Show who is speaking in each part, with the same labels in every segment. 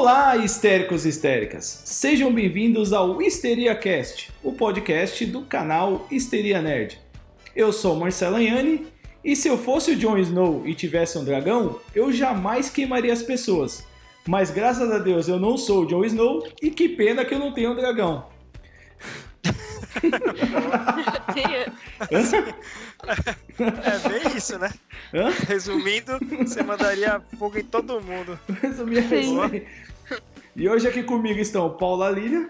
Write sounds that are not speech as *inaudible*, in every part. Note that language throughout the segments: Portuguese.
Speaker 1: Olá, histéricos e histéricas! Sejam bem-vindos ao Histeria Cast, o podcast do canal Histeria Nerd. Eu sou Marcelo Anhani e se eu fosse o Jon Snow e tivesse um dragão, eu jamais queimaria as pessoas. Mas graças a Deus eu não sou o Jon Snow e que pena que eu não tenho um dragão. *laughs*
Speaker 2: É bem isso, né?
Speaker 1: Hã?
Speaker 2: Resumindo, você mandaria fogo em todo mundo.
Speaker 1: Resenha. E hoje aqui comigo estão Paula Lília,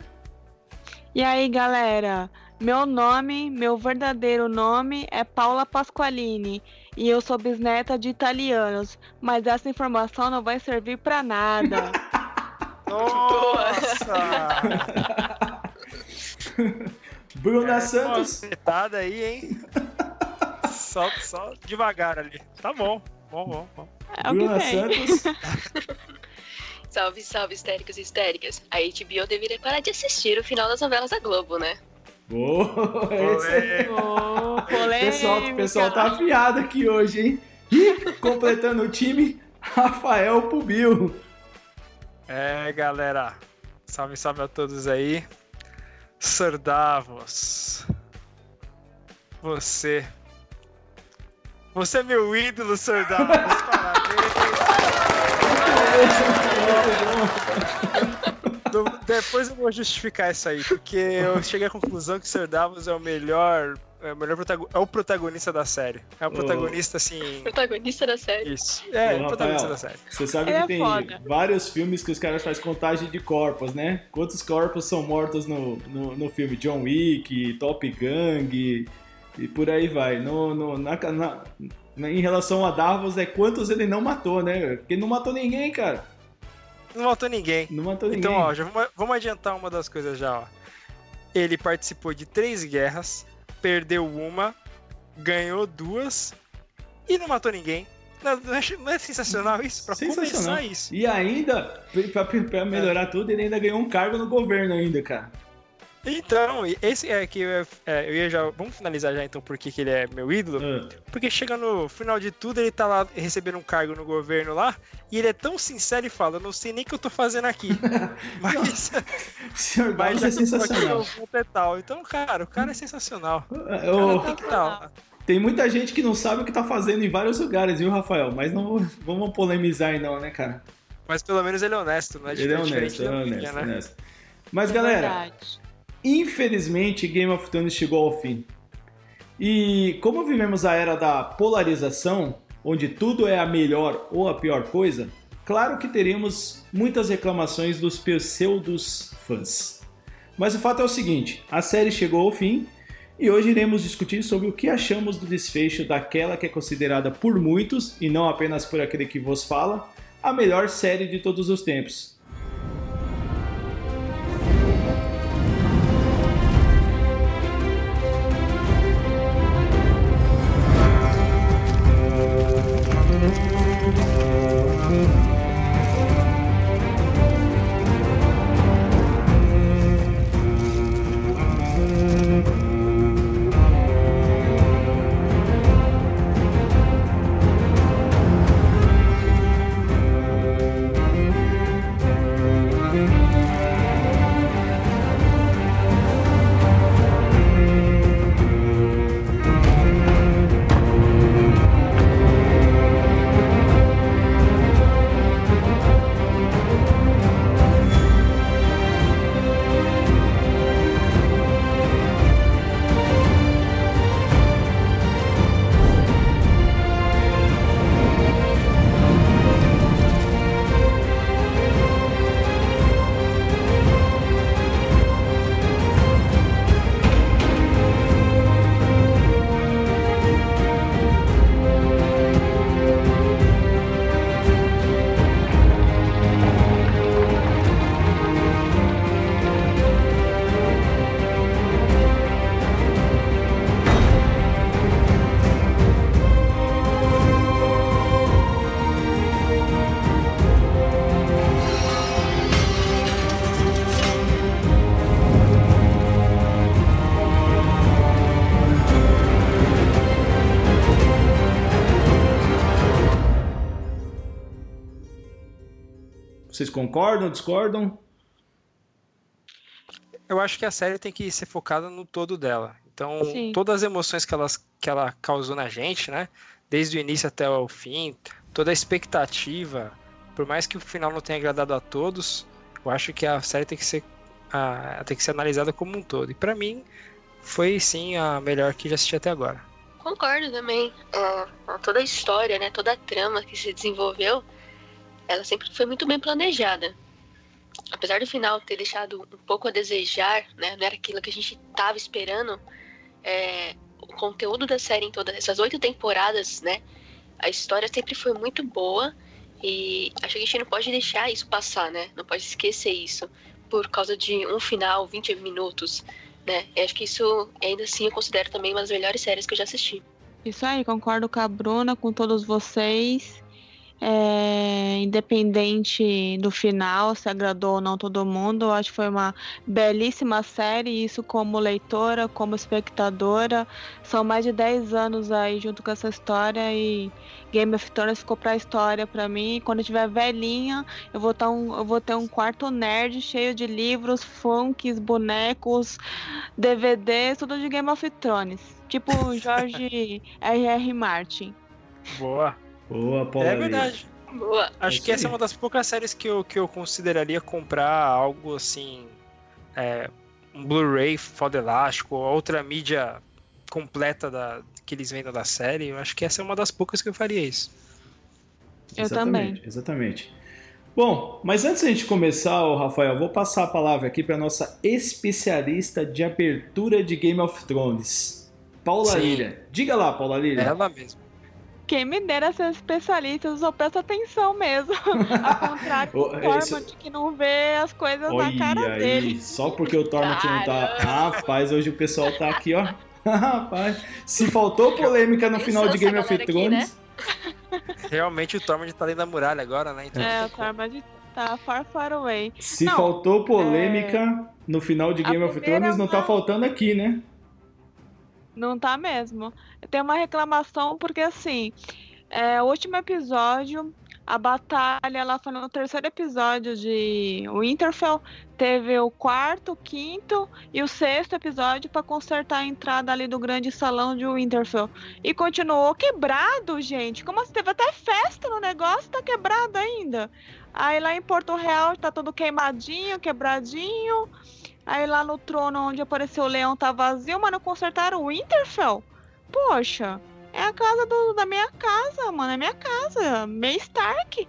Speaker 3: E aí, galera? Meu nome, meu verdadeiro nome é Paula Pasqualini e eu sou bisneta de italianos, mas essa informação não vai servir pra nada. *laughs*
Speaker 2: Nossa! *laughs*
Speaker 1: Bruna
Speaker 2: É,
Speaker 1: Santos,
Speaker 2: uma aí, hein? *laughs* Só, só devagar ali. Tá bom, bom, bom, bom.
Speaker 3: É o que
Speaker 1: Bruna. Santos,
Speaker 4: Salve, salve, histéricos e histéricas. A HBO deveria parar de assistir o final das novelas da Globo, né?
Speaker 1: Boa, esse aí.
Speaker 3: Ô,
Speaker 1: O pessoal, o pessoal tá afiado aqui hoje, hein? E completando o time, Rafael Pubil.
Speaker 2: É, galera. Salve, salve a todos aí. Sir Davos. Você. Você é meu ídolo, Sir Davos. Parabéns. Depois eu vou justificar isso aí, porque eu cheguei à conclusão que Sir Davos é o melhor. É o, melhor protago- é o protagonista da série. É o protagonista, assim.
Speaker 4: Protagonista da série.
Speaker 2: Isso. É,
Speaker 1: Ô,
Speaker 2: o protagonista
Speaker 1: Rafael.
Speaker 2: da série.
Speaker 1: Você sabe
Speaker 3: Ele
Speaker 1: que
Speaker 3: é
Speaker 1: tem
Speaker 3: foda.
Speaker 1: vários filmes que os caras fazem contagem de corpos, né? Quantos corpos são mortos no, no, no filme? John Wick, Top Gang e, e por aí vai. No, no- na, na- na- em relação a Davos, é quantos ele não matou, né? Porque não matou ninguém, cara.
Speaker 2: Não matou ninguém.
Speaker 1: Não matou ninguém.
Speaker 2: Então, ó, já vamos, vamos adiantar uma das coisas já, ó. Ele participou de três guerras, perdeu uma, ganhou duas e não matou ninguém. Não, não é, é sensacional isso? Pra
Speaker 1: Sensacional.
Speaker 2: começar isso.
Speaker 1: E ainda, pra, pra- melhorar tudo, ele ainda ganhou um cargo no governo ainda, cara.
Speaker 2: Então, esse é que eu, ia- é, eu ia já. Vamos finalizar já então por que que ele é meu ídolo.
Speaker 1: Ah,
Speaker 2: Porque chega no final de tudo, ele tá lá recebendo um cargo no governo lá, e ele é tão sincero e fala, não sei nem o que eu tô fazendo aqui. *laughs* Mas.
Speaker 1: Davos
Speaker 2: mas já
Speaker 1: é
Speaker 2: eu tô aqui,
Speaker 1: sensacional.
Speaker 2: eu tal. Então, cara, o cara é sensacional. O
Speaker 1: Ah,
Speaker 2: cara
Speaker 1: ô,
Speaker 2: tem que tá.
Speaker 1: Tem muita gente que não sabe o que tá fazendo em vários lugares, viu, Rafael? Mas não vamos polemizar aí não, né, cara?
Speaker 2: Mas pelo menos ele é honesto, não é
Speaker 1: Ele é
Speaker 2: diferente
Speaker 1: honesto, ele
Speaker 2: da
Speaker 1: é
Speaker 2: mídia,
Speaker 1: honesto,
Speaker 2: né?
Speaker 1: honesto. Mas, galera,
Speaker 3: Verdade.
Speaker 1: Infelizmente Game of Thrones chegou ao fim. E como vivemos a era da polarização, onde tudo é a melhor ou a pior coisa, claro que teremos muitas reclamações dos pseudos fãs. Mas o fato é o seguinte, a série chegou ao fim e hoje iremos discutir sobre o que achamos do desfecho daquela que é considerada por muitos, e não apenas por aquele que vos fala, a melhor série de todos os tempos. Vocês concordam, discordam?
Speaker 2: Eu acho que a série tem que ser focada no todo dela. Então,
Speaker 3: Sim.
Speaker 2: todas as emoções que, elas, que ela causou na gente, né? Desde o início até o fim, toda a expectativa, por mais que o final não tenha agradado a todos, eu acho que a série tem que ser, a, tem que ser analisada como um todo. E pra mim, foi sim a melhor que já assisti até agora.
Speaker 4: Concordo também. É, toda a história, né, toda a trama que se desenvolveu, ela sempre foi muito bem planejada. Apesar do final ter deixado um pouco a desejar, né, não era aquilo que a gente estava esperando, é, o conteúdo da série em todas essas oito temporadas, né, a história sempre foi muito boa e acho que a gente não pode deixar isso passar, né, não pode esquecer isso por causa de um final, 20 minutos, né, eu acho que isso ainda assim eu considero também uma das melhores séries que eu já assisti.
Speaker 3: Isso aí, concordo com a Bruna, com todos vocês. É, independente do final, se agradou ou não todo mundo, eu acho que foi uma belíssima série. Isso, como leitora, como espectadora, são mais de 10 anos aí junto com essa história. E Game of Thrones ficou pra história pra mim. Quando eu tiver velhinha, eu vou, tá um, eu vou ter um quarto nerd cheio de livros, funks, bonecos, DVDs, tudo de Game of Thrones. Tipo *laughs* George R.R. Martin.
Speaker 2: Boa.
Speaker 1: Boa, Paula.
Speaker 2: É verdade.
Speaker 4: Boa.
Speaker 2: Acho
Speaker 1: isso
Speaker 2: que essa é uma das poucas séries que eu, que eu consideraria comprar algo assim. é, um Blu-ray foda elástico, ou outra mídia completa da, que eles vendam da série. Eu acho que essa é uma das poucas que eu faria isso.
Speaker 3: Eu
Speaker 1: exatamente,
Speaker 3: também.
Speaker 1: Exatamente. Bom, mas antes da gente começar, ô Rafael, vou passar a palavra aqui para nossa especialista de abertura de Game of Thrones, Paula
Speaker 2: Sim.
Speaker 1: Lira. Diga lá, Paula Lira.
Speaker 2: Ela mesma.
Speaker 3: Quem me dera ser especialista, eu só presto atenção mesmo. *laughs* Ao contrário do Tormund, que não vê as coisas na cara
Speaker 1: aí,
Speaker 3: dele.
Speaker 1: só porque o Torment não tá. Rapaz, hoje o pessoal tá aqui, ó. *laughs* Rapaz, se faltou polêmica no final de Game of
Speaker 4: galera aqui,
Speaker 1: Thrones.
Speaker 2: Realmente o Tormund tá dentro da muralha agora, né? Então,
Speaker 3: É, o Tormund tá far, far away.
Speaker 1: Se
Speaker 3: Não,
Speaker 1: faltou polêmica no final de
Speaker 3: a
Speaker 1: Game of Thrones, não tá faltando aqui, né?
Speaker 3: Não tá mesmo. Tenho uma reclamação porque, assim, é, o último episódio, a batalha, ela foi no terceiro episódio de Winterfell. Teve o quarto, o quinto e o sexto episódio pra consertar a entrada ali do grande salão de Winterfell. E continuou quebrado, gente. Como assim? Teve até festa no negócio, tá quebrado ainda. Aí lá em Porto Real tá todo queimadinho, quebradinho. Aí lá no trono onde apareceu o leão tá vazio, mas não consertaram o Winterfell? Poxa, é a casa do- da minha casa, mano. É minha casa. Meio Stark.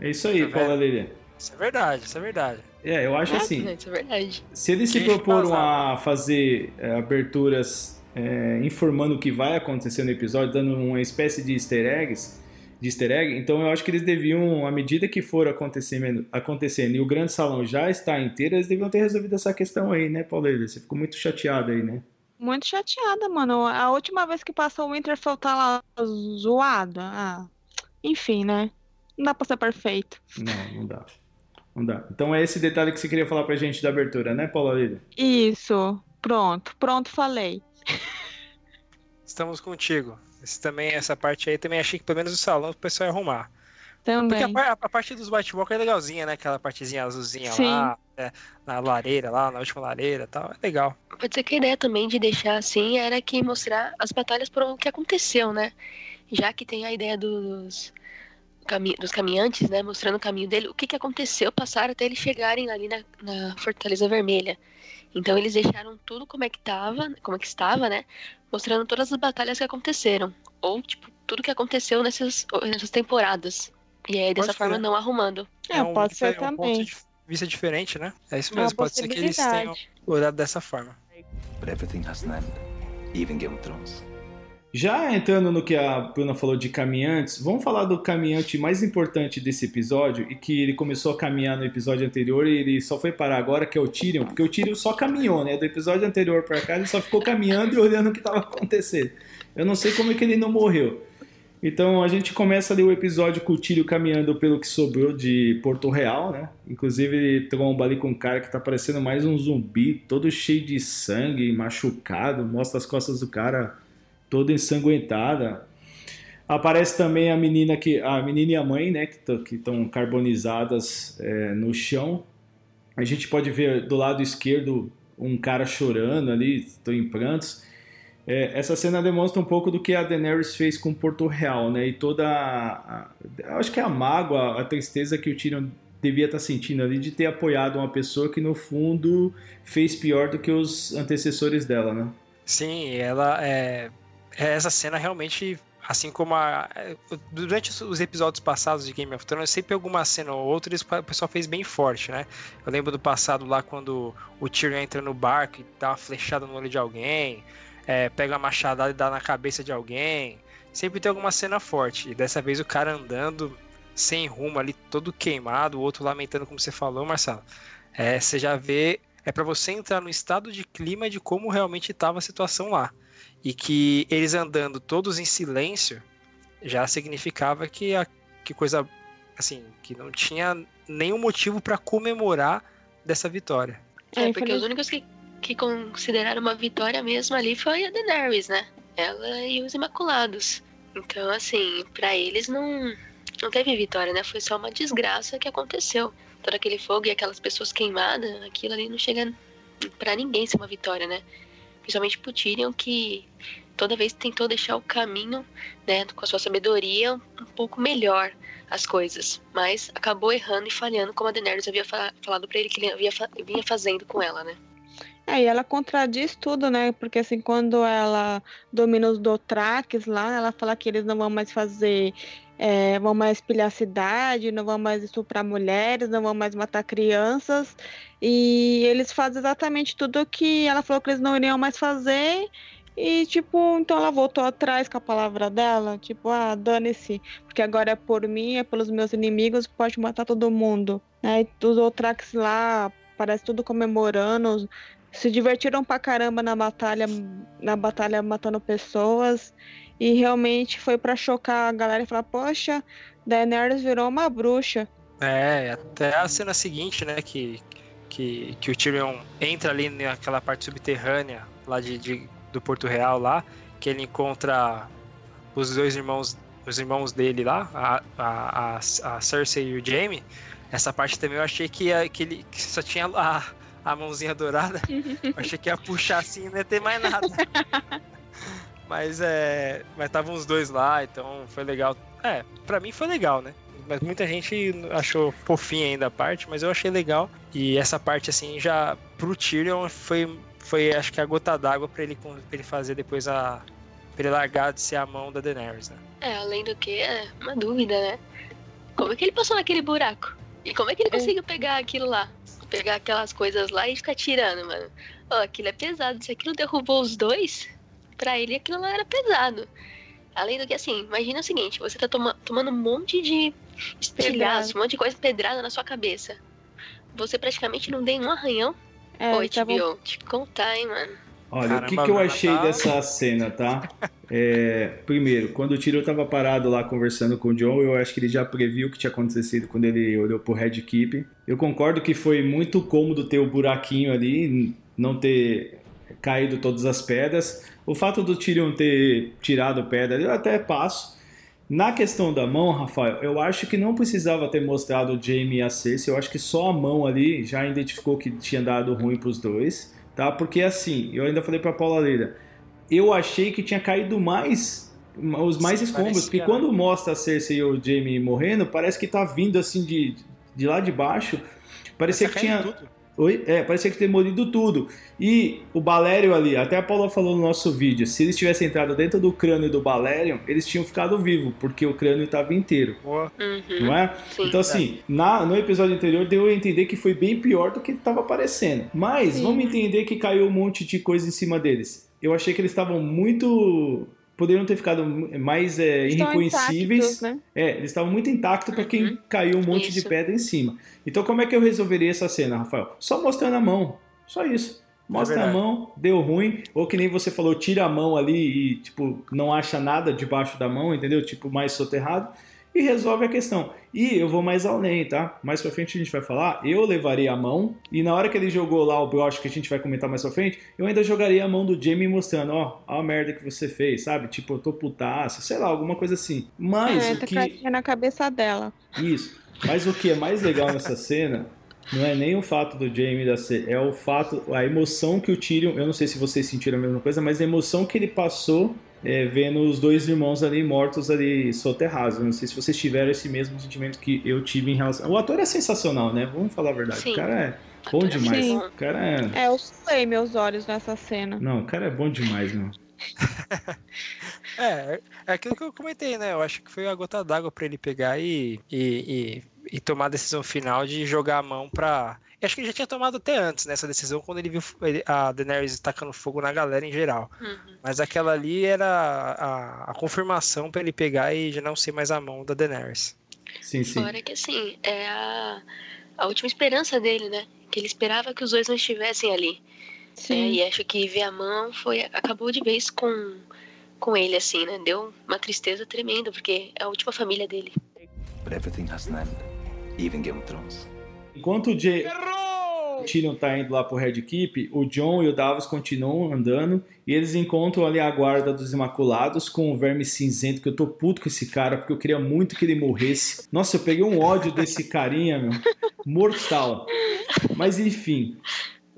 Speaker 1: É isso aí,
Speaker 2: Tá
Speaker 1: Paula? Lira.
Speaker 2: Isso é verdade, isso é verdade.
Speaker 1: É, eu acho
Speaker 3: É,
Speaker 1: assim.
Speaker 4: Isso é verdade.
Speaker 1: Se eles se
Speaker 2: Queijo
Speaker 1: proporam a fazer é, aberturas é, informando o que vai acontecer no episódio, dando uma espécie de easter eggs, de easter egg, então eu acho que eles deviam, à medida que for acontecendo, acontecendo e o grande salão já está inteiro, eles deviam ter resolvido essa questão aí, né, Pauleira? Você ficou muito chateado aí, né?
Speaker 3: Muito chateada, mano. A última vez que passou o Winterfell tá lá zoada. Ah, enfim, né? Não dá pra ser perfeito.
Speaker 1: Não, não dá. Não dá. Então é esse detalhe que você queria falar pra gente da abertura, né, Paula Lira?
Speaker 3: Isso. Pronto. Pronto, falei.
Speaker 2: Estamos contigo. Esse também, essa parte aí também achei que pelo menos o salão o pessoal ia arrumar. Porque a,
Speaker 3: Também.
Speaker 2: par- a parte dos White Walker é legalzinha, né? Aquela partezinha azulzinha
Speaker 3: Sim.
Speaker 2: lá, é, na lareira lá, na última lareira e tal. É legal.
Speaker 4: Pode ser que a ideia também de deixar assim era que mostrar as batalhas por o que aconteceu, né? Já que tem a ideia dos, cami dos caminhantes, né? Mostrando o caminho dele, o que, que aconteceu, passaram até eles chegarem ali na, na Fortaleza Vermelha. Então eles deixaram tudo como é que tava, como é que estava, né? Mostrando todas as batalhas que aconteceram. Ou, tipo, tudo que aconteceu nessas, nessas temporadas. E aí, dessa
Speaker 2: Pode
Speaker 4: forma,
Speaker 2: crer.
Speaker 4: não arrumando.
Speaker 3: É,
Speaker 2: um,
Speaker 3: pode ser
Speaker 2: difer- um ponto
Speaker 3: também.
Speaker 2: de vista diferente, né? É isso
Speaker 3: É
Speaker 2: mesmo. Pode ser que eles tenham olhado dessa forma.
Speaker 5: But everything has an end, even Game of Thrones.
Speaker 1: Já entrando no que a Bruna falou de caminhantes, vamos falar do caminhante mais importante desse episódio e que ele começou a caminhar no episódio anterior e ele só foi parar agora, que é o Tyrion, porque o Tyrion só caminhou, né? Do episódio anterior pra cá ele só ficou caminhando e *laughs* olhando o que tava acontecendo. Eu não sei como é que ele não morreu. Então a gente começa ali o episódio com o Tyrion caminhando pelo que sobrou de Porto Real, né? Inclusive tromba ali com um cara que tá parecendo mais um zumbi, todo cheio de sangue, machucado, mostra as costas do cara toda ensanguentada. Aparece também a menina que a menina e a mãe, né, que estão carbonizadas é, no chão. A gente pode ver do lado esquerdo um cara chorando ali, estão em prantos. É, essa cena demonstra um pouco do que a Daenerys fez com Porto Real, né? E toda a, a, acho que é a mágoa, a tristeza que o Tyrion devia estar tá sentindo ali de ter apoiado uma pessoa que no fundo fez pior do que os antecessores dela, né?
Speaker 2: Sim, ela é, é essa cena realmente assim como a durante os episódios passados de Game of Thrones, sempre alguma cena ou outra o pessoal fez bem forte, né? Eu lembro do passado lá quando o Tyrion entra no barco e dá uma flechada no olho de alguém é, pega uma machadada e dá na cabeça de alguém. Sempre tem alguma cena forte. E dessa vez o cara andando sem rumo ali, todo queimado, o outro lamentando, como você falou, Marcelo. É, você já vê. É para você entrar no estado de clima de como realmente estava a situação lá. E que eles andando todos em silêncio já significava que a que coisa assim, que não tinha nenhum motivo para comemorar dessa vitória.
Speaker 4: É, porque os únicos que que consideraram uma vitória mesmo ali foi a Daenerys, né? Ela e os Imaculados. Então, assim, para eles não, não teve vitória, né? Foi só uma desgraça que aconteceu. Todo aquele fogo e aquelas pessoas queimadas, aquilo ali não chega para ninguém ser uma vitória, né? Principalmente pro Tyrion, que toda vez tentou deixar o caminho, né, com a sua sabedoria, um pouco melhor as coisas. Mas acabou errando e falhando, como a Daenerys havia falado para ele que ele havia, vinha fazendo com ela, né?
Speaker 3: É, e ela contradiz tudo, né? Porque assim, quando ela domina os Dothraques lá, ela fala que eles não vão mais fazer, é, vão mais pilhar a cidade, não vão mais estuprar mulheres, não vão mais matar crianças. E eles fazem exatamente tudo o que ela falou que eles não iriam mais fazer. E, tipo, então ela voltou atrás com a palavra dela, tipo, ah, dane-se, porque agora é por mim, é pelos meus inimigos, pode matar todo mundo. Né? E os Dothraques lá, parece tudo comemorando, se divertiram pra caramba na batalha, na batalha matando pessoas. E realmente foi para chocar a galera e falar, poxa, Daenerys virou uma bruxa.
Speaker 2: É, até a cena seguinte, né, que, que, que o Tyrion entra ali naquela parte subterrânea lá de, de, do Porto Real lá, que ele encontra os dois irmãos, os irmãos dele lá, a, a, a, a Cersei e o Jaime. Essa parte também eu achei que, que ele que só tinha a, a mãozinha dourada. *laughs* achei que ia puxar assim e não ia ter mais nada. *laughs* mas é. Mas estavam os dois lá, então foi legal. É, pra mim foi legal, né? Mas muita gente achou fofinha ainda a parte, mas eu achei legal. E essa parte, assim, já pro Tyrion foi, foi acho que a gota d'água pra ele, pra ele fazer depois a. pra ele largar de ser a mão da Daenerys, né?
Speaker 4: É, além do que, é uma dúvida, né? Como é que ele passou naquele buraco? E como é que ele conseguiu pegar aquilo lá? Pegar aquelas coisas lá e ficar tirando, mano. Ó, oh, aquilo é pesado. Se aquilo derrubou os dois, pra ele aquilo não era pesado. Além do que, assim, imagina o seguinte: você tá toma tomando um monte de estilhaço, um monte de coisa pedrada na sua cabeça. Você praticamente não tem um arranhão. É, Pô, HBO, tava... te contar, hein, mano.
Speaker 1: Olha, Caramba, o que, que eu achei tá... dessa cena, tá? É, primeiro, quando o Tiro estava parado lá conversando com o John, eu acho que ele já previu o que tinha acontecido quando ele olhou pro Red Keep. Eu concordo que foi muito cômodo ter o buraquinho ali, não ter caído todas as pedras. O fato do Tyrion ter tirado pedra, eu até passo. Na questão da mão, Rafael, eu acho que não precisava ter mostrado o Jamie e a Cersei. Eu acho que só a mão ali já identificou que tinha dado ruim para os dois, tá? Porque assim, eu ainda falei para Paula Leira, eu achei que tinha caído mais os mais Sim, escombros, porque quando mostra a Cersei e o Jaime morrendo, parece que tá vindo assim de, de lá de baixo. Parecia tá que tinha. Tudo. Oi? É, parecia que tinha morrido tudo. E o Balério ali, até a Paula falou no nosso vídeo, se eles tivessem entrado dentro do crânio do Balério, eles tinham ficado vivos, porque o crânio estava inteiro.
Speaker 4: Uhum.
Speaker 1: Não é? Sim, então, assim, na, no episódio anterior deu a entender que foi bem pior do que estava parecendo. Mas, Sim. vamos entender que caiu um monte de coisa em cima deles eu achei que eles estavam muito poderiam ter ficado mais é, irreconhecíveis. Intactos, né? É, eles estavam muito intactos para quem uhum. caiu um monte isso. de pedra em cima. Então, como é que eu resolveria essa cena, Rafael? Só mostrando a mão. Só isso. Mostra é a mão, deu ruim, ou que nem você falou, tira a mão ali e, tipo, não acha nada debaixo da mão, entendeu? Tipo, mais soterrado. E resolve a questão. E eu vou mais além, tá? Mais pra frente a gente vai falar. Eu levaria a mão e na hora que ele jogou lá o broche que a gente vai comentar mais pra frente, eu ainda jogaria a mão do Jamie mostrando, ó, a merda que você fez, sabe? Tipo, eu tô putaço, sei lá, alguma coisa assim. Mas
Speaker 3: é,
Speaker 1: o
Speaker 3: tá
Speaker 1: que
Speaker 3: na cabeça dela.
Speaker 1: isso. Mas o que é mais legal nessa cena não é nem o fato do Jamie da ser, é o fato, a emoção que o Tyrion, eu não sei se vocês sentiram a mesma coisa, mas a emoção que ele passou é, vendo os dois irmãos ali mortos ali soterrados. Não sei se vocês tiveram esse mesmo sentimento que eu tive em relação. O ator é sensacional, né? Vamos falar a verdade.
Speaker 4: Sim.
Speaker 1: O cara é bom demais.
Speaker 3: Sim.
Speaker 1: O cara é.
Speaker 3: É, eu suei meus olhos nessa cena.
Speaker 1: Não, o cara é bom demais, meu. *laughs*
Speaker 2: É, é aquilo que eu comentei, né? Eu acho que foi a gota d'água pra ele pegar e, e, e, e tomar a decisão final de jogar a mão pra. Eu acho que ele já tinha tomado até antes nessa decisão, quando ele viu a Daenerys tacando fogo na galera em geral.
Speaker 4: Uhum.
Speaker 2: Mas aquela ali era a, a confirmação pra ele pegar e já não ser mais a mão da Daenerys.
Speaker 1: Sim, sim.
Speaker 4: Fora que assim, é a, a última esperança dele, né? Que ele esperava que os dois não estivessem ali. É,
Speaker 3: Sim.
Speaker 4: e acho que ver a mão foi. acabou de vez com, com ele, assim, né? Deu uma tristeza tremenda, porque é a última família dele.
Speaker 5: But everything has an end, even Game of Thrones.
Speaker 1: Enquanto o, Jay... o Tyrion tá indo lá pro Red Keep, o John e o Davos continuam andando e eles encontram ali a guarda dos Imaculados com o Verme Cinzento, que eu tô puto com esse cara, porque eu queria muito que ele morresse. Nossa, eu peguei um ódio desse carinha, meu. Mortal. Mas enfim.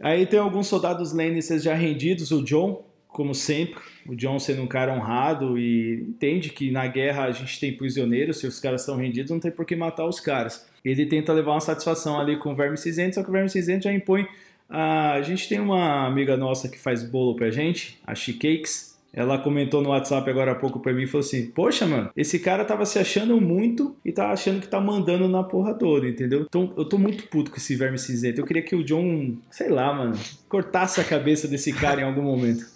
Speaker 1: Aí tem alguns soldados Lannisters já rendidos, o John, como sempre, o John sendo um cara honrado e entende que na guerra a gente tem prisioneiros, se os caras estão rendidos não tem por que matar os caras. Ele tenta levar uma satisfação ali com o Verme Cinzento, só que o Verme Cinzento já impõe. A, a gente tem uma amiga nossa que faz bolo pra gente, a She Cakes. Ela comentou no WhatsApp agora há pouco pra mim e falou assim: Poxa, mano, esse cara tava se achando muito e tá achando que tá mandando na porra toda, entendeu? Então eu tô muito puto com esse verme cinzento. Eu queria que o John, sei lá, mano, cortasse a cabeça desse cara em algum momento.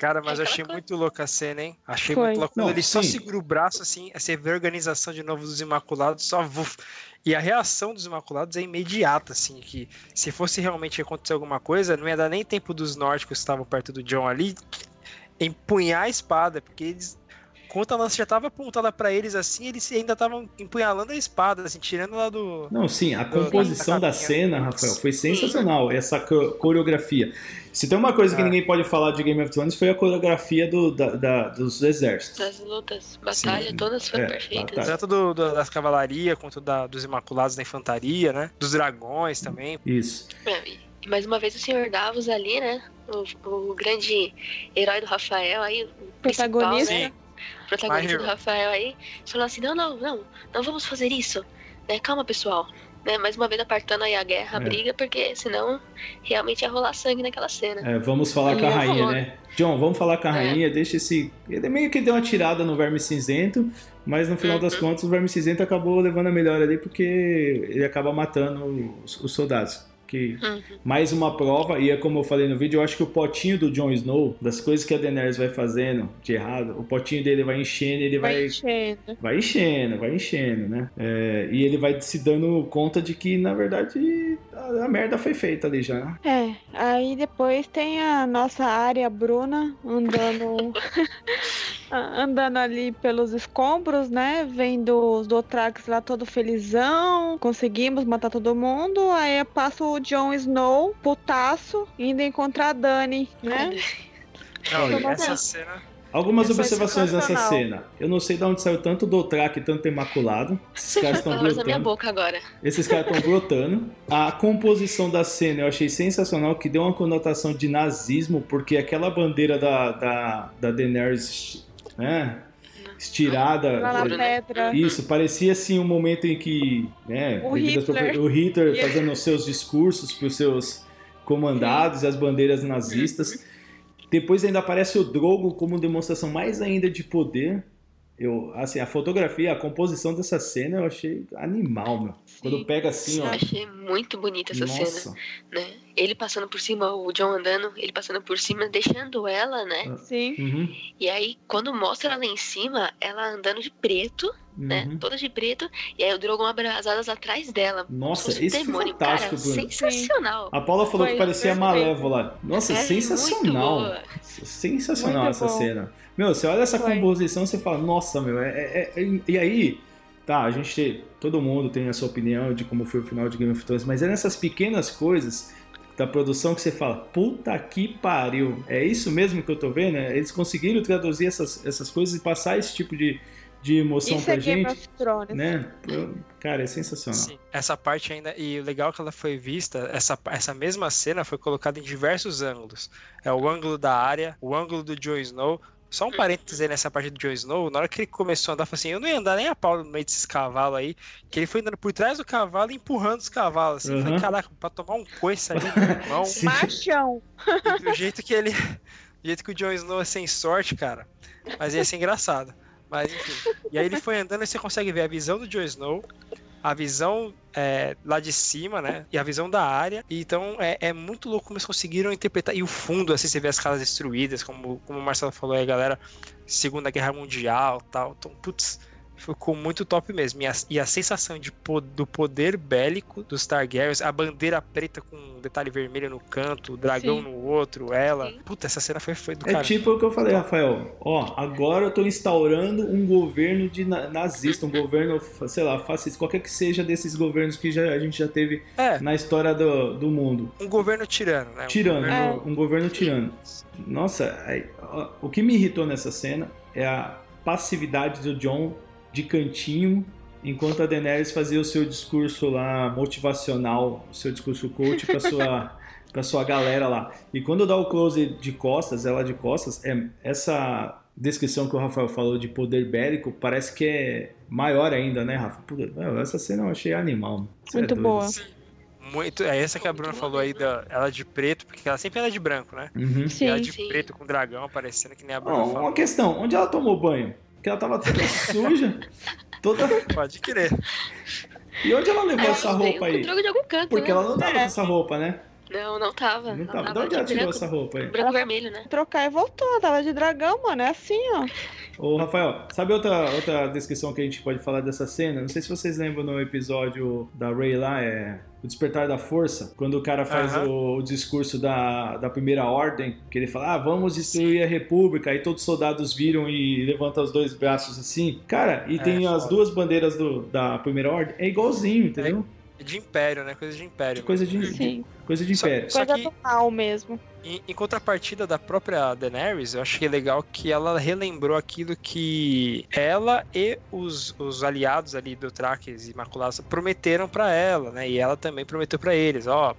Speaker 2: Cara, mas eu achei
Speaker 4: coisa.
Speaker 2: muito louca a cena, hein? Achei
Speaker 3: Foi.
Speaker 2: muito louco. Quando ele só
Speaker 1: sim.
Speaker 2: segura o braço, assim, você vê a organização de novo dos Imaculados, só vuf. E a reação dos Imaculados é imediata, assim, que se fosse realmente acontecer alguma coisa, não ia dar nem tempo dos nórdicos que estavam perto do John ali empunhar a espada, porque eles. Enquanto a lança já estava apontada pra eles assim, eles ainda estavam empunhalando a espada, assim, tirando lá do.
Speaker 1: Não, sim, a
Speaker 2: Do-
Speaker 1: composição
Speaker 2: da
Speaker 1: da cena, Rafael, foi sensacional. Essa co- coreografia. Se tem uma coisa que
Speaker 2: É.
Speaker 1: ninguém pode falar de Game of Thrones foi a coreografia do- da- da- dos exércitos.
Speaker 4: Das lutas, batalha,
Speaker 1: Sim.
Speaker 4: todas foram
Speaker 1: É,
Speaker 4: perfeitas.
Speaker 2: Tanto do, do- das cavalarias quanto da- dos Imaculados da Infantaria, né? Dos dragões também.
Speaker 1: Isso.
Speaker 4: É, E mais uma vez o Sr. Davos ali, né? O, o grande herói do Rafael aí, o principal,
Speaker 3: Protagonista.
Speaker 4: né? O protagonista do. Rafael aí, falou assim, não, não, não, não vamos fazer isso. Né? Calma, pessoal. Né? Mais uma vez apartando aí a guerra, a
Speaker 1: É.
Speaker 4: briga, porque senão realmente ia rolar sangue naquela cena.
Speaker 1: É, vamos falar
Speaker 4: Ele
Speaker 1: com a
Speaker 4: é
Speaker 1: rainha,
Speaker 4: famoso.
Speaker 1: né? John, vamos falar com a
Speaker 4: É.
Speaker 1: rainha, deixa esse. Ele meio que deu uma tirada no verme cinzento, mas no final das
Speaker 4: Uhum.
Speaker 1: contas o verme cinzento acabou levando a melhor ali porque ele acaba matando os, os soldados. Que
Speaker 4: Uhum.
Speaker 1: mais uma prova, e é como eu falei no vídeo, eu acho que o potinho do Jon Snow, das coisas que a Daenerys vai fazendo de errado, o potinho dele vai enchendo, ele
Speaker 3: Vai
Speaker 1: vai
Speaker 3: enchendo.
Speaker 1: vai enchendo, vai enchendo, né? É, e ele vai se dando conta de que, na verdade, a, a merda foi feita ali já.
Speaker 3: É, aí depois tem a nossa área Bruna andando *laughs* andando ali pelos escombros, né? Vendo os Dothrax lá todo felizão, conseguimos matar todo mundo. Aí passa o Jon Snow, putaço, indo encontrar a Dani, né?
Speaker 2: Não, e essa cena.
Speaker 1: Algumas
Speaker 3: Isso é
Speaker 1: observações nessa cena. Eu não sei de onde saiu tanto Dothraki e tanto Imaculado. Esses caras *laughs* estão
Speaker 4: na minha
Speaker 1: brotando.
Speaker 4: boca agora.
Speaker 1: Esses caras estão brotando. A composição da cena eu achei sensacional, que deu uma conotação de nazismo, porque aquela bandeira da, da, da Daenerys, né? Estirada.
Speaker 3: Lá na
Speaker 4: né?
Speaker 3: pedra.
Speaker 1: Isso, parecia assim um momento em que, né,
Speaker 3: O Hitler.
Speaker 1: o Hitler *laughs* fazendo os seus discursos para os seus comandados e as bandeiras nazistas. Depois ainda aparece o Drogo como demonstração mais ainda de poder. Eu, assim, a fotografia, a composição dessa cena eu achei animal, meu. Quando pega assim,
Speaker 4: Eu
Speaker 1: ó.
Speaker 4: achei muito bonita essa cena.
Speaker 1: Nossa.
Speaker 4: né? Ele passando por cima, o John andando, ele passando por cima, deixando ela, né?
Speaker 3: Sim.
Speaker 1: Uhum,
Speaker 4: E aí, quando mostra ela lá em cima, ela andando de preto, né?
Speaker 1: uhum.
Speaker 4: Toda de preto, e aí o Drogon abre as asas atrás dela.
Speaker 1: Nossa,
Speaker 4: um
Speaker 1: isso foi
Speaker 4: demônio,
Speaker 1: fantástico,
Speaker 4: cara.
Speaker 1: Bruno.
Speaker 4: Sensacional.
Speaker 1: A Paula falou
Speaker 3: Foi
Speaker 1: que parecia. Malévola. Nossa,
Speaker 4: É
Speaker 1: sensacional. Sensacional
Speaker 3: Muito
Speaker 1: essa
Speaker 3: bom.
Speaker 1: cena. Meu, você olha essa
Speaker 3: Foi.
Speaker 1: composição, você fala, nossa, meu, é, é- é- E aí, tá, a gente. Todo mundo tem a sua opinião de como foi o final de Game of Thrones, mas é nessas pequenas coisas da produção que você fala, puta que pariu. É isso mesmo que eu tô vendo? É, Eles conseguiram traduzir essas, essas coisas e passar esse tipo de, de emoção
Speaker 3: Isso
Speaker 1: pra
Speaker 3: é Game
Speaker 1: gente.
Speaker 3: of Thrones.
Speaker 1: Né? Cara, é sensacional.
Speaker 2: Sim, essa parte ainda. E o legal é que ela foi vista, essa, essa mesma cena foi colocada em diversos ângulos. É o ângulo da área, o ângulo do Jon Snow. Só um parênteses aí nessa parte do Jon Snow, na hora que ele começou a andar, eu falei assim, eu não ia andar nem a pau no meio desses cavalos aí, que ele foi andando por trás do cavalo e empurrando os cavalos, assim, falei,
Speaker 1: Uhum.
Speaker 2: caraca, pra tomar um coice ali *laughs* no irmão.
Speaker 3: Machão.
Speaker 2: do jeito que ele, do jeito que o Jon Snow é sem sorte, cara, mas ia ser engraçado, mas enfim, e aí ele foi andando e você consegue ver a visão do Jon Snow, a visão é, lá de cima, né? E a visão da área. Então é, é muito louco como eles conseguiram interpretar. E o fundo, assim, você vê as casas destruídas, como, como o Marcelo falou aí, galera. Segunda Guerra Mundial tal. Então, putz, ficou muito top mesmo. E a, e a sensação de, po- do poder bélico dos Targaryens, a bandeira preta com um detalhe vermelho no canto, o dragão
Speaker 3: Sim.
Speaker 2: no outro, ela.
Speaker 4: Sim.
Speaker 2: Puta, essa cena foi, foi do
Speaker 1: É
Speaker 2: cara.
Speaker 1: tipo o que eu falei, Rafael. Ó, agora eu tô instaurando um governo de na- nazista, um governo, sei lá, fascista, qualquer que seja desses governos que já, a gente já teve
Speaker 2: É,
Speaker 1: na história do, do mundo.
Speaker 2: um governo tirano, né? Um
Speaker 1: Tirano,
Speaker 2: governo-
Speaker 1: um governo tirano. Nossa, aí, ó, o que me irritou nessa cena é a passividade do John de cantinho, enquanto a Daenerys fazia o seu discurso lá motivacional, o seu discurso coach com a sua, *laughs* com a sua galera lá. E quando dá o close de costas, ela de costas, é essa descrição que o Rafael falou de poder bélico parece que é maior ainda, né, Rafa? Essa cena eu achei animal. Você é
Speaker 3: Muito
Speaker 1: doido.
Speaker 3: boa.
Speaker 2: Muito, é essa que a Bruna falou aí, da, ela de preto, porque ela sempre anda de branco, né?
Speaker 1: Uhum.
Speaker 2: E ela
Speaker 3: Sim.
Speaker 2: de
Speaker 4: Sim.
Speaker 2: preto com dragão aparecendo, que nem a Bruna falou.
Speaker 1: uma questão, onde ela tomou banho? Porque ela tava toda suja, toda.
Speaker 2: Pode crer.
Speaker 1: E onde ela levou
Speaker 4: Ela
Speaker 1: essa roupa aí?
Speaker 4: droga de algum canto,
Speaker 1: Porque
Speaker 4: né?
Speaker 1: ela não tava
Speaker 3: É.
Speaker 1: com essa roupa, né?
Speaker 4: Não, não tava.
Speaker 1: Não
Speaker 4: Ela
Speaker 1: tava. De
Speaker 4: tava
Speaker 1: onde ela tirou essa roupa aí?
Speaker 4: branco vermelho, né?
Speaker 3: Trocar e voltou. Tava de dragão, mano. É assim, ó.
Speaker 1: Ô, Rafael, sabe outra, outra descrição que a gente pode falar dessa cena? Não sei se vocês lembram no episódio da Ray lá, é O Despertar da Força, quando o cara faz
Speaker 2: Aham.
Speaker 1: o, o discurso da, da Primeira Ordem, que ele fala, ah, vamos destruir a República, aí todos os soldados viram e levantam os dois braços assim. Cara, e
Speaker 2: É,
Speaker 1: tem as
Speaker 2: foda.
Speaker 1: duas bandeiras do, da Primeira Ordem, é igualzinho, entendeu?
Speaker 2: De império, né? Coisa de império.
Speaker 1: Coisa de,
Speaker 3: Sim.
Speaker 1: coisa de
Speaker 2: Só-
Speaker 1: império.
Speaker 2: Só
Speaker 3: Coisa
Speaker 2: que-
Speaker 3: do mal mesmo.
Speaker 2: Em, em contrapartida da própria Daenerys, eu achei legal que ela relembrou aquilo que ela e os, os aliados ali do Traques e Maculaça prometeram pra ela, né? E ela também prometeu pra eles, ó,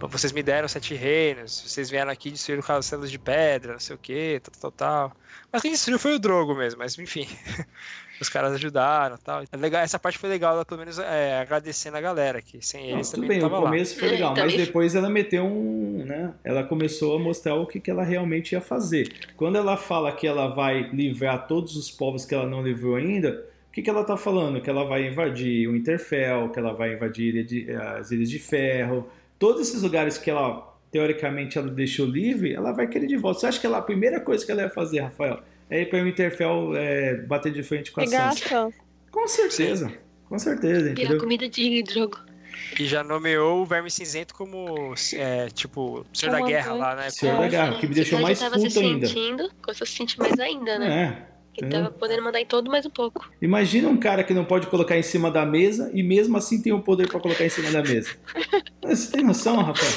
Speaker 2: vocês me deram sete reinos, vocês vieram aqui destruir o castelos de pedra, não sei o que, tal, tal, tal. Mas quem destruiu foi o Drogo mesmo, mas enfim. *laughs* Os caras ajudaram e tal. É legal, essa parte foi legal, pelo menos é, agradecendo a galera, que sem
Speaker 1: Não,
Speaker 2: eles
Speaker 1: tudo
Speaker 2: também
Speaker 1: bem,
Speaker 2: não
Speaker 1: o
Speaker 2: tava lá.
Speaker 1: começo foi legal,
Speaker 4: então,
Speaker 1: mas
Speaker 4: isso-
Speaker 1: depois ela meteu um, né? Ela começou a mostrar o que, que ela realmente ia fazer. Quando ela fala que ela vai livrar todos os povos que ela não livrou ainda, o que, que ela tá falando? Que ela vai invadir o Interfell, que ela vai invadir as Ilhas de Ferro, todos esses lugares que ela, teoricamente, ela deixou livre, ela vai querer de volta. Você acha que ela, a primeira coisa que ela ia fazer, Rafael, é ir para o Interfell é, bater de frente com a
Speaker 3: a
Speaker 1: Sansa? Com certeza, com certeza,
Speaker 4: Virar
Speaker 1: entendeu?
Speaker 4: comida de drogo.
Speaker 2: E já nomeou o Verme Cinzento como, é, tipo, Senhor da. Guerra lá, né?
Speaker 1: Senhor da Guerra, que me deixou mais puto ainda.
Speaker 4: sentindo, começou a se sentir mais ainda, né?
Speaker 1: É.
Speaker 4: Que
Speaker 1: entendeu?
Speaker 4: tava podendo mandar em todo mais um pouco.
Speaker 1: Imagina um cara que não pode colocar em cima da mesa e mesmo assim tem o poder pra colocar em cima da mesa. *laughs* Você tem noção, Rafael?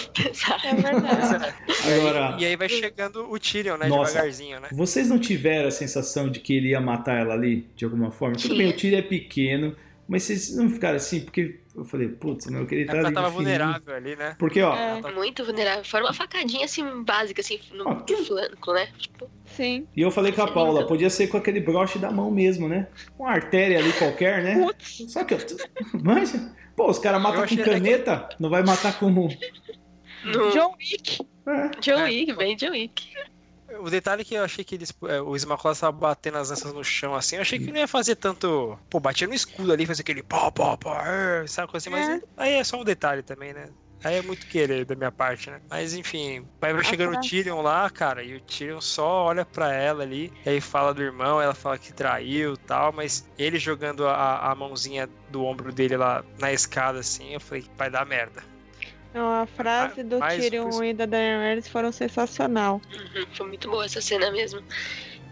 Speaker 3: É verdade. *laughs*
Speaker 2: E aí-
Speaker 1: Agora,
Speaker 2: E aí vai chegando o Tyrion, né?
Speaker 1: Nossa.
Speaker 2: Devagarzinho, né?
Speaker 1: vocês não tiveram a sensação de que ele ia matar ela ali, de alguma forma? Tudo bem, o tiro é pequeno, mas vocês não ficaram assim, porque eu falei, putz, meu, eu queria
Speaker 2: É
Speaker 1: ali
Speaker 2: ela tava
Speaker 1: de fininho.
Speaker 2: vulnerável ali, né?
Speaker 1: Porque, ó,
Speaker 3: É.
Speaker 4: Muito vulnerável. Fora uma facadinha assim, básica, assim, no
Speaker 1: Ah, que-
Speaker 4: flanco, né? Tipo,
Speaker 3: Sim.
Speaker 1: e eu falei com a Paula, podia ser com aquele broche da mão mesmo, né? Uma artéria ali qualquer, né?
Speaker 3: Putz.
Speaker 1: Só que, eu- manja, pô, os caras matam com caneta, não vai matar com...
Speaker 4: no
Speaker 3: John Wick.
Speaker 1: É.
Speaker 4: John
Speaker 2: É.
Speaker 4: Wick, bem John Wick.
Speaker 2: O detalhe que eu achei que eles, é, os Imaculados estavam batendo as lanças no chão assim, eu achei que não ia fazer tanto. Pô, batia no escudo ali, fazer aquele pó, pó, pó, é, sabe coisa assim, mas
Speaker 3: É.
Speaker 2: aí é só um detalhe também, né? Aí é muito querer da minha parte, né? Mas enfim, vai chegando o
Speaker 3: tá.
Speaker 2: Tyrion lá, cara, e o Tyrion só olha pra ela ali, e aí fala do irmão, ela fala que traiu e tal, mas ele jogando a, a mãozinha do ombro dele lá na escada, assim, eu falei, vai dar merda.
Speaker 3: Não, a frase do
Speaker 2: mais
Speaker 3: Tyrion
Speaker 2: coisa-
Speaker 3: e da Daenerys foram sensacional.
Speaker 4: Uhum, foi muito boa essa cena mesmo.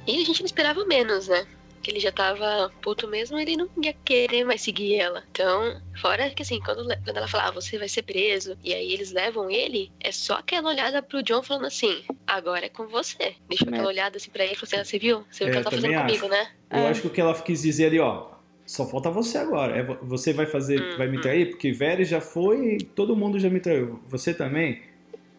Speaker 4: E a gente não esperava menos, né? Que ele já tava puto mesmo, ele não ia querer mais seguir ela. Então, fora que assim, quando, quando ela fala, ah, você vai ser preso, e aí eles levam ele, é só aquela olhada pro John falando assim, agora é com você. Deixa aquela
Speaker 3: É.
Speaker 4: olhada assim pra ele e falou assim, ah, você viu? Você viu o
Speaker 1: É,
Speaker 4: que ela
Speaker 1: eu
Speaker 4: tá fazendo
Speaker 1: também
Speaker 4: comigo, né?
Speaker 1: Eu
Speaker 3: É.
Speaker 1: acho que o que ela quis dizer ali, ó, só falta você agora. É, vo- você vai fazer,
Speaker 4: Uhum.
Speaker 1: vai me trair, porque Varys já foi, todo mundo já me traiu. Você também?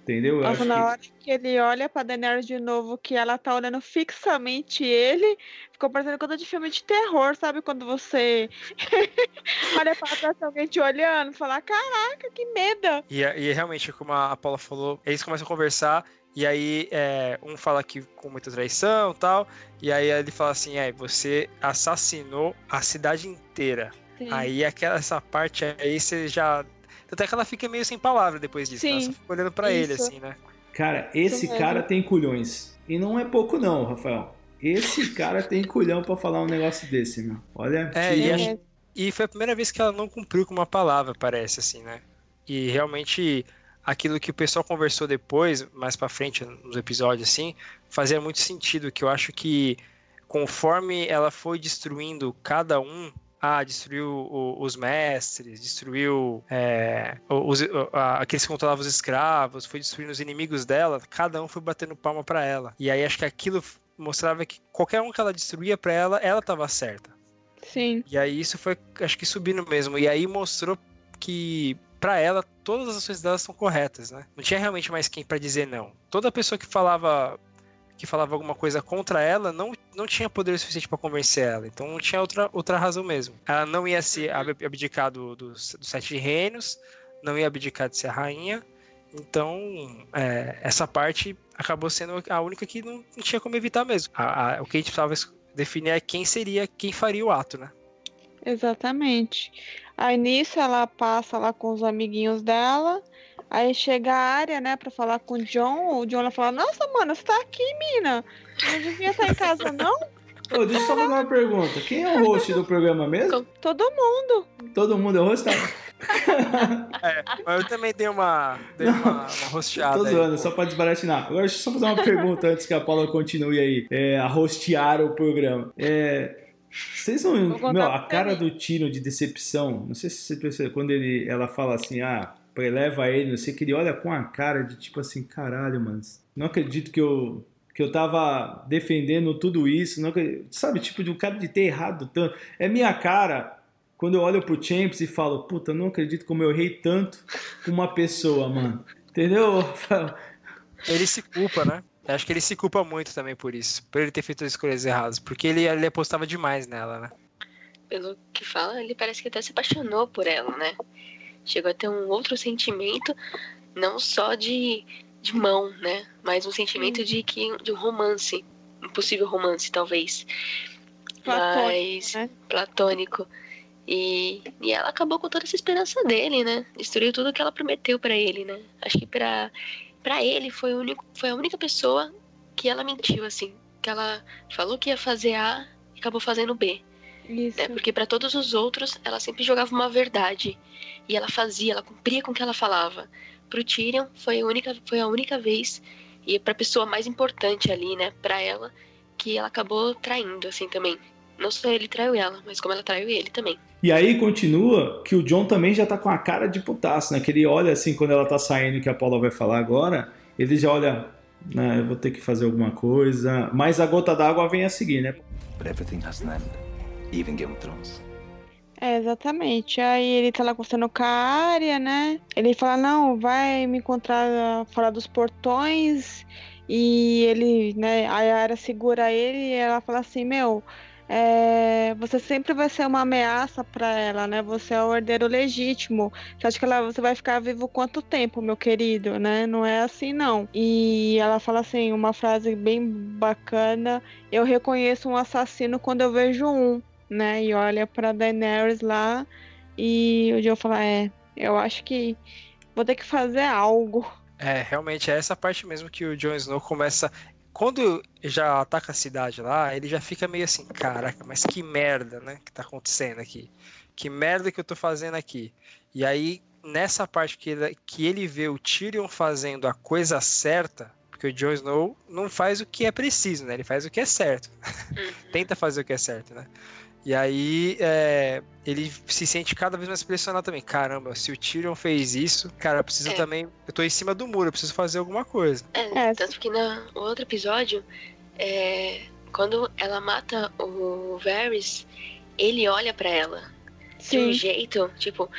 Speaker 1: Entendeu? Eu
Speaker 3: Nossa,
Speaker 1: acho
Speaker 3: na
Speaker 1: que...
Speaker 3: hora que ele olha pra Daenerys de novo, que ela tá olhando fixamente ele, ficou parecendo coisa de filme de terror, sabe? Quando você *laughs* olha pra trás, alguém te olhando, fala, caraca, que medo!
Speaker 2: E, e realmente, como a Paula falou, eles começam a conversar, e aí é, um fala que com muita traição e tal, e aí ele fala assim, é, você assassinou a cidade inteira.
Speaker 3: Sim.
Speaker 2: Aí aquela, essa parte aí você já. Até que ela fica meio sem palavra depois disso. né? Ela
Speaker 3: Sim,
Speaker 2: só fica olhando pra ele,
Speaker 3: isso.
Speaker 2: assim, né?
Speaker 1: Cara, esse cara tem culhões. E não é pouco não, Rafael. Esse *laughs* cara tem culhão pra falar um negócio desse, meu. Olha,
Speaker 2: É,
Speaker 1: que-
Speaker 2: e acho- E foi a primeira vez que ela não cumpriu com uma palavra, parece, assim, né? E realmente aquilo que o pessoal conversou depois, mais pra frente nos episódios, assim, fazia muito sentido, que eu acho que conforme ela foi destruindo cada um, ah, destruiu o- os mestres, destruiu é, os, a- aqueles que controlavam os escravos, foi destruindo os inimigos dela, cada um foi batendo palma pra ela. E aí acho que aquilo mostrava que qualquer um que ela destruía pra ela, ela tava certa.
Speaker 3: Sim,
Speaker 2: E aí isso foi, acho que subindo mesmo. E aí mostrou que pra ela todas as ações dela são corretas, né? Não tinha realmente mais quem pra dizer não. Toda pessoa que falava que falava alguma coisa contra ela não, não tinha poder suficiente pra convencer ela. Então não tinha outra, outra razão mesmo. Ela não ia se ab- abdicar do, dos, dos sete reinos, não ia abdicar de ser a rainha. Então é, essa parte acabou sendo a única que não, não tinha como evitar mesmo. A- a- o que a gente precisava definir é quem seria, quem faria o ato, né?
Speaker 3: Exatamente. Aí nisso ela passa lá com os amiguinhos dela. Aí chega a área, né, pra falar com o John. O John ela fala: Nossa, mano, você tá aqui, mina. Não devia estar em casa, não?
Speaker 1: Ô, deixa eu só fazer uma pergunta. Quem é o host do programa mesmo?
Speaker 3: Todo mundo.
Speaker 1: Todo mundo é o host? Tá?
Speaker 2: É, mas eu também dei uma, dei uma, uma rosteada
Speaker 1: Tô
Speaker 2: aí.
Speaker 1: zoando, só pra desbaratinar. Agora deixa eu só fazer uma pergunta antes que a Paula continue aí é, a hostear o programa. É, vocês
Speaker 3: contar
Speaker 1: Meu, a cara do Tino de decepção. Não sei se você percebeu. Quando ele, ela fala assim, ah, preleva ele, não sei que ele olha com a cara de tipo assim, caralho, mano. Não acredito que eu. Que eu tava defendendo tudo isso. Não acredito- sabe, tipo, de um cara de ter errado tanto. É minha cara quando eu olho pro Champs e falo, puta, não acredito como eu errei tanto com uma pessoa, mano. Entendeu? *laughs*
Speaker 2: Ele se culpa, né? Eu acho que ele se culpa muito também por isso. Por ele ter feito as escolhas erradas. Porque ele, ele apostava demais nela, né?
Speaker 4: Pelo que fala, ele parece que até se apaixonou por ela, né? Chegou a ter um outro sentimento, não só de, de mão, né? Mas um sentimento de que de um romance, um possível romance, talvez.
Speaker 3: Platônico,
Speaker 4: Mas
Speaker 3: né?
Speaker 4: platônico. E, e ela acabou com toda essa esperança dele, né? Destruiu tudo que ela prometeu pra ele, né? Acho que pra, pra ele foi, único, foi a única pessoa que ela mentiu, assim. Que ela falou que ia fazer A e acabou fazendo B
Speaker 3: Isso.
Speaker 4: né? Porque para todos os outros, ela sempre jogava uma verdade. E ela fazia, ela cumpria com o que ela falava. Pro Tyrion, foi a única, foi a única vez, e pra pessoa mais importante ali, né, pra ela, que ela acabou traindo, assim, também. Não só ele traiu ela, mas como ela traiu ele também.
Speaker 1: E aí continua que o John também já tá com a cara de putaço, né? Que ele olha assim quando ela tá saindo, que a Paula vai falar agora, ele já olha, né, eu vou ter que fazer alguma coisa. Mas a gota d'água vem a seguir, né?
Speaker 5: But everything has an end, even Game of Thrones.
Speaker 3: É, exatamente. Aí ele tá lá conversando com a área, né? Ele fala, não, vai me encontrar fora dos portões. E ele, né, a Yara segura ele e ela fala assim, meu, é, você sempre vai ser uma ameaça pra ela, né? Você é o herdeiro legítimo. Você acha que ela, você vai ficar vivo quanto tempo, meu querido, né? Não é assim, não. E ela fala assim, uma frase bem bacana, eu reconheço um assassino quando eu vejo um né? E olha pra Daenerys lá e o Jon fala, é, eu acho que vou ter que fazer algo.
Speaker 2: É, realmente é essa parte mesmo que o Jon Snow começa. Quando já ataca a cidade lá, ele já fica meio assim, caraca, mas que merda, né, que tá acontecendo aqui? Que merda que eu tô fazendo aqui? E aí, nessa parte que ele, que ele vê o Tyrion fazendo a coisa certa, porque o Jon Snow não faz o que é preciso, né? Ele faz o que é certo. *laughs*
Speaker 4: Uhum.
Speaker 2: Tenta fazer o que é certo, né? E aí é, ele se sente cada vez mais pressionado também. Caramba, se o Tyrion fez isso, cara, eu preciso
Speaker 4: É.
Speaker 2: também. Eu tô em cima do muro, eu preciso fazer alguma coisa.
Speaker 4: É,
Speaker 3: É.
Speaker 4: tanto que no outro episódio, é, quando ela mata o Varys, ele olha pra ela de um jeito, tipo,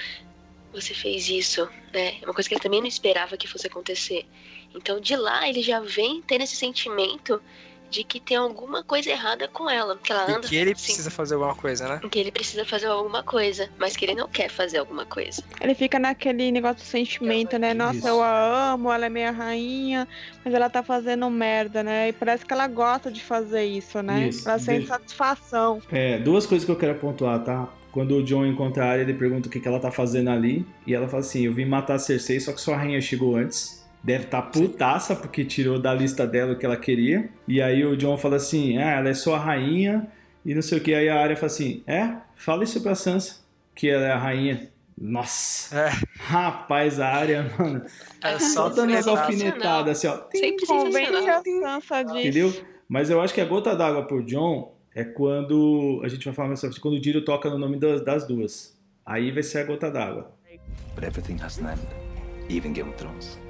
Speaker 4: você fez isso, né? É uma coisa que ele também não esperava que fosse acontecer. Então de lá ele já vem tendo esse sentimento de que tem alguma coisa errada com ela, que ela
Speaker 2: E
Speaker 4: anda
Speaker 2: que ele
Speaker 4: assim,
Speaker 2: precisa fazer alguma coisa, né?
Speaker 4: que ele precisa fazer alguma coisa, mas que ele não quer fazer alguma coisa.
Speaker 3: ele fica naquele negócio de sentimento, né? Nossa,
Speaker 1: Isso.
Speaker 3: eu a amo, ela é minha rainha, mas ela tá fazendo merda, né? E parece que ela gosta de fazer isso, né?
Speaker 1: Isso.
Speaker 3: Ela sente
Speaker 1: De-
Speaker 3: satisfação.
Speaker 1: É, duas coisas que eu quero pontuar, tá? Quando o John encontra a Arya, ele pergunta o que, que ela tá fazendo ali. E ela fala assim: Eu vim matar a Cersei, só que sua rainha chegou antes. Deve estar tá putaça, porque tirou da lista dela o que ela queria. E aí o John fala assim: Ah, ela é sua rainha. E não sei o que. Aí a Arya fala assim: É, fala isso pra Sansa, que ela é a rainha. Nossa,
Speaker 2: É,
Speaker 1: rapaz, a Arya, mano.
Speaker 2: é
Speaker 1: Só dando as alfinetadas assim, ó.
Speaker 3: Sansa disso.
Speaker 1: Entendeu? Mas eu acho que a gota d'água por John é quando. A gente vai falar mais sobre quando o Diro toca no nome das, das duas. Aí vai ser a gota d'água.
Speaker 5: But everything has an end, even Game of Thrones.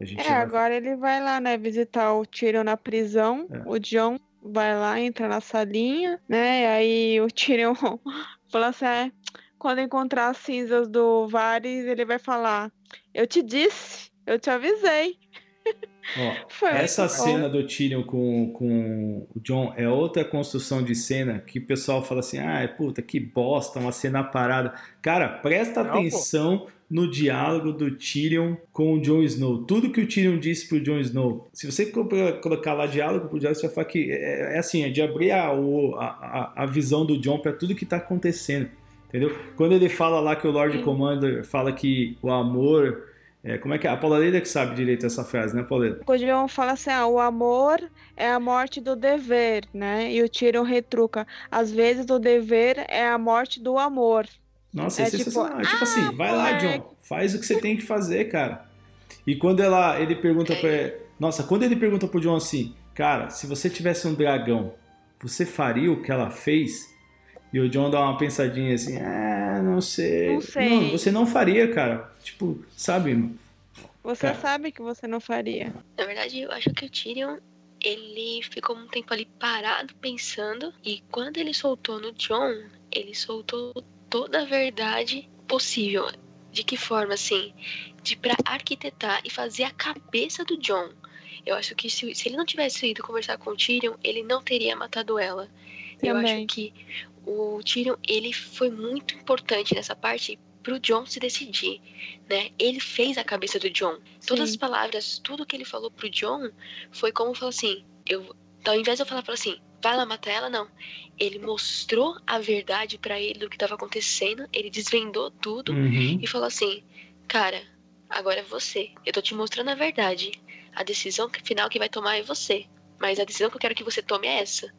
Speaker 1: A gente
Speaker 3: É,
Speaker 1: vai-
Speaker 3: agora ele vai lá, né, visitar o Tyrion na prisão.
Speaker 1: É.
Speaker 3: O John vai lá, entra na salinha, né? E aí o Tyrion *laughs* fala assim: é, quando encontrar as cinzas do Varys, ele vai falar: Eu te disse, eu te avisei.
Speaker 1: Ó, *laughs* essa cena do Tyrion com, com o John é outra construção de cena que o pessoal fala assim: ah, puta, que bosta, uma cena parada. Cara, presta
Speaker 2: Não, pô.
Speaker 1: No diálogo do Tyrion com o Jon Snow. Tudo que o Tyrion disse pro Jon Snow. Se você co- colocar lá diálogo por diálogo, você vai falar que é, é assim: é de abrir a, a, a- visão do John pra tudo que tá acontecendo. Entendeu? Quando ele fala lá que o Lord. Commander fala que o amor. é, como é que é? A Paula Leida que sabe direito essa frase, né, Pauleta?
Speaker 3: O John fala assim: ah, o amor é a morte do dever, né? E o Tyrion retruca: às vezes o dever é a morte do amor.
Speaker 1: Nossa,
Speaker 3: É
Speaker 1: é,
Speaker 3: tipo,
Speaker 1: sensacional. É tipo assim,
Speaker 3: ah,
Speaker 1: vai lá. John, faz o que você tem que fazer, cara. E quando ela, ele pergunta pra. Nossa, quando ele pergunta pro John assim, cara, se você tivesse um dragão, você faria o que ela fez? E o John dá uma pensadinha assim, ah, não sei.
Speaker 3: Não sei.
Speaker 1: você não faria, cara. Tipo, sabe?
Speaker 3: Você
Speaker 1: Cara.
Speaker 3: sabe que você não faria.
Speaker 4: Na verdade, eu acho que o Tyrion, ele ficou um tempo ali parado pensando e quando ele soltou no John, ele soltou toda a verdade possível. De que forma, assim? De pra arquitetar e fazer a cabeça do John. Eu acho que se, se ele não tivesse ido conversar com o Tyrion, ele não teria matado ela. Eu acho que o Tyrion, ele foi muito importante nessa parte pro John se decidir, né? Ele fez a cabeça do John. Todas as
Speaker 3: Sim.
Speaker 4: palavras, tudo que ele falou pro John foi como falou assim, eu, então, ao invés de eu falar ela assim, vai lá matar ela, não. Ele mostrou a verdade pra ele do que tava acontecendo, ele desvendou tudo
Speaker 1: Uhum.
Speaker 4: e falou assim, cara, agora é você. Eu tô te mostrando a verdade. A decisão final que vai tomar é você. Mas a decisão que eu quero que você tome é essa.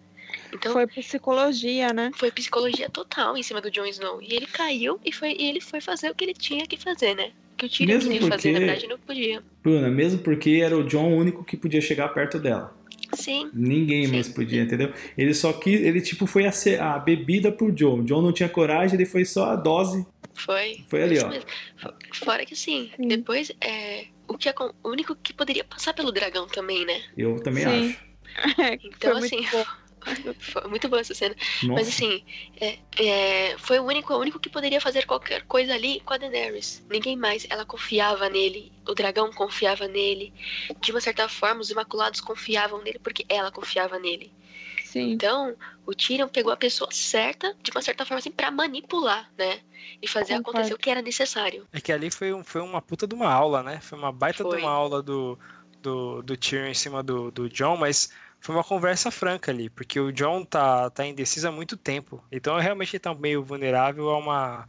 Speaker 4: Então,
Speaker 3: Foi psicologia, né?
Speaker 4: foi psicologia total em cima do Jon Snow. E ele caiu e, foi, e ele foi fazer o que ele tinha que fazer, né? Que o Tyrion
Speaker 1: Mesmo
Speaker 4: queria fazer, na
Speaker 1: porque-
Speaker 4: verdade, não podia.
Speaker 1: Bruna, mesmo porque era o John o único que podia chegar perto dela.
Speaker 4: Sim,
Speaker 1: Ninguém
Speaker 4: Sim.
Speaker 1: mais podia, entendeu? Ele só quis, ele tipo foi a, a bebida pro John. O John não tinha coragem, ele foi só a dose.
Speaker 4: foi.
Speaker 1: Foi ali, ó.
Speaker 4: mesmo. Fo- Fora que assim,
Speaker 3: Sim.
Speaker 4: depois é. O, que, acon- o único que poderia passar pelo dragão também, né?
Speaker 1: Eu também
Speaker 3: Sim.
Speaker 1: acho. *laughs*
Speaker 4: Então,
Speaker 3: Foi muito
Speaker 4: assim,
Speaker 3: bom.
Speaker 4: Foi muito boa essa cena.
Speaker 1: Nossa.
Speaker 4: Mas assim, é, é, foi o único, o único que poderia fazer qualquer coisa ali com a Daenerys. Ninguém mais. Ela confiava nele, o dragão confiava nele. De uma certa forma, os Imaculados confiavam nele porque ela confiava nele.
Speaker 3: Sim.
Speaker 4: Então, o Tyrion pegou a pessoa certa, de uma certa forma, assim, pra manipular, né? E fazer
Speaker 3: Concordo.
Speaker 4: acontecer o que era necessário.
Speaker 2: É que ali foi, um- foi uma puta de uma aula, né? Foi uma baita
Speaker 4: Foi.
Speaker 2: de uma aula do, do, do Tyrion em cima do, do John, mas foi uma conversa franca ali, porque o John tá, tá indeciso há muito tempo. Então realmente ele tá meio vulnerável a uma,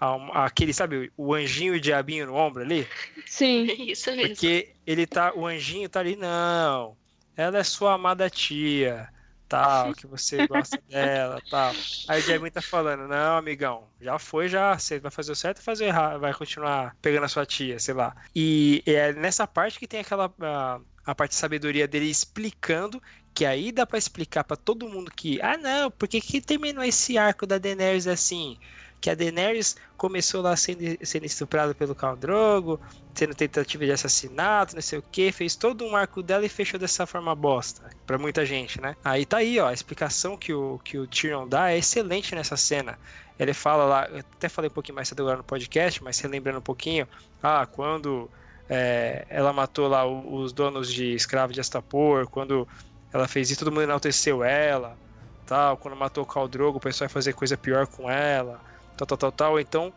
Speaker 2: a- aquele, sabe, o anjinho e o diabinho no ombro ali?
Speaker 3: Sim. *laughs*
Speaker 4: Isso mesmo.
Speaker 2: Porque ele tá, o anjinho tá ali, não. Ela é sua amada tia, tal, que você gosta *laughs* dela, tal. Aí o diabinho tá falando, não, amigão, já foi, já, você vai fazer o certo fazer o errado, vai continuar pegando a sua tia, sei lá. E é nessa parte que tem aquela a, a parte de sabedoria dele explicando que aí dá pra explicar pra todo mundo que, ah, não, por que que terminou esse arco da Daenerys assim? Que a Daenerys começou lá sendo, sendo estuprada pelo Khal Drogo, tendo tentativa de assassinato, não sei o que, fez todo um arco dela e fechou dessa forma bosta, pra muita gente, né? Aí tá aí, ó, a explicação que o, que o Tyrion dá é excelente nessa cena. Ele fala lá, eu até falei um pouquinho mais cedo agora no podcast, mas relembrando um pouquinho, ah, quando é, ela matou lá os donos de escravos de Astapor, quando ela fez isso, todo mundo enalteceu ela, tal, quando matou o Khal Drogo, o pessoal ia fazer coisa pior com ela, tal, tal, tal, tal, então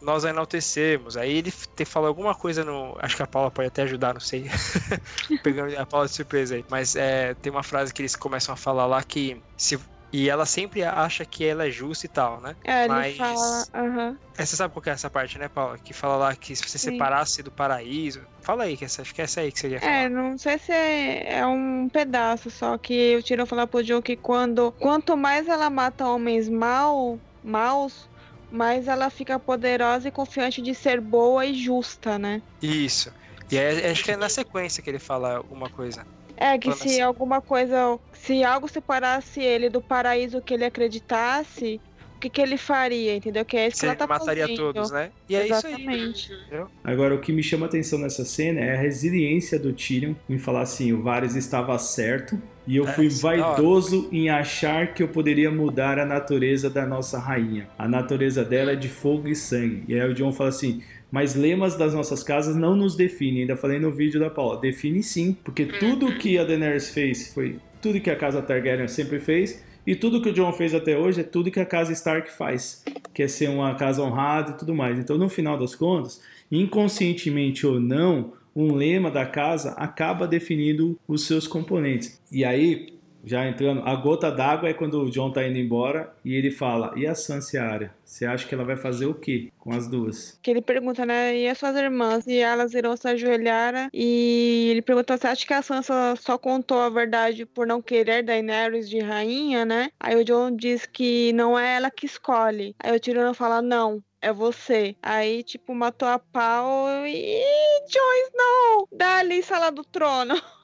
Speaker 2: nós a enaltecemos. Aí ele te falou alguma coisa no. Acho que a Paula pode até ajudar, não sei. *laughs* Pegando a Paula de surpresa aí. Mas é, tem uma frase que eles começam a falar lá que. Se, e ela sempre acha que ela é justa e tal, né?
Speaker 3: É, ele
Speaker 2: Mas-
Speaker 3: fala. Aham.
Speaker 2: É, Você sabe qual que é essa parte, né, Paula? Que fala lá que se você
Speaker 3: Sim.
Speaker 2: separasse do paraíso. Fala aí, que essa, acho que é essa aí que você ia falar.
Speaker 3: É, não sei se é, é um pedaço, só que o Tyrion fala pro Jon que quando quanto mais ela mata homens mal, maus, mais ela fica poderosa e confiante de ser boa e justa, né?
Speaker 2: Isso. E aí, acho que é na sequência que ele fala alguma coisa.
Speaker 3: É que se
Speaker 2: assim.
Speaker 3: alguma coisa, se algo separasse ele do paraíso que ele acreditasse, o que que ele faria, entendeu? Que é isso que ela tá
Speaker 2: mataria
Speaker 3: fazendo.
Speaker 2: todos, né? E é isso aí.
Speaker 3: Exatamente.
Speaker 1: Agora, o que me chama atenção nessa cena é a resiliência do Tyrion em falar assim: o Varys estava certo e eu
Speaker 2: É,
Speaker 1: fui
Speaker 2: é
Speaker 1: vaidoso em achar que eu poderia mudar a natureza da nossa rainha. A natureza dela é de fogo e sangue. E aí o John fala assim: mas lemas das nossas casas não nos definem. Ainda falei no vídeo da Paula: define sim, porque tudo que a Daenerys fez foi tudo que a casa Targaryen sempre fez. E tudo que o John fez até hoje é tudo que a casa Stark faz, que é ser uma casa honrada e tudo mais. Então, no final das contas, inconscientemente ou não, um lema da casa acaba definindo os seus componentes. E aí, já entrando, a gota d'água é quando o John tá indo embora e ele fala: "E a Sansa Arya? Você acha que ela vai fazer o quê com as duas?"
Speaker 3: Que ele pergunta, né? E as suas irmãs? E elas irão se ajoelhar. E ele pergunta: você acha que a Sansa só contou a verdade por não querer Daenerys de rainha, né? Aí o John diz que não é ela que escolhe. Aí o Tyrion fala: não. É você. Aí, tipo, matou a pau e. Jon Snow! Dali, sala do trono. *laughs*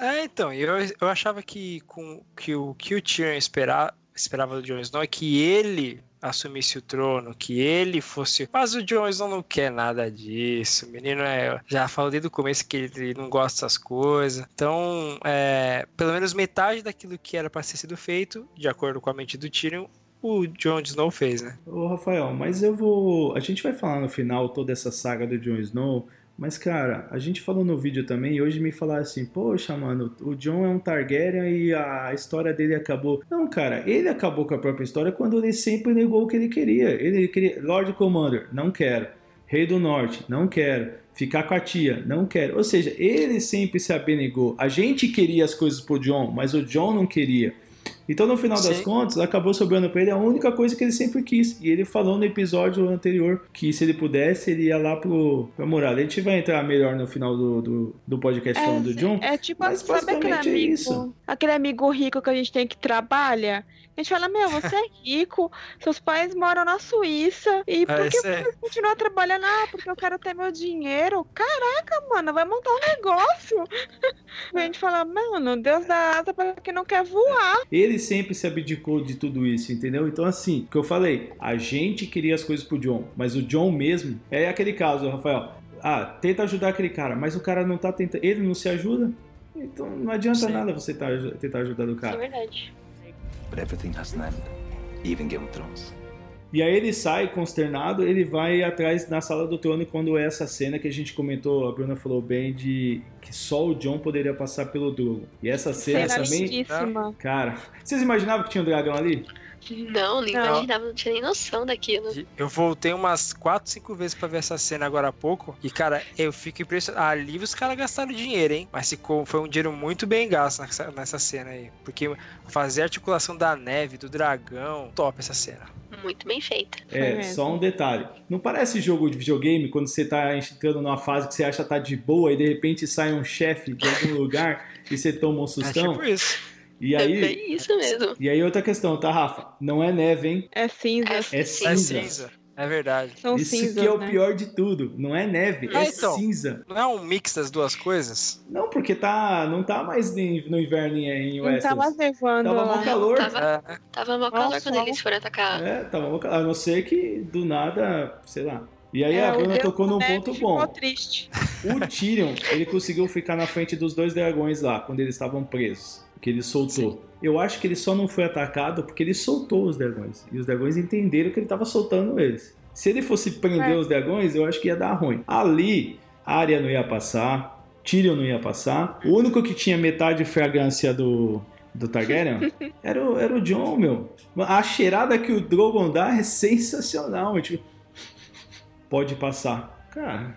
Speaker 2: É, então, eu, eu achava que, com, que o que o Tyrion esperar, esperava do Jon Snow é que ele assumisse o trono, que ele fosse. Mas o Jon Snow não quer nada disso. O menino é, já falou desde o começo que ele não gosta dessas coisas. Então, é, pelo menos metade daquilo que era para ter sido feito, de acordo com a mente do Tyrion, o Jon Snow fez, né?
Speaker 1: Ô, Rafael, mas eu vou. A gente vai falar no final toda essa saga do Jon Snow. Mas, cara, a gente falou no vídeo também e hoje me falaram assim: Poxa, mano, o Jon é um Targaryen e a história dele acabou. Não, cara, ele acabou com a própria história quando ele sempre negou o que ele queria. Ele queria. Lord Commander, não quero. Rei do Norte, não quero. Ficar com a tia, não quero. Ou seja, ele sempre se abenegou. A gente queria as coisas pro John, mas o John não queria. Então, no final das
Speaker 2: Sim.
Speaker 1: contas, acabou sobrando pra ele a única coisa que ele sempre quis. E ele falou no episódio anterior que se ele pudesse, ele ia lá pro, pra muralha. A gente vai entrar melhor no final do, do, do podcast falando do John.
Speaker 3: É tipo,
Speaker 1: Mas
Speaker 3: sabe aquele
Speaker 1: é
Speaker 3: amigo,
Speaker 1: isso.
Speaker 3: aquele amigo rico que a gente tem que trabalha? A gente fala, meu, você é *laughs* rico, seus pais moram na Suíça, e por
Speaker 2: É,
Speaker 3: que
Speaker 2: isso é.
Speaker 3: você continua trabalhando? Ah, porque eu quero ter meu dinheiro. Caraca, mano, vai montar um negócio. *laughs* a gente fala, mano, Deus dá asa pra quem não quer voar.
Speaker 1: Ele sempre se abdicou de tudo isso, entendeu? Então, assim, o que eu falei, a gente queria as coisas pro John, mas o John mesmo é aquele caso, Rafael. Ah, tenta ajudar aquele cara, mas o cara não tá tentando. Ele não se ajuda. Então não adianta
Speaker 2: Sim.
Speaker 1: nada você tá- tentar ajudar o
Speaker 4: Isso é
Speaker 1: cara.
Speaker 4: verdade.
Speaker 5: But everything has an end, even Game of Thrones.
Speaker 1: E aí ele sai consternado, ele vai atrás na sala do trono quando é essa cena que a gente comentou, a Bruna falou bem, de que só o John poderia passar pelo Drogo. E essa cena
Speaker 3: Cena
Speaker 1: também, cara, vocês imaginavam que tinha um dragão ali?
Speaker 4: Não, nem
Speaker 3: Não.
Speaker 4: imaginava, não tinha nem noção daquilo.
Speaker 2: Eu voltei umas 4, 5 vezes pra ver essa cena agora há pouco. E, cara, eu fico impressionado. Ali os caras gastaram dinheiro, hein? Mas ficou, foi um dinheiro muito bem gasto nessa, nessa cena aí. Porque fazer a articulação da neve, do dragão, top essa cena.
Speaker 4: Muito bem feita.
Speaker 1: É, só um detalhe. Não parece jogo de videogame quando você tá entrando numa fase que você acha que tá de boa e de repente sai um chefe de algum lugar e você toma um
Speaker 2: É
Speaker 1: sustão?
Speaker 2: tipo isso.
Speaker 1: E
Speaker 4: É
Speaker 1: aí,
Speaker 4: bem isso mesmo.
Speaker 1: e aí outra questão, tá, Rafa? Não é neve, hein?
Speaker 3: É cinza.
Speaker 1: É
Speaker 2: É
Speaker 1: cinza.
Speaker 2: cinza. É verdade.
Speaker 3: São
Speaker 1: Isso
Speaker 3: cinzas,
Speaker 1: que é o
Speaker 3: né?
Speaker 1: pior de tudo. Não é neve,
Speaker 2: Ah,
Speaker 1: é
Speaker 2: então.
Speaker 1: cinza.
Speaker 2: Não é um mix das duas coisas?
Speaker 1: Não, porque tá, não tá mais no inverno em, em
Speaker 3: Não tá
Speaker 1: Westeros.
Speaker 3: mais nevando
Speaker 1: Tava mó calor.
Speaker 4: Tava,
Speaker 2: É.
Speaker 4: tava mó
Speaker 3: Nossa,
Speaker 4: calor quando
Speaker 3: ó.
Speaker 4: eles foram atacar.
Speaker 1: É, tava mó calor. A não ser que do nada, sei lá. E aí
Speaker 3: É,
Speaker 1: a Bruna tocou num ponto
Speaker 3: ficou
Speaker 1: bom.
Speaker 3: triste.
Speaker 1: O Tyrion, ele conseguiu ficar na frente dos dois dragões lá, quando eles estavam presos. Que ele soltou. Eu acho que ele só não foi atacado porque ele soltou os dragões. E os dragões entenderam que ele estava soltando eles. Se ele fosse prender
Speaker 3: É.
Speaker 1: os dragões, eu acho que ia dar ruim. Ali, Arya não ia passar, Tyrion não ia passar. O único que tinha metade de fragrância do, do Targaryen *laughs* era o, era o John, meu. A cheirada que o Drogon dá é sensacional. Tipo, *laughs* pode passar. Cara,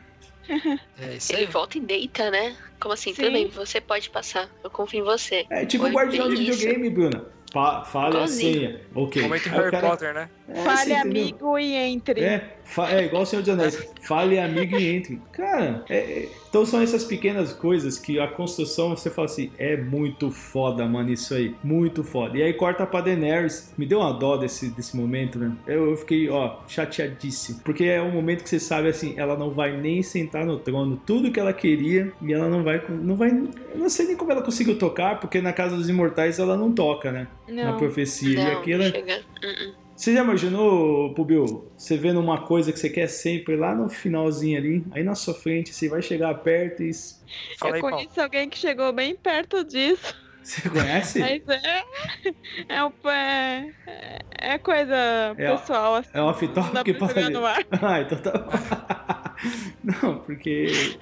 Speaker 2: É isso
Speaker 4: Ele
Speaker 2: aí.
Speaker 4: volta e deita, né? Como assim?
Speaker 3: Sim.
Speaker 4: Tudo bem, você pode passar. Eu confio em você.
Speaker 1: é tipo
Speaker 4: Foi
Speaker 1: guardião de
Speaker 4: bem isso.
Speaker 1: videogame, Bruna. Pa fale a senha. Ok.
Speaker 2: Momento
Speaker 1: o
Speaker 2: Harry
Speaker 1: cara-
Speaker 2: Potter, né?
Speaker 1: É,
Speaker 3: Fale
Speaker 1: entendeu?
Speaker 3: amigo e entre.
Speaker 1: É, é igual o Senhor dos Anéis. Fale amigo e entre. Cara, é- é- então são essas pequenas coisas que a construção, você fala assim, é muito foda, mano, isso aí. Muito foda. E aí corta pra Daenerys. Me deu uma dó desse, desse momento, né? Eu, eu fiquei, ó, chateadíssimo. Porque é um momento que você sabe, assim, ela não vai nem sentar no trono. Tudo que ela queria, e ela não vai... Não vai eu não sei nem como ela conseguiu tocar, porque na Casa dos Imortais ela não toca, né? Na
Speaker 3: Não.
Speaker 1: profecia. e
Speaker 4: Não,
Speaker 1: aquilo é-
Speaker 4: chega. Uh-uh.
Speaker 1: Você já imaginou, Pubil, você vendo uma coisa que você quer sempre lá no finalzinho ali, aí na sua frente você vai chegar perto e.
Speaker 2: Fala
Speaker 3: Eu
Speaker 2: aí, Paulo.
Speaker 3: conheço alguém que chegou bem perto disso.
Speaker 1: Você conhece?
Speaker 3: Mas é. É, é, é coisa
Speaker 1: É,
Speaker 3: pessoal, assim.
Speaker 1: É off
Speaker 3: Não dá
Speaker 1: topic
Speaker 3: pra
Speaker 1: passa. *laughs* Ah, então tá bom. *laughs* *laughs* Não, porque.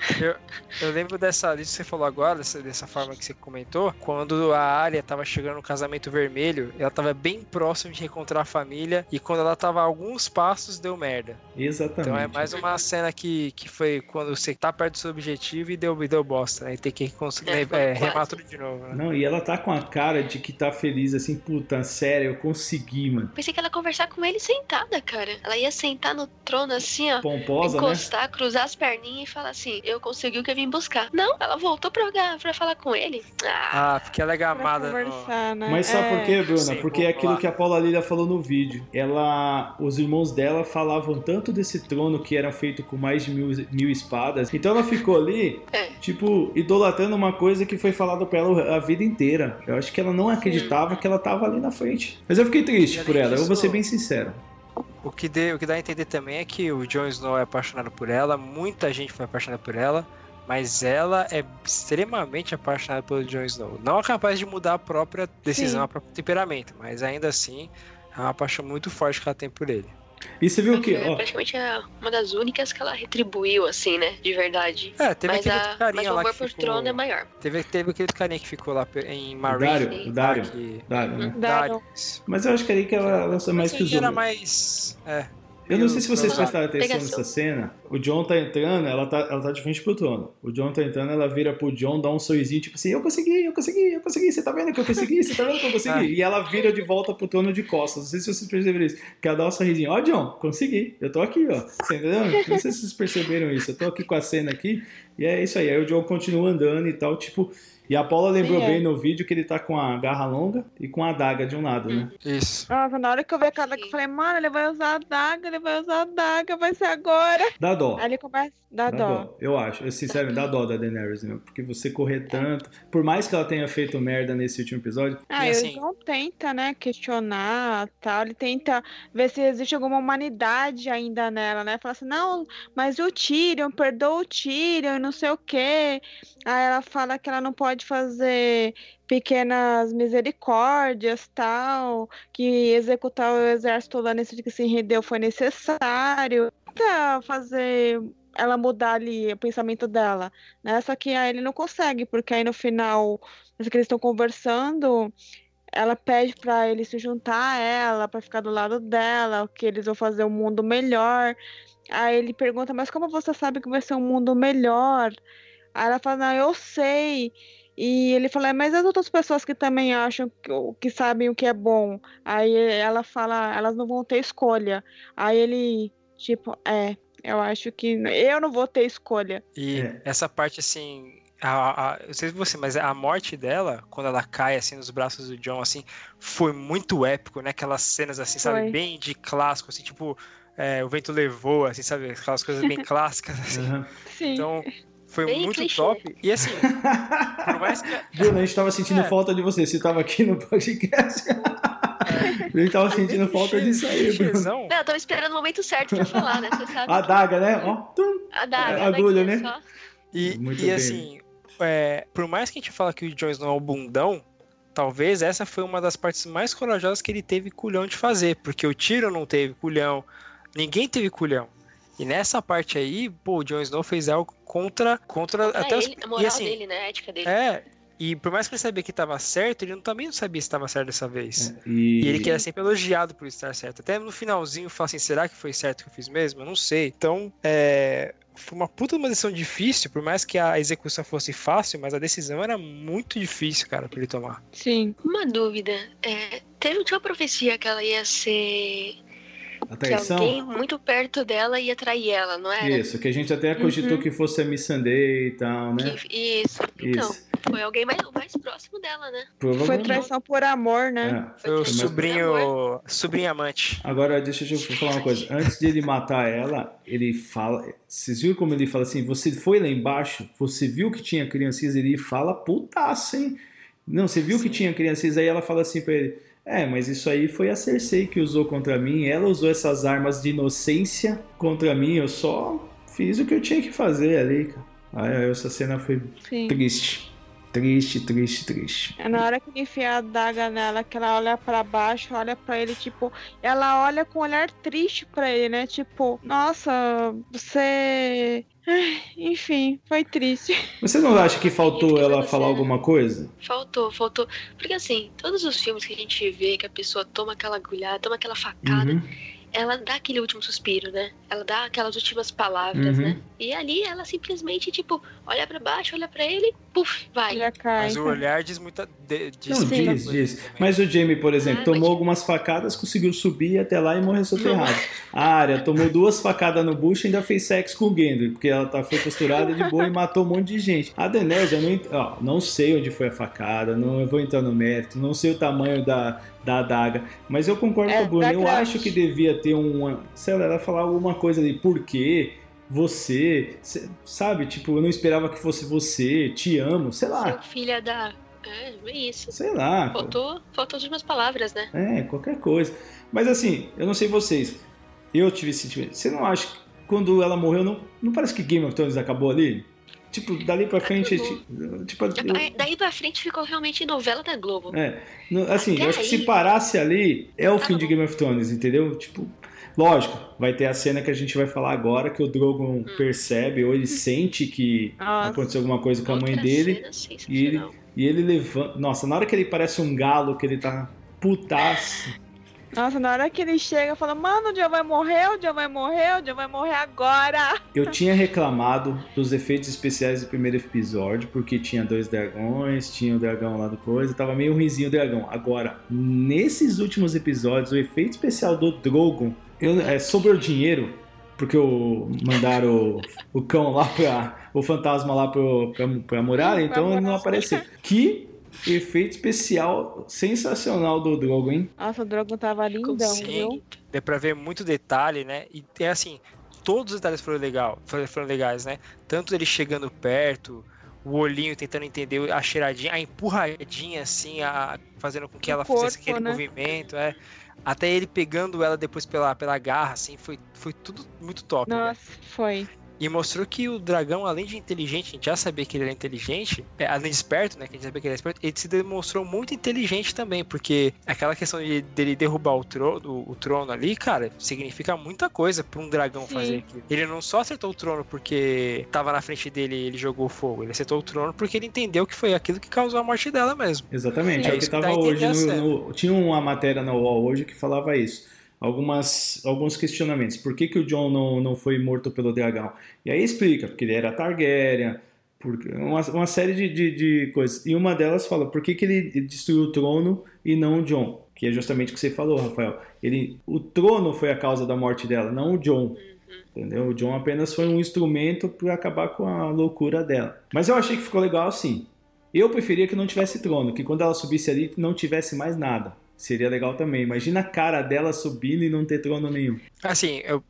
Speaker 2: Eu lembro dessa, disso que você falou agora, dessa, dessa forma que você comentou, quando a Arya tava chegando no casamento vermelho, ela tava bem próximo de reencontrar a família, e quando ela tava a alguns passos, deu merda.
Speaker 1: Exatamente.
Speaker 2: Então é mais uma cena que, que foi quando você tá perto do seu objetivo e deu, e deu bosta, né? E tem que conseguir
Speaker 4: É,
Speaker 2: é, remar tudo de novo, né?
Speaker 1: Não, e ela tá com a cara de que tá feliz, assim, puta, sério, eu consegui, mano.
Speaker 4: Pensei que ela ia conversar com ele sentada, cara. Ela ia sentar no trono assim, ó.
Speaker 1: Pomposa, né?
Speaker 4: Cruzar as perninhas e falar assim: Eu consegui o que eu vim buscar. Não, ela voltou pra, pra falar com ele. Ah,
Speaker 2: Ah, porque ela é
Speaker 3: Pra
Speaker 2: gamada no...
Speaker 3: né?
Speaker 1: Mas sabe
Speaker 3: É.
Speaker 1: por quê, Bruna?
Speaker 2: Sim,
Speaker 1: Porque é aquilo
Speaker 2: lá.
Speaker 1: que a Paula Lila falou no vídeo. Ela, os irmãos dela falavam tanto desse trono que era feito com mais de mil, mil espadas. Então ela ficou ali, *laughs*
Speaker 4: É.
Speaker 1: tipo, idolatrando uma coisa que foi falada pra ela a vida inteira. Eu acho que ela não acreditava que ela tava ali na frente. Mas eu fiquei triste por ela, eu vou ser bem sincero.
Speaker 2: O que, dê, o que dá a entender também é que o Jon Snow é apaixonado por ela, muita gente foi apaixonada por ela, mas ela é extremamente apaixonada pelo Jon Snow. Não é capaz de mudar a própria decisão,
Speaker 3: Sim.
Speaker 2: o próprio temperamento, mas ainda assim é uma paixão muito forte que ela tem por ele.
Speaker 1: E você viu o que?
Speaker 4: é
Speaker 1: Ó,
Speaker 4: praticamente é uma das únicas que ela retribuiu, assim, né? De verdade.
Speaker 2: É, teve
Speaker 4: Mas,
Speaker 2: aquele
Speaker 4: a,
Speaker 2: outro
Speaker 4: mas
Speaker 2: carinha
Speaker 4: o amor por
Speaker 2: ficou...
Speaker 4: trono é maior.
Speaker 2: Teve, teve aquele carinha que ficou lá em
Speaker 1: o
Speaker 2: Marine.
Speaker 1: Dário, o Dário. Dário, né?
Speaker 3: Daram.
Speaker 2: Darius.
Speaker 1: Mas eu acho que ali que ela lança mais que os
Speaker 2: Esse era
Speaker 1: outros.
Speaker 2: mais... É,
Speaker 1: Eu não sei se vocês prestaram atenção
Speaker 4: Pegação.
Speaker 1: nessa cena. O John tá entrando, ela tá, ela tá de frente pro trono. O John tá entrando, ela vira pro John, dá um sorrisinho, tipo assim, eu consegui, eu consegui, eu consegui, você tá vendo que eu consegui, você tá vendo que eu consegui. *laughs*
Speaker 2: Ah.
Speaker 1: E ela vira de volta pro trono de costas. Não sei se vocês perceberam isso. Que ela dá um sorrisinho, ó John, consegui, eu tô aqui, ó. Você entendeu? Não sei se vocês perceberam isso. Eu tô aqui com a cena aqui, e é isso aí. Aí o John continua andando e tal, tipo... E a Paula lembrou
Speaker 3: Sim, é.
Speaker 1: bem no vídeo que ele tá com a garra longa e com a adaga de um lado, né?
Speaker 2: isso.
Speaker 3: Nossa, na hora que eu vi a cara que eu falei, mano, ele vai usar a daga, ele vai usar a daga, vai ser agora.
Speaker 1: Dá dó.
Speaker 3: Aí ele começa a dar
Speaker 1: Dá
Speaker 3: dó.
Speaker 1: dó. Eu acho. Eu, sinceramente, dá dó da Daenerys, meu. Porque você correr tanto. Por mais que ela tenha feito merda nesse último episódio.
Speaker 3: Ah,
Speaker 2: E
Speaker 3: e
Speaker 2: assim-
Speaker 3: o John tenta, né, questionar tal, ele tenta ver se existe alguma humanidade ainda nela, né? Fala assim, não, mas o Tyrion, perdoa o Tyrion e não sei o quê. Aí ela fala que ela não pode fazer pequenas misericórdias, tal, que executar o exército dia que se rendeu foi necessário. Tenta fazer ela mudar ali o pensamento dela, né? Só que aí ele não consegue, porque aí no final, que eles estão conversando, ela pede pra ele se juntar a ela, pra ficar do lado dela, que eles vão fazer um mundo melhor. Aí ele pergunta, mas como você sabe que vai ser um mundo melhor? Aí ela fala, não, eu sei. E ele fala, mas as outras pessoas que também acham que, que sabem o que é bom, aí ela fala, elas não vão ter escolha. Aí ele, tipo, é, eu acho que eu não vou ter escolha.
Speaker 2: E
Speaker 1: É.
Speaker 2: essa parte, assim. A, a, eu sei você, mas a morte dela, quando ela cai assim nos braços do John, assim, foi muito épico, né? Aquelas cenas assim, sabe,
Speaker 3: Foi.
Speaker 2: bem de clássico, assim, tipo, é, o vento levou, assim, sabe, aquelas coisas bem *laughs* clássicas, assim.
Speaker 3: Sim.
Speaker 2: Então, foi
Speaker 4: Bem
Speaker 2: muito
Speaker 4: clichê.
Speaker 2: top. E assim, por mais que. *laughs*
Speaker 1: Bruna, a gente tava sentindo
Speaker 2: É.
Speaker 1: falta de você. Você tava aqui no podcast. *laughs* a gente tava sentindo falta disso aí, Bruno.
Speaker 4: Não, eu tava esperando o momento certo pra falar, né? Você sabe.
Speaker 1: A daga, né? Ó, tum.
Speaker 4: A daga,
Speaker 1: a agulha,
Speaker 4: daqui,
Speaker 1: né?
Speaker 4: só.
Speaker 2: E,
Speaker 1: Muito
Speaker 2: e
Speaker 1: bem.
Speaker 2: assim, é, por mais que a gente fala que o Jones não é o bundão, talvez essa foi uma das partes mais corajosas que ele teve culhão de fazer, porque o Tiro não teve culhão, ninguém teve culhão. E nessa parte aí, pô, o Jon Snow fez algo contra, contra
Speaker 4: Pra
Speaker 2: até os,
Speaker 4: ele, a
Speaker 2: e
Speaker 4: moral
Speaker 2: assim,
Speaker 4: dele, né? A ética dele.
Speaker 2: é, e por mais que ele sabia que estava certo, ele não- também não sabia se estava certo dessa vez.
Speaker 1: E,
Speaker 2: E ele que era sempre elogiado por estar certo. Até no finalzinho, fala assim, será que foi certo que eu fiz mesmo? Eu não sei. Então, é... Foi uma puta uma decisão difícil, por mais que a execução fosse fácil, mas a decisão era muito difícil, cara, pra ele tomar.
Speaker 3: Sim.
Speaker 4: Uma dúvida. É, teve uma profecia que ela ia ser. Que
Speaker 1: traição?
Speaker 4: alguém muito perto dela ia trair ela, não era?
Speaker 1: Isso, que a gente até cogitou
Speaker 3: Uhum.
Speaker 1: que fosse a Missandei e tal, né?
Speaker 4: Que- isso. Então,
Speaker 1: Isso.
Speaker 4: foi alguém mais, mais próximo dela, né?
Speaker 3: Foi traição por amor, né?
Speaker 1: É.
Speaker 2: Foi o sobrinho, sobrinho amante.
Speaker 1: Agora, deixa eu te falar uma coisa. Antes de ele matar ela, ele fala. Vocês viram como ele fala assim? Você foi lá embaixo, você viu que tinha criancinhas, ele fala putaço, hein? Não, você viu que
Speaker 2: Sim.
Speaker 1: tinha criancinhas, aí ela fala assim pra ele: É, mas isso aí foi a Cersei que usou contra mim. Ela usou essas armas de inocência contra mim. Eu só fiz o que eu tinha que fazer ali, cara. Aí essa cena foi
Speaker 3: Sim.
Speaker 1: triste. Triste, triste, triste.
Speaker 3: É na hora que ele enfia a daga nela, que ela olha pra baixo, olha pra ele, tipo, ela olha com um olhar triste pra ele, né? Tipo, nossa, você. Enfim, foi triste. *laughs*
Speaker 1: Você não acha que faltou ela falar
Speaker 4: né?
Speaker 1: alguma coisa?
Speaker 4: Faltou, faltou. Porque assim, todos os filmes que a gente vê que a pessoa toma aquela agulhada, toma aquela facada,
Speaker 1: Uhum.
Speaker 4: Ela dá aquele último suspiro, né? Ela dá aquelas últimas palavras,
Speaker 1: Uhum.
Speaker 4: né? E ali ela simplesmente, tipo, olha pra baixo, olha pra ele, puf, vai.
Speaker 3: Cai.
Speaker 2: Mas o olhar diz muita. de- diz
Speaker 1: Não,
Speaker 2: muita
Speaker 1: diz, diz.
Speaker 2: também.
Speaker 1: Mas o Jamie, por exemplo,
Speaker 4: Ah,
Speaker 1: tomou
Speaker 4: mas-
Speaker 1: algumas facadas, conseguiu subir até lá e morreu soterrado. A Arya tomou duas facadas no bucho e ainda fez sexo com o Gendry, porque ela tá, foi costurada de boa e matou um monte de gente. A Daenerys, eu não, ent- ó, não sei onde foi a facada, não eu vou entrar no mérito, não sei o tamanho da, da adaga, mas eu concordo
Speaker 3: É,
Speaker 1: com a Bruna, eu acho que devia ter uma, sei lá, ela falar alguma coisa ali, por quê? Você, cê- sabe, tipo, eu não esperava que fosse você, te amo, sei
Speaker 4: Seu
Speaker 1: lá,
Speaker 4: filha da. É, é isso.
Speaker 1: sei lá.
Speaker 4: Faltou, faltou as últimas palavras, né?
Speaker 1: É, qualquer coisa. Mas assim, eu não sei vocês. Eu tive esse sentimento. Você não acha que quando ela morreu, não, não parece que Game of Thrones acabou ali? Tipo, dali pra frente.
Speaker 4: Acabou.
Speaker 1: Tipo, eu-
Speaker 4: Aí- Daí pra frente ficou realmente novela da Globo.
Speaker 1: é, assim,
Speaker 4: Até
Speaker 1: eu acho que se
Speaker 4: aí-
Speaker 1: parasse ali, é o
Speaker 4: Tá
Speaker 1: fim de. Game of Thrones, entendeu? Tipo, lógico, vai ter a cena que a gente vai falar agora que o Drogon percebe ou ele *laughs* sente que
Speaker 3: Nossa.
Speaker 1: aconteceu alguma coisa com a mãe
Speaker 4: Outra
Speaker 1: dele.
Speaker 4: cena sensacional.
Speaker 1: E ele levanta. Nossa, na hora que ele parece um galo, que ele tá putaço.
Speaker 3: Nossa, na hora que ele chega, fala, mano, o John vai morrer, o John vai morrer, o John vai morrer agora. *laughs*
Speaker 1: Eu tinha reclamado dos efeitos especiais do primeiro episódio, porque tinha dois dragões, tinha o dragão lá do coisa, tava meio ruizinho o dragão. Agora, nesses últimos episódios, o efeito especial do Drogon eu- é sobre o dinheiro, porque o, mandaram o, o cão lá pra. o fantasma lá pro, pra, pra muralha, então ele não apareceu. Que efeito especial sensacional do Drogon, hein?
Speaker 3: Nossa, o Drogon tava lindão, viu?
Speaker 2: Deu pra ver muito detalhe, né? E é assim, todos os detalhes foram, legal, foram, legais, né? Tanto ele chegando perto, o olhinho tentando entender a cheiradinha, a empurradinha, assim, a, fazendo com que
Speaker 3: O
Speaker 2: ela fizesse
Speaker 3: corpo,
Speaker 2: aquele
Speaker 3: né?
Speaker 2: movimento, é. Até ele pegando ela depois pela, pela garra, assim, foi, foi tudo muito top, né?
Speaker 3: Nossa, foi.
Speaker 2: E mostrou que o dragão, além de inteligente, a gente já sabia que ele era inteligente, é, além de esperto, né? Que a gente sabia que ele era esperto, ele se demonstrou muito inteligente também, porque aquela questão de, dele derrubar o trono, o trono ali, cara, significa muita coisa pra um dragão
Speaker 3: Sim.
Speaker 2: fazer aquilo. Ele não só acertou o trono porque tava na frente dele e ele jogou fogo, ele acertou o trono porque ele entendeu que foi aquilo que causou a morte dela mesmo.
Speaker 1: Exatamente,
Speaker 3: Sim.
Speaker 1: é
Speaker 2: É
Speaker 1: o que tava hoje no, no- Tinha uma matéria na UOL hoje que falava isso. Algumas, alguns questionamentos. Por que, que o John não, não foi morto pelo dragão? E aí explica, porque ele era Targaryen, Porque uma, uma série de, de, de coisas. E uma delas fala, por que, que ele destruiu o trono e não o John? Que é justamente o que você falou, Rafael. Ele, o trono foi a causa da morte dela, não o John. Entendeu? O John apenas foi um instrumento para acabar com a loucura dela. Mas eu achei que ficou legal assim. Eu preferia que não tivesse trono, que quando ela subisse ali não tivesse mais nada. Seria legal também. Imagina a cara dela subindo e não ter trono nenhum.
Speaker 2: Assim, eu,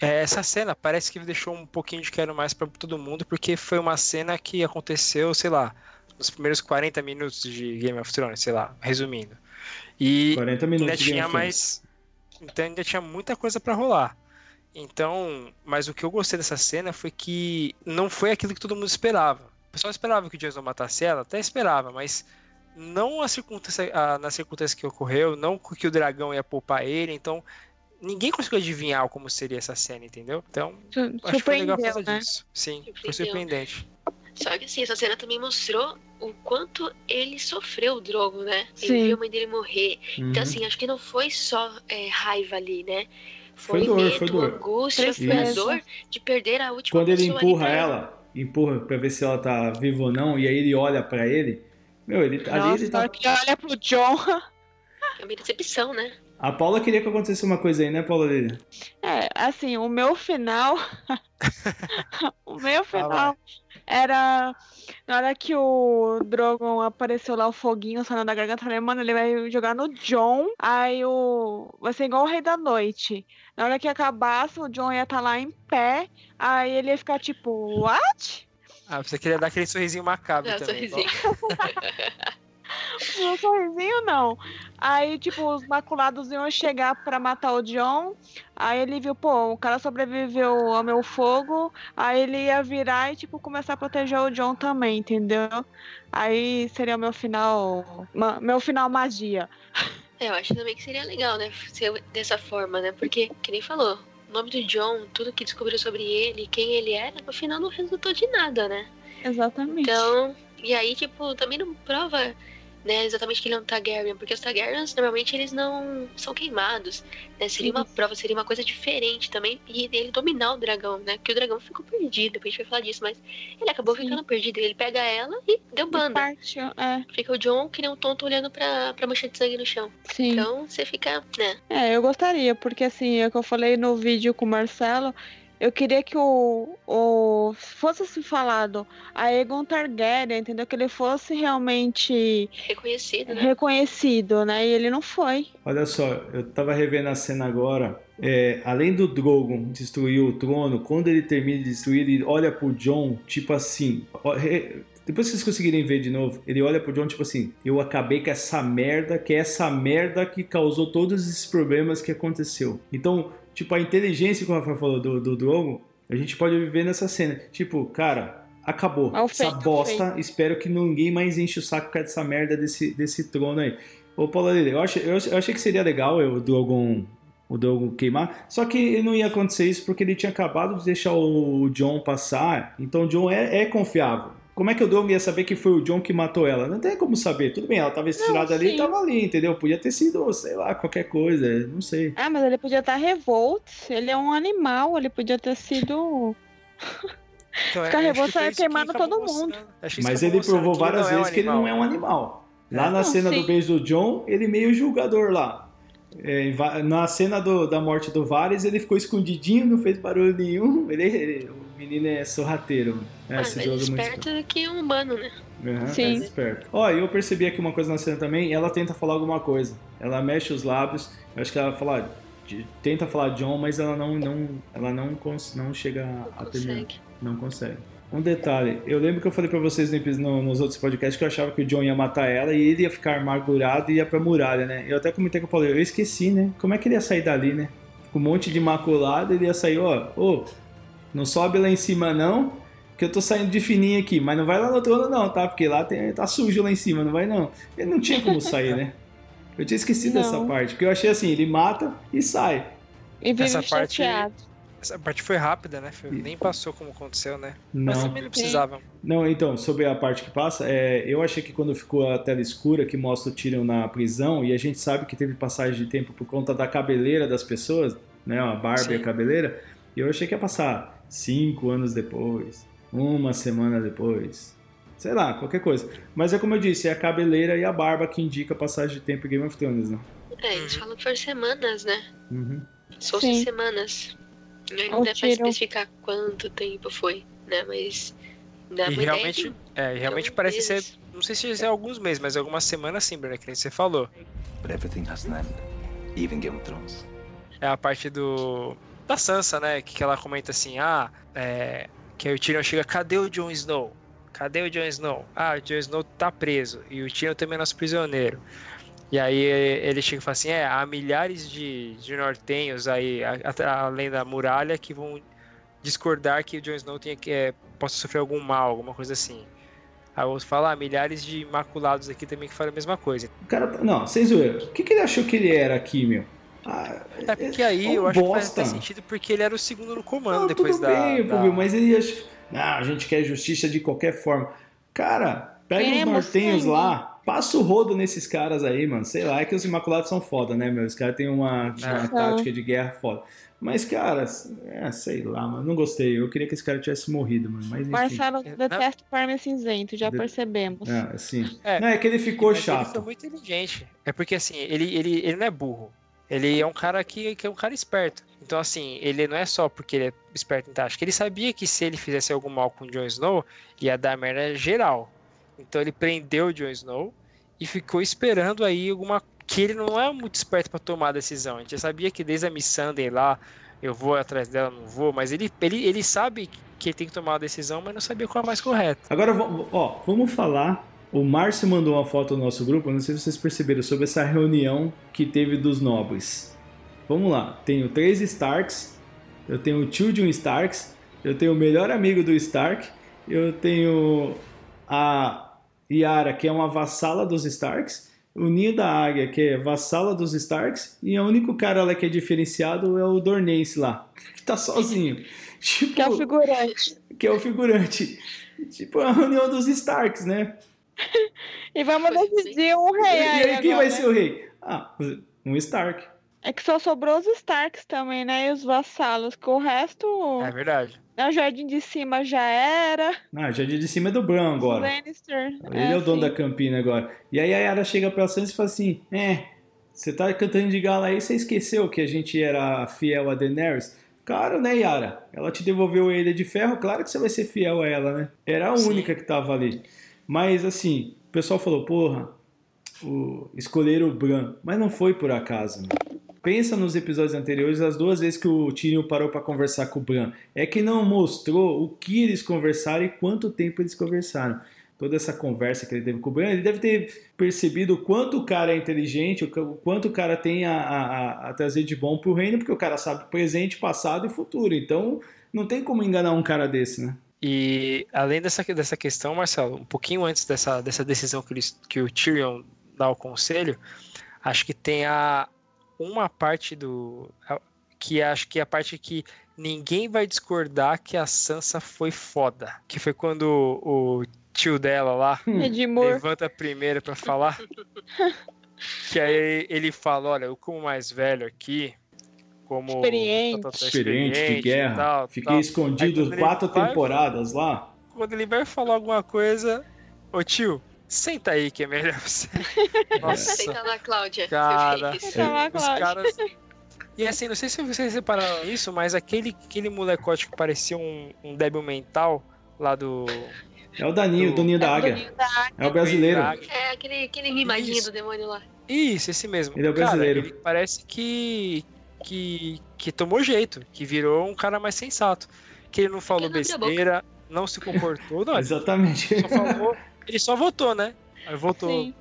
Speaker 2: é, essa cena parece que deixou um pouquinho de quero mais para todo mundo, porque foi uma cena que aconteceu, sei lá, nos primeiros 40 minutos de Game of Thrones, sei lá, resumindo. E
Speaker 1: 40 minutos
Speaker 2: ainda tinha mais. Então ainda tinha muita coisa para rolar. Então, mas o que eu gostei dessa cena foi que não foi aquilo que todo mundo esperava. O pessoal esperava que o Jason matasse ela, até esperava, mas não a circunstância, a, na circunstância que ocorreu, não que o dragão ia poupar ele, então ninguém conseguiu adivinhar como seria essa cena, entendeu? Então, acho que foi legal por causa
Speaker 3: né?
Speaker 2: disso. Sim, foi surpreendente.
Speaker 4: Só que assim, essa cena também mostrou o quanto ele sofreu o Drogo, né?
Speaker 3: Sim.
Speaker 4: Ele viu a mãe dele morrer.
Speaker 1: Uhum.
Speaker 4: Então, assim, acho que não foi só é, raiva ali, né?
Speaker 1: Foi
Speaker 4: Foi,
Speaker 1: dor,
Speaker 4: medo,
Speaker 1: foi dor.
Speaker 4: angústia, foi a dor de perder a última
Speaker 1: Quando ele empurra ela, empurra pra ver se ela tá viva ou não, e aí ele olha pra ele. Meu, ele, ali
Speaker 3: Nossa,
Speaker 1: ele
Speaker 3: na hora
Speaker 1: tá.
Speaker 3: que olha pro John.
Speaker 4: É uma decepção, né?
Speaker 1: A Paula queria que acontecesse uma coisa aí, né, Paula Lili?
Speaker 3: É, assim, o meu final. *laughs* o meu
Speaker 2: Ah,
Speaker 3: final era. Na hora que o Drogon apareceu lá, o foguinho saindo da garganta, eu falei, mano, ele vai jogar no John. Aí o. Vai ser igual o Rei da Noite. Na hora que acabasse, o John ia estar lá em pé. Aí ele ia ficar tipo, what?
Speaker 2: Ah, você queria dar aquele sorrisinho macabro
Speaker 4: É,
Speaker 2: também.
Speaker 4: sorrisinho.
Speaker 3: Um *laughs* sorrisinho não. Aí, tipo, os maculados iam chegar pra matar o John. Aí ele viu, pô, o cara sobreviveu ao meu fogo. Aí ele ia virar e, tipo, começar a proteger o John também, entendeu? Aí seria o meu final. Meu final magia.
Speaker 4: É, eu acho também que seria legal, né? Ser dessa forma, né? Porque, que nem falou, o nome do John, tudo que descobriu sobre ele, quem ele era, no final não resultou de nada, né?
Speaker 3: Exatamente.
Speaker 4: Então, e aí, tipo, também não prova, né, exatamente que ele é um Targaryen, porque os Targaryens, normalmente, eles não são queimados, né? Seria uma prova, seria uma coisa diferente também, e ele dominar o dragão, né? Porque o dragão ficou perdido, depois a gente vai falar disso, mas ele acabou
Speaker 3: Sim.
Speaker 4: ficando perdido, ele pega ela e deu banda.
Speaker 3: Parte, é,
Speaker 4: Fica o John que nem um tonto olhando pra, pra mancha de sangue no chão.
Speaker 3: sim.
Speaker 4: Então, você fica, né,
Speaker 3: É, eu gostaria, porque assim, é o que eu falei no vídeo com o Marcelo, eu queria que o, o fosse se falado a Aegon Targaryen, entendeu? Que ele fosse realmente
Speaker 4: reconhecido, né?
Speaker 3: reconhecido, né? E ele não foi.
Speaker 1: Olha só, eu tava revendo a cena agora. É, além do Drogon destruir o trono, quando ele termina de destruir, ele olha pro John, tipo assim. ó, re- Depois que vocês conseguirem ver de novo, ele olha pro John, tipo assim: Eu acabei com essa merda, que é essa merda que causou todos esses problemas que aconteceu. Então, tipo, a inteligência, como a Rafa falou, do, do Drogon, a gente pode viver nessa cena. Tipo, cara, acabou.
Speaker 3: É o
Speaker 1: essa
Speaker 3: feito,
Speaker 1: bosta. Espero que ninguém mais enche o saco por causa dessa merda desse, desse trono aí. Ô, Paulo Lili, eu achei, eu achei- eu que seria legal o Drogon, o Drogon queimar, só que não ia acontecer isso porque ele tinha acabado de deixar o John passar, então o John é, é confiável. Como é que o Drogon ia saber que foi o John que matou ela? Não tem como saber. Tudo bem, ela tava estirada ali e tava ali, entendeu? Podia ter sido, sei lá, qualquer coisa, não sei.
Speaker 3: Ah, mas ele podia estar revolto. Ele é um animal, ele podia ter sido. *laughs*
Speaker 2: Então,
Speaker 3: Ficar
Speaker 2: que
Speaker 3: revolto é
Speaker 2: isso que
Speaker 3: queimando
Speaker 2: acabou
Speaker 3: todo mundo.
Speaker 2: mostrando. Isso
Speaker 1: Mas ele provou várias
Speaker 2: não é um
Speaker 1: vezes que ele não é um animal. Lá
Speaker 2: É.
Speaker 1: na
Speaker 3: Não,
Speaker 1: cena
Speaker 3: sim.
Speaker 1: do beijo do John, ele meio julgador lá. É, na cena do- da morte do Varys, ele ficou escondidinho, não fez barulho nenhum. *laughs* Ele, ele- menino é sorrateiro. É,
Speaker 4: Ah,
Speaker 1: esse
Speaker 4: mais
Speaker 1: jogo é muito
Speaker 4: esperto que um humano, né?
Speaker 1: Uhum,
Speaker 3: Sim.
Speaker 1: mais esperto. Ó, e eu percebi aqui uma coisa na cena também, ela tenta falar alguma coisa. Ela mexe os lábios, eu acho que ela fala, de- tenta falar John, mas ela não, não, ela não, cons- não chega a, a terminar.
Speaker 4: Consegue.
Speaker 1: Não consegue. Um detalhe, eu lembro que eu falei pra vocês no nos outros podcasts que eu achava que o John ia matar ela e ele ia ficar amargurado e ia pra muralha, né? Eu até comentei com o Paulo, eu esqueci, né? Como é que ele ia sair dali, né? Com um monte de maculado, ele ia sair, ó, ô, não sobe lá em cima não, que eu tô saindo de fininho aqui, mas não vai lá no trono não, tá? Porque lá tem, tá sujo lá em cima, não vai não. Ele não tinha como sair, né? Eu tinha esquecido
Speaker 3: Não.
Speaker 1: dessa parte, porque eu achei assim, ele mata e sai.
Speaker 3: E vive
Speaker 2: Essa parte-
Speaker 3: chateado.
Speaker 2: Essa parte foi rápida, né? Foi- nem passou como aconteceu, né?
Speaker 1: Não.
Speaker 2: Mas também não precisava.
Speaker 1: Não, então, sobre a parte que passa, é, eu achei que quando ficou a tela escura que mostra o Tyrion na prisão, e a gente sabe que teve passagem de tempo por conta da cabeleira das pessoas, né, a barba e a
Speaker 2: Sim.
Speaker 1: cabeleira, eu achei que ia passar cinco anos depois, uma semana depois. Sei lá, qualquer coisa. Mas é como eu disse, é a cabeleira e a barba que indica a passagem de tempo em Game of Thrones, né?
Speaker 4: É, eles falam que foram semanas, né?
Speaker 1: Uhum.
Speaker 4: Só
Speaker 3: Sim.
Speaker 4: semanas. Não dá pra especificar quanto tempo foi, né? Mas dá
Speaker 2: E
Speaker 4: uma ideia
Speaker 2: realmente,
Speaker 4: de
Speaker 2: é, e realmente parece ser. Não sei se é alguns meses, mas algumas semanas sim, Bruna, que nem você falou.
Speaker 5: But everything has an end, even Game of Thrones.
Speaker 2: É a parte do. Da Sansa, né? Que ela comenta assim, ah, é. Que aí o Tyrion chega, cadê o Jon Snow? Cadê o Jon Snow? Ah, o Jon Snow tá preso. E o Tyrion também é nosso prisioneiro. E aí ele chega e fala assim, é, há milhares de, de nortenhos aí, a- além da muralha, que vão discordar que o Jon Snow tenha que, é, possa sofrer algum mal, alguma coisa assim. Aí o outro fala, ah, milhares de imaculados aqui também que falam a mesma coisa.
Speaker 1: O cara. tá- Não, sem zoeira. O que, que ele achou que ele era aqui, meu? Ah,
Speaker 2: É porque aí
Speaker 1: é um
Speaker 2: eu acho que faz,
Speaker 1: bosta.
Speaker 2: faz sentido porque ele era o segundo no comando
Speaker 1: Não,
Speaker 2: depois
Speaker 1: tudo
Speaker 2: da.
Speaker 1: bem,
Speaker 2: da-
Speaker 1: mas ele acha. Não, a gente quer justiça de qualquer forma. Cara, pega os nortenhos lá, passa o rodo nesses caras aí, mano. Sei lá, é que os Imaculados são foda, né, meu? Os caras têm uma, uma
Speaker 2: É.
Speaker 1: tática de guerra foda. Mas, cara, é, sei lá, mano. Não gostei. Eu queria que esse cara tivesse morrido, mano. Mas enfim.
Speaker 3: Marcelo
Speaker 2: É,
Speaker 3: detesta o Parme Cinzento, já
Speaker 1: De-
Speaker 3: percebemos.
Speaker 1: É, assim.
Speaker 2: É,
Speaker 1: Não, é que ele ficou
Speaker 2: Mas Ele foi
Speaker 1: chato.
Speaker 2: muito inteligente. É porque assim, ele, ele, ele não é burro. Ele é um cara que, que é um cara esperto. Então, assim, ele não é só porque ele é esperto em tática. Ele sabia que se ele fizesse algum mal com o Jon Snow, ia dar merda geral. Então ele prendeu o Jon Snow e ficou esperando aí alguma. Que ele não é muito esperto pra tomar a decisão. A gente já sabia que desde a Missandei lá, eu vou atrás dela, não vou, mas ele, ele, ele sabe que ele tem que tomar uma decisão, mas não sabia qual é a mais correta.
Speaker 1: Agora, ó, vamos falar. O Márcio mandou uma foto no nosso grupo, não sei se vocês perceberam, sobre essa reunião que teve dos nobres. Vamos lá, tenho três Starks, eu tenho o tio de um Starks, eu tenho o melhor amigo do Stark, eu tenho a Yara, que é uma vassala dos Starks, o Ninho da Águia, que é vassala dos Starks, e o único cara lá que é diferenciado é o Dornense lá, *laughs* que tá sozinho. Tipo,
Speaker 3: Que é o figurante.
Speaker 1: que é o figurante. Tipo, a reunião dos Starks, né? *laughs*
Speaker 3: E vamos
Speaker 4: Foi
Speaker 3: decidir um
Speaker 1: E
Speaker 3: rei aí,
Speaker 1: aí, quem
Speaker 3: agora,
Speaker 1: vai
Speaker 3: né?
Speaker 1: ser o rei? Ah, um Stark.
Speaker 3: É que só sobrou os Starks também, né? E os vassalos, que o resto,
Speaker 2: É verdade.
Speaker 3: no jardim de cima já era.
Speaker 1: Ah, já de cima é do Bran agora.
Speaker 3: Lannister.
Speaker 1: Ele é, o dono
Speaker 3: sim.
Speaker 1: da Campina agora. E aí a Yara chega pra Sansa e fala assim: É, você tá cantando de gala aí, você esqueceu que a gente era fiel a Daenerys? Claro, né, Yara? Ela te devolveu a Ilha de Ferro, claro que você vai ser fiel a ela, né? Era a
Speaker 2: Sim.
Speaker 1: única que tava ali. Mas assim, o pessoal falou: Porra, o... escolheram o Bran. Mas não foi por acaso, né? Pensa nos episódios anteriores, as duas vezes que o Tyrion parou pra conversar com o Bran. É que não mostrou o que eles conversaram e quanto tempo eles conversaram toda essa conversa que ele teve com o Bran, ele deve ter percebido o quanto o cara é inteligente, o qu- o quanto o cara tem a- a- a trazer de bom pro reino, porque o cara sabe presente, passado e futuro. Então, não tem como enganar um cara desse, né?
Speaker 2: E além dessa, dessa questão, Marcelo, um pouquinho antes dessa, dessa decisão que, eles, que o Tyrion dá o conselho, acho que tem a uma parte do a- que acho que é a parte que ninguém vai discordar que a Sansa foi foda, que foi quando o, o tio dela lá
Speaker 3: Edmure.
Speaker 2: levanta a primeira pra falar. *laughs* que aí ele fala, olha, eu como mais velho aqui, como
Speaker 3: Experiente.
Speaker 1: Experiente de guerra.
Speaker 2: tal,
Speaker 1: Fiquei
Speaker 2: tal.
Speaker 1: Escondido quatro
Speaker 2: vai-
Speaker 1: temporadas lá.
Speaker 2: quando ele vai falar alguma coisa, ô tio, senta aí que é melhor você. *laughs* Nossa,
Speaker 4: Senta lá, Cláudia.
Speaker 2: cara.
Speaker 3: Senta lá,
Speaker 2: os
Speaker 3: Cláudia.
Speaker 2: caras. E assim, não sei se vocês repararam isso, mas aquele, aquele molecote que parecia um, um débil mental lá do.
Speaker 1: É o Daninho, o
Speaker 2: Do-
Speaker 1: Doninho da
Speaker 3: É o
Speaker 1: Águia.
Speaker 3: Doninho da Águia.
Speaker 1: É o brasileiro.
Speaker 4: É aquele, aquele mimadinho
Speaker 2: Isso.
Speaker 4: do demônio lá.
Speaker 2: Isso, esse mesmo.
Speaker 1: Ele é o
Speaker 2: Cara,
Speaker 1: brasileiro.
Speaker 2: ele parece que, que. que tomou jeito, que virou um cara mais sensato. Que ele não falou
Speaker 4: não a boca.
Speaker 2: besteira, não se comportou, não, *laughs* ele
Speaker 1: Exatamente.
Speaker 2: só falou. Ele só votou, né? Aí voltou,
Speaker 3: Sim.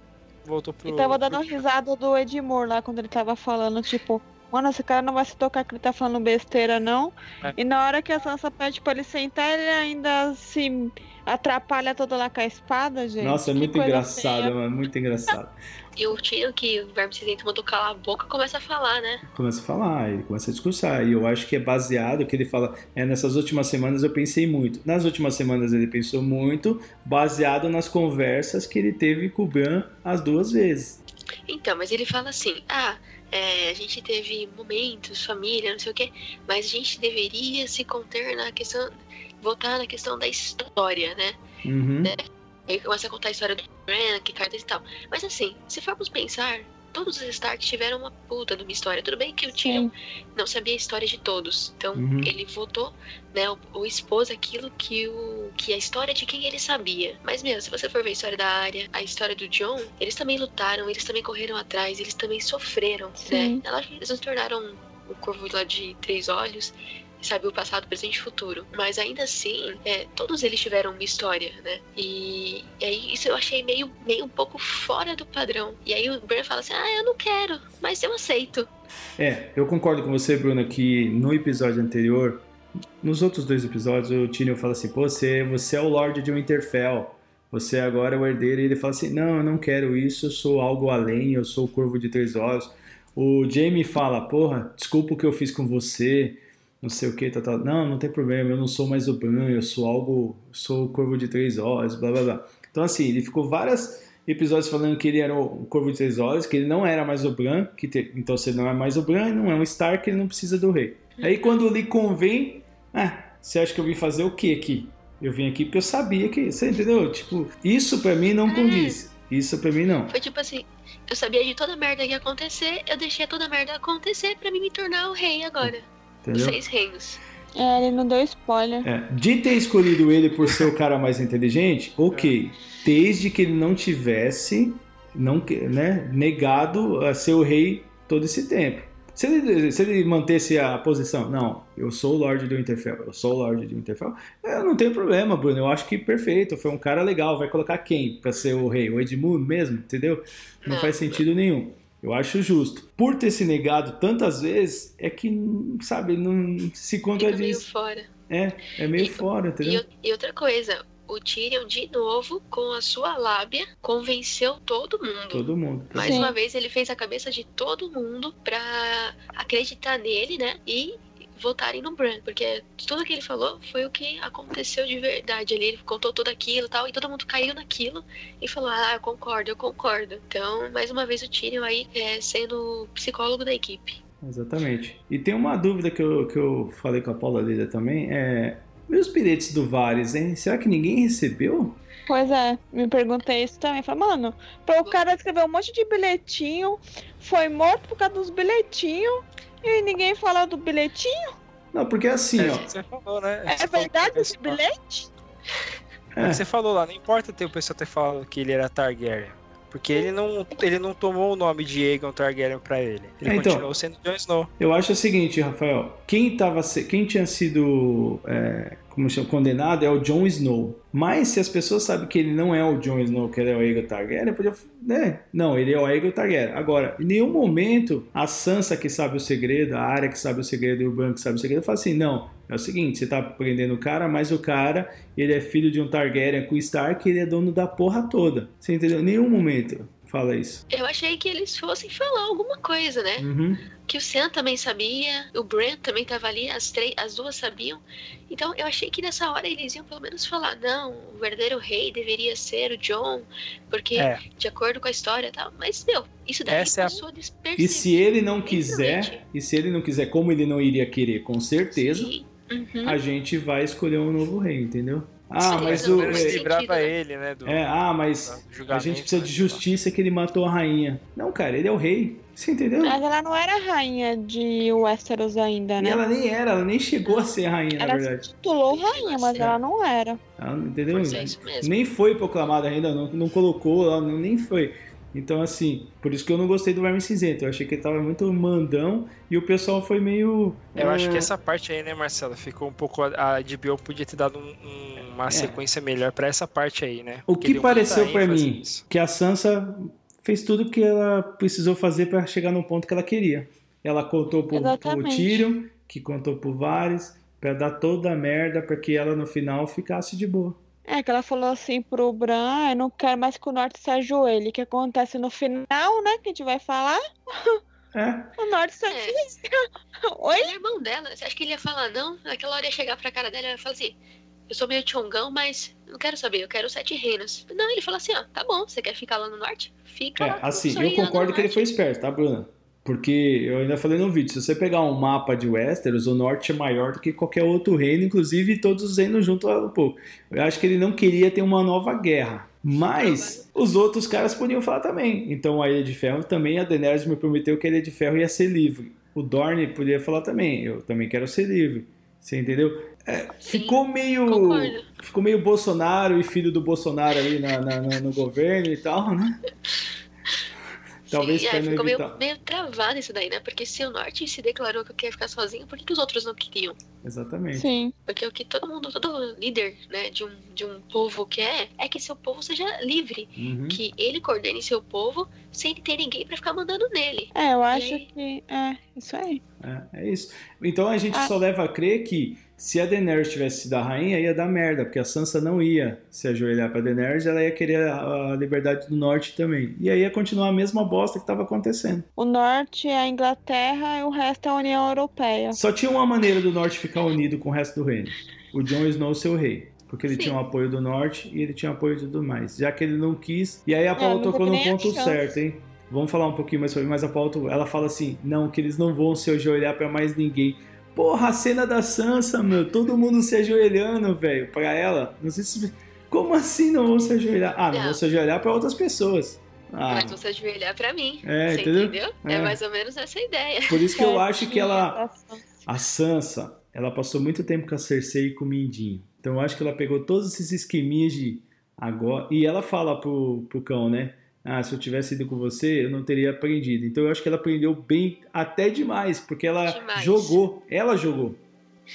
Speaker 2: voltou pro.
Speaker 3: E tava dando
Speaker 2: pro-
Speaker 3: risada do Edmure lá quando ele tava falando, tipo, mano, esse cara não vai se tocar que ele tá falando besteira, não.
Speaker 2: É.
Speaker 3: E na hora que a Sansa pede pra ele sentar, ele ainda se atrapalha toda lá com a espada, gente.
Speaker 1: Nossa, é
Speaker 3: Que
Speaker 1: muito engraçado,
Speaker 3: feia.
Speaker 1: mano. Muito engraçado. *laughs*
Speaker 4: E o tio que o verme cinzento mandou calar a boca começa a falar, né?
Speaker 1: começa a falar, ele começa a discursar. E eu acho que é baseado, que ele fala, é, nessas últimas semanas eu pensei muito. Nas últimas semanas ele pensou muito, baseado nas conversas que ele teve com o Bran as duas vezes.
Speaker 4: Então, mas ele fala assim: ah, é, a gente teve momentos, família, não sei o quê, mas a gente deveria se conter na questão voltar na questão da história, né?
Speaker 1: Uhum.
Speaker 4: Aí começa a contar a história do Bran, que cartas e tal. Mas assim, se formos pensar, todos os Stark tiveram uma puta de uma história. Tudo bem que o Tyrion não sabia a história de todos. Então
Speaker 1: Uhum.
Speaker 4: ele votou, né, ou, ou expôs aquilo que, o, que a história de quem ele sabia. Mas mesmo, se você for ver a história da Arya, a história do John, eles também lutaram, eles também correram atrás, eles também sofreram,
Speaker 3: Sim.
Speaker 4: né? Ela- Eles não se tornaram o corvo lá de três olhos. Sabe, o passado, presente e futuro. Mas ainda assim, é, todos eles tiveram uma história, né? E, e aí isso eu achei meio, meio um pouco fora do padrão. E aí o Bran fala assim: ah, eu não quero, mas eu aceito.
Speaker 1: É, eu concordo com você, Bruna, que no episódio anterior, nos outros dois episódios, o Tyrion fala assim, você, você é o Lorde de Winterfell, você agora é o herdeiro, e ele fala assim, não, eu não quero isso, eu sou algo além, eu sou o Corvo de Três Olhos. O Jaime fala, porra, desculpa o que eu fiz com você, não sei o que, tal, tal. Não, não tem problema, eu não sou mais o Bran, eu sou algo, sou o Corvo de Três Olhos, blá, blá, blá. Então, assim, ele ficou várias episódios falando que ele era o Corvo de Três Olhos, que ele não era mais o Bran, que te- então se ele não é mais o Bran, não é um Stark, ele não precisa do rei. Aí quando lhe convém, ah, você acha que eu vim fazer o que aqui? Eu vim aqui porque eu sabia que, você entendeu? Tipo, isso pra mim não condiz. Isso pra mim não.
Speaker 4: Foi tipo assim: eu sabia de toda a merda que ia acontecer, eu deixei toda a merda acontecer pra mim me tornar o rei agora.
Speaker 1: Entendeu?
Speaker 4: seis reinos.
Speaker 3: É, ele não deu spoiler.
Speaker 1: É, de ter escolhido ele por ser o cara mais inteligente, *laughs* ok. Desde que ele não tivesse não, né, negado a ser o rei todo esse tempo. Se ele, se ele mantesse a posição, não, eu sou o Lorde do Winterfell, eu sou o Lorde de Winterfell, eu não tenho problema, Bruno, eu acho que perfeito, foi um cara legal, vai colocar quem pra ser o rei? O Edmund mesmo, entendeu? Não
Speaker 4: Não.
Speaker 1: faz sentido nenhum. Eu acho justo. Por ter se negado tantas vezes, é que, sabe, não se
Speaker 4: Fica meio
Speaker 1: contradiz.
Speaker 4: fora.
Speaker 1: É, é meio
Speaker 4: E-
Speaker 1: fora,
Speaker 4: E,
Speaker 1: entendeu?
Speaker 4: o- e outra coisa, o Tyrion, de novo, com a sua lábia, convenceu todo mundo.
Speaker 1: Todo mundo. tá?
Speaker 4: Mais
Speaker 3: Sim.
Speaker 4: uma vez, ele fez a cabeça de todo mundo pra acreditar nele, né? E votarem no Bran. Porque tudo que ele falou foi o que aconteceu de verdade ali. Ele contou tudo aquilo e tal. E todo mundo caiu naquilo e falou: Ah, eu concordo, eu concordo. Então, mais uma vez, o Tyrion aí é, sendo o psicólogo da equipe.
Speaker 1: Exatamente. E tem uma dúvida que eu, que eu falei com a Paula Lida também, é... E os bilhetes do Vares, hein? Será que ninguém recebeu?
Speaker 3: Pois é, me perguntei isso também. Falei, mano, o cara escrever um monte de bilhetinho, foi morto por causa dos bilhetinhos, e ninguém fala do bilhetinho?
Speaker 1: Não, porque assim,
Speaker 2: É
Speaker 1: ó...
Speaker 2: você falou, né?
Speaker 3: É
Speaker 2: Você falou
Speaker 3: verdade esse bilhete?
Speaker 2: É o
Speaker 1: É,
Speaker 2: que você falou lá, não importa ter o pessoal ter falado que ele era Targaryen. Porque ele não, ele não tomou o nome de Aegon Targaryen pra ele. Ele
Speaker 1: É, então.
Speaker 2: continuou sendo Jon Snow.
Speaker 1: eu acho o seguinte, Rafael. Quem, tava, quem tinha sido é, como chama, condenado é o Jon Snow. Mas se as pessoas sabem que ele não é o Jon Snow, que ele é o Aegon Targaryen, podia... Né? Não, ele é o Aegon Targaryen. Agora, em nenhum momento a Sansa que sabe o segredo, a Arya que sabe o segredo e o Bran que sabe o segredo, fala assim, não, é o seguinte, você tá prendendo o cara, mas o cara, ele é filho de um Targaryen com Stark ele é dono da porra toda. Você entendeu? Em nenhum momento fala isso.
Speaker 4: Eu achei que eles fossem falar alguma coisa, né?
Speaker 1: Uhum.
Speaker 4: que o Sam também sabia, o Brent também tava ali, as, três, as duas sabiam. Então eu achei que nessa hora eles iam pelo menos falar, não, o verdadeiro rei deveria ser o John, porque
Speaker 2: É.
Speaker 4: de acordo com a história e tal. Mas, meu, isso daí
Speaker 2: Essa é a-
Speaker 4: passou despercebido.
Speaker 1: E se ele não quiser, e se ele não quiser, como ele não iria querer, com certeza.
Speaker 4: Uhum.
Speaker 1: a gente vai escolher um novo rei, entendeu? Ah, mas o. É,
Speaker 2: livrava
Speaker 4: sentido, né?
Speaker 2: ele, né? Do,
Speaker 1: é, ah, mas a gente precisa
Speaker 2: né,
Speaker 1: de justiça que ele matou a rainha. Não, cara, ele é o rei. Você entendeu?
Speaker 3: Mas ela não era rainha de Westeros ainda,
Speaker 1: E
Speaker 3: né?
Speaker 1: ela nem era, ela nem chegou a ser rainha, na
Speaker 3: Ela
Speaker 1: verdade.
Speaker 3: se titulou rainha, mas ela não era.
Speaker 1: Ela, entendeu?
Speaker 4: É, mesmo.
Speaker 1: Nem foi proclamada ainda, não, não colocou, ela não- nem foi. Então, assim, por isso que eu não gostei do Verme Cinzento. Eu achei que ele tava muito mandão e o pessoal foi meio.
Speaker 2: Eu acho
Speaker 1: é,
Speaker 2: que essa parte aí, né, Marcelo, ficou um pouco. A HBO podia ter dado um- um- uma sequência melhor pra essa parte aí, né?
Speaker 1: É. O
Speaker 2: Porque
Speaker 1: que pareceu pra
Speaker 2: ênfase
Speaker 1: mim
Speaker 2: nisso.
Speaker 1: que a Sansa fez tudo que ela precisou fazer pra chegar no ponto que ela queria. Ela contou pro, pro. Tyrion, que contou pro Varys, pra dar toda a merda pra que ela no final ficasse de boa.
Speaker 3: É, que ela falou assim pro Bran, ah, eu não quero mais que o Norte se ajoelhe. O que acontece no final, né, que a gente vai falar,
Speaker 1: É, *laughs*
Speaker 3: o Norte se
Speaker 4: É. *laughs*
Speaker 3: Oi?
Speaker 4: Ele é irmão dela. Você acha que ele ia falar não? Naquela hora ia chegar pra cara dela e ia falar assim: Eu sou meio tchongão, mas não quero saber, eu quero sete reinos. Não, ele falou assim: Ó, tá bom, você quer ficar lá no norte? Fica
Speaker 1: é
Speaker 4: lá.
Speaker 1: assim, eu concordo que ele
Speaker 4: norte.
Speaker 1: foi esperto, tá, Bruna? Porque eu ainda falei no vídeo, se você pegar um mapa de Westeros, o norte é maior do que qualquer outro reino, inclusive todos os reinos junto um pouco. Eu acho que ele não queria ter uma nova guerra. Mas os outros caras podiam falar também. Então a Ilha de Ferro também, a Daenerys me prometeu que a Ilha de Ferro ia ser livre. O Dorne podia falar também, eu também quero ser livre. Você entendeu? É,
Speaker 4: Sim,
Speaker 1: ficou meio.
Speaker 4: concordo.
Speaker 1: Ficou meio Bolsonaro e filho do Bolsonaro ali na, na- na- no governo e tal, né? *laughs* Talvez
Speaker 4: Sim, é, ficou meio, meio travado isso daí, né? Porque se o Norte se declarou que quer ficar sozinho, por que, que os outros não queriam?
Speaker 1: Exatamente.
Speaker 3: Sim.
Speaker 4: Porque o que todo mundo, todo líder, né, de um, de um povo quer é que seu povo seja livre.
Speaker 1: Uhum.
Speaker 4: Que ele coordene seu povo sem ter ninguém pra ficar mandando nele.
Speaker 3: É, eu acho
Speaker 4: aí?
Speaker 3: que. É, isso aí.
Speaker 1: É, é isso. Então a gente
Speaker 3: Ah.
Speaker 1: só leva a crer que se a Daenerys tivesse sido a rainha, ia dar merda, porque a Sansa não ia se ajoelhar pra Daenerys, ela ia querer a, a liberdade do norte também. E aí ia continuar a mesma bosta que tava acontecendo.
Speaker 3: O norte é a Inglaterra e o resto é a União Europeia.
Speaker 1: Só tinha uma maneira do norte ficar unido com o resto do reino. O Jon Snow ser o rei. Porque ele
Speaker 4: Sim.
Speaker 1: tinha o apoio do norte e ele tinha o apoio de tudo mais. Já que ele não quis. E aí a Paula
Speaker 3: não
Speaker 1: tocou no ponto certo, hein? Vamos falar um pouquinho mais sobre, mas a Paula, ela fala assim: não, que eles não vão se ajoelhar pra mais ninguém. Porra, a cena da Sansa, meu, todo mundo se ajoelhando, velho, pra ela. Não sei se. Como assim não vão se ajoelhar? Ah, não
Speaker 4: Não.
Speaker 1: vão se ajoelhar pra outras pessoas. Ah,
Speaker 4: Mas você ajoelhar pra mim.
Speaker 1: É,
Speaker 4: você
Speaker 1: entendeu?
Speaker 4: entendeu? É.
Speaker 1: É.
Speaker 4: mais ou menos essa a ideia.
Speaker 1: por isso que eu *laughs* acho que ela.
Speaker 3: Tá?
Speaker 1: A Sansa, ela passou muito tempo com a Cersei e com o Mindinho. Então eu acho que ela pegou todos esses esqueminhas de agora. E ela fala pro, pro cão, né? Ah, se eu tivesse ido com você, eu não teria aprendido. Então eu acho que ela aprendeu bem até demais, porque ela
Speaker 4: Demais.
Speaker 1: jogou. Ela jogou.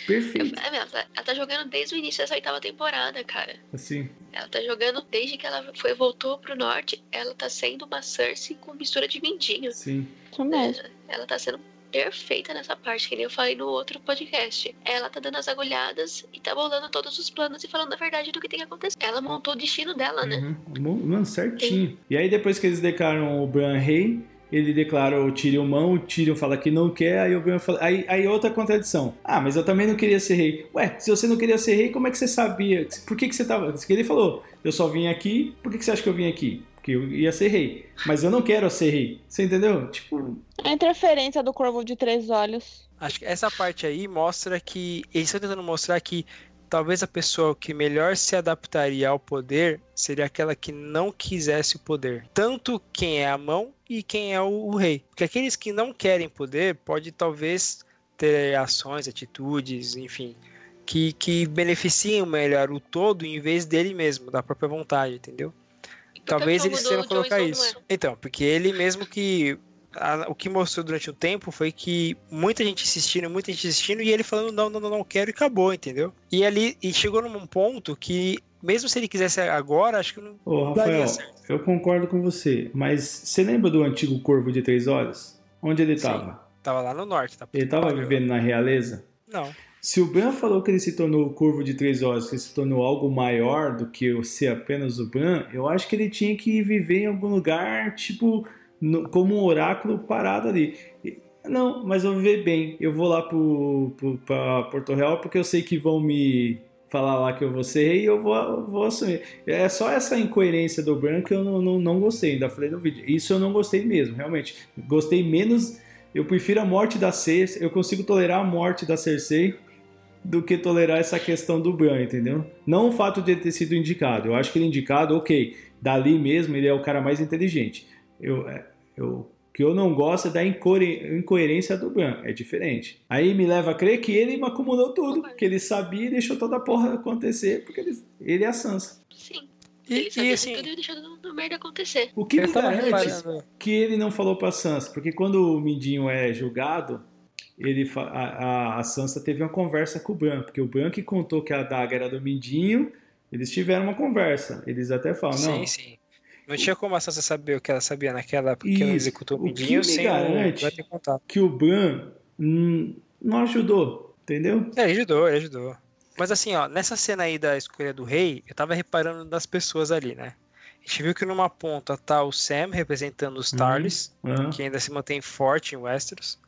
Speaker 1: Perfeito.
Speaker 4: é, ela, tá, ela tá jogando desde o início dessa oitava temporada, cara.
Speaker 1: Assim.
Speaker 4: Ela tá jogando desde que ela foi, voltou pro norte. Ela tá sendo uma Cersei com mistura de mindinho.
Speaker 1: Sim.
Speaker 3: Isso mesmo.
Speaker 4: Ela tá sendo perfeita nessa parte, que nem eu falei no outro podcast. Ela tá dando as agulhadas e tá bolando todos os planos e falando a verdade do que tem que acontecer. Ela montou o destino dela, né?
Speaker 1: Uhum. Mano, certinho. E aí depois que eles declaram o Bran rei, ele declara o Tyrion mão, o Tyrion fala que não quer, aí o Bran fala... Aí, aí outra contradição. Ah, mas eu também não queria ser rei. Ué, se você não queria ser rei, como é que você sabia? Por que, que você tava... Ele falou, eu só vim aqui, por que, que você acha que eu vim aqui? Porque eu ia ser rei. Mas eu não quero ser rei. Você entendeu? Tipo,
Speaker 3: A interferência do corvo de três olhos.
Speaker 2: Acho que essa parte aí mostra que. Eles estão tentando mostrar que talvez a pessoa que melhor se adaptaria ao poder seria aquela que não quisesse o poder. Tanto quem é a mão e quem é o, o rei. Porque aqueles que não querem poder pode talvez ter ações, atitudes, enfim, que, que beneficiem melhor o todo em vez dele mesmo, da própria vontade, entendeu? Talvez eles tenham colocar isso.
Speaker 4: é.
Speaker 2: Então, porque ele mesmo que. a- o que mostrou durante o tempo foi que muita gente insistindo, muita gente insistindo, e ele falando, não, não, não, não quero, e acabou, entendeu? E ali, e chegou num ponto que, mesmo se ele quisesse agora, acho que não
Speaker 1: ô
Speaker 2: daria
Speaker 1: Rafael,
Speaker 2: certo.
Speaker 1: eu concordo com você, mas você lembra do antigo Corvo de Três Olhos? Onde ele
Speaker 2: Sim.
Speaker 1: tava?
Speaker 2: Tava lá no norte, tá?
Speaker 1: Ele tava vivendo na realeza?
Speaker 2: Não.
Speaker 1: Se o Bran falou que ele se tornou o Corvo de Três Olhos, que ele se tornou algo maior do que ser apenas o Bran, eu acho que ele tinha que viver em algum lugar, tipo, no- como um oráculo parado ali. Não, mas eu vou viver bem. Eu vou lá pro, pro, pra Porto Real porque eu sei que vão me falar lá que eu vou ser rei e eu vou, vou assumir. É só essa incoerência do Bran que eu não, não, não gostei, ainda falei no vídeo. Isso eu não gostei mesmo, realmente. Gostei menos. Eu prefiro a morte da Cersei. Eu consigo tolerar a morte da Cersei do que tolerar essa questão do Bran, entendeu? Não o fato de ele ter sido indicado. Eu acho que ele é indicado, ok. Dali mesmo, ele é o cara mais inteligente. Eu, é, eu, o que eu não gosto é da incoer- incoerência do Bran. É diferente. Aí me leva a crer que ele acumulou tudo. Que ele sabia e deixou toda a porra acontecer. Porque ele, ele é a Sansa.
Speaker 4: Sim. Ele sabia
Speaker 2: e assim,
Speaker 4: tudo e deixou a merda acontecer.
Speaker 1: O que
Speaker 2: eu
Speaker 1: me garante que ele não falou pra Sansa, porque quando o Mindinho é julgado, ele a, a- Sansa teve uma conversa com o Bran, porque o Bran que contou que a daga era do Mindinho, eles tiveram uma conversa. Eles até falam, não,
Speaker 2: Sim, sim. Não tinha como a Sansa saber o que ela sabia naquela época que ela executou o
Speaker 1: O que
Speaker 2: Mindinho sem
Speaker 1: garante-
Speaker 2: o contato.
Speaker 1: que o Bran hum, não ajudou, entendeu?
Speaker 2: É, ajudou, ele ajudou. Mas assim, ó, nessa cena aí da escolha do rei, eu tava reparando das pessoas ali, né? A gente viu que numa ponta tá o Sam representando os
Speaker 1: Uhum.
Speaker 2: Tarlys,
Speaker 1: Aham.
Speaker 2: que ainda se mantém forte em Westeros.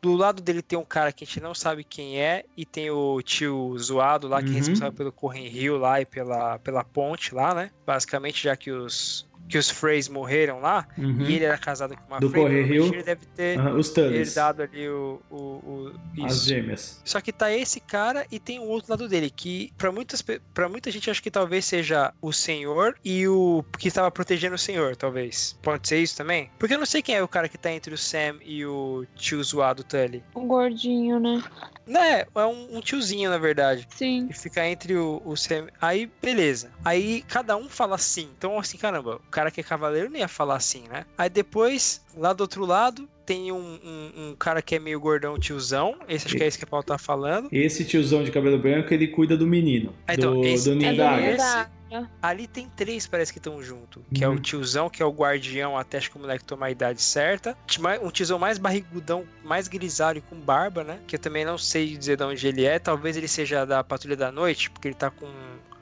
Speaker 2: Do lado dele tem um cara que a gente não sabe quem é, e tem o tio zoado lá, que é
Speaker 1: Uhum.
Speaker 2: responsável pelo Corren Rio lá e pela, pela ponte lá, né? Basicamente, já que os, que os Freys morreram lá,
Speaker 1: Uhum.
Speaker 2: e ele era casado com uma
Speaker 1: Do
Speaker 2: Frey,
Speaker 1: Correio.
Speaker 2: ele deve ter
Speaker 1: os Tullys,
Speaker 2: herdado ali o, o, o-
Speaker 1: as
Speaker 2: isso.
Speaker 1: gêmeas.
Speaker 2: Só que tá esse cara e tem o outro lado dele, que pra muitas pra muita gente acho que talvez seja o senhor e o que estava protegendo o senhor, talvez. Pode ser isso também? Porque eu não sei quem é o cara que tá entre o Sam e o tio zoado Tully.
Speaker 3: Um gordinho, né?
Speaker 2: Não é, é um, um tiozinho na verdade.
Speaker 3: Sim.
Speaker 2: E fica entre o, o Sam. Aí, beleza. Aí cada um fala assim. Então, assim, caramba, o cara que é cavaleiro não ia falar assim, né? Aí depois, lá do outro lado, tem um, um, um cara que é meio gordão tiozão. Esse acho que é esse que a Paulo tá falando.
Speaker 1: Esse tiozão de cabelo branco, ele cuida do menino.
Speaker 2: Ah, então,
Speaker 1: do,
Speaker 2: esse-
Speaker 1: do ninho
Speaker 3: É
Speaker 2: Esse-. Ali tem três, parece que estão junto. Que é
Speaker 1: Uhum.
Speaker 2: o tiozão, que é o guardião, até acho que o moleque tomar a idade certa. Um tiozão mais barrigudão, mais grisalho, com barba, né? Que eu também não sei dizer de onde ele é. Talvez ele seja da Patrulha da Noite, porque ele tá com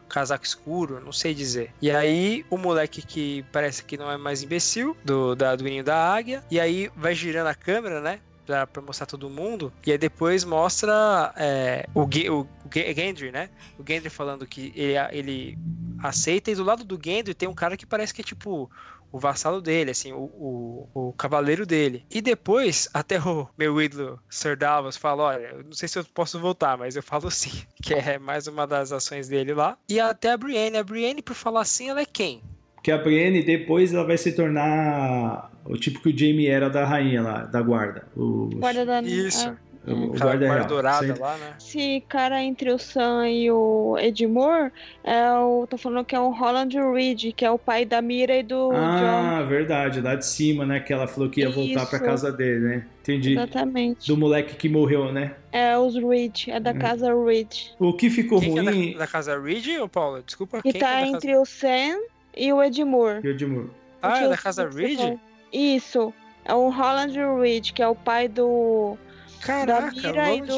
Speaker 2: casaco escuro, não sei dizer. E aí, o moleque que parece que não é mais imbecil, do, da, do da águia. E aí, vai girando a câmera, né? Pra, pra mostrar todo mundo. E aí depois mostra é, o, o, o Ge- Gendry, né? O Gendry falando que ele, ele aceita, e do lado do Gendry tem um cara que parece que é tipo o vassalo dele, assim, o, o, o cavaleiro dele. E depois, até o meu ídolo Sir Davos fala, olha, eu não sei se eu posso voltar, mas eu falo sim, *laughs* que é mais uma das ações dele lá. E até a Brienne, a Brienne, por falar assim, ela é quem?
Speaker 1: Que a Brienne depois ela vai se tornar o tipo que o Jamie era da rainha lá, da guarda. O,
Speaker 3: Guarda da
Speaker 2: Isso.
Speaker 3: É.
Speaker 1: o
Speaker 2: Aquela
Speaker 1: guarda real.
Speaker 2: dourada lá, né?
Speaker 3: Esse cara entre o Sam e o Edmure é o. tô falando que é o Holland Reed, que é o pai da Mira e do
Speaker 1: Ah, verdade, lá de cima, né? Que ela falou que ia voltar pra
Speaker 3: Isso.
Speaker 1: casa dele, né?
Speaker 3: John.
Speaker 1: Entendi.
Speaker 3: Exatamente.
Speaker 1: Do moleque que morreu, né?
Speaker 3: É os Reed, é da
Speaker 1: Hum.
Speaker 3: casa Reed.
Speaker 1: O que ficou
Speaker 2: Quem que é
Speaker 1: ruim.
Speaker 2: da, da casa Reed ou Paulo? Desculpa,
Speaker 3: Que
Speaker 2: quem
Speaker 3: tá
Speaker 2: que é da casa...
Speaker 3: entre o Sam e o Edmure.
Speaker 1: E o Edmure.
Speaker 2: Ah, é da casa Reed?
Speaker 3: Isso. É o Holland Reed, que é o pai do. Da
Speaker 2: Caraca,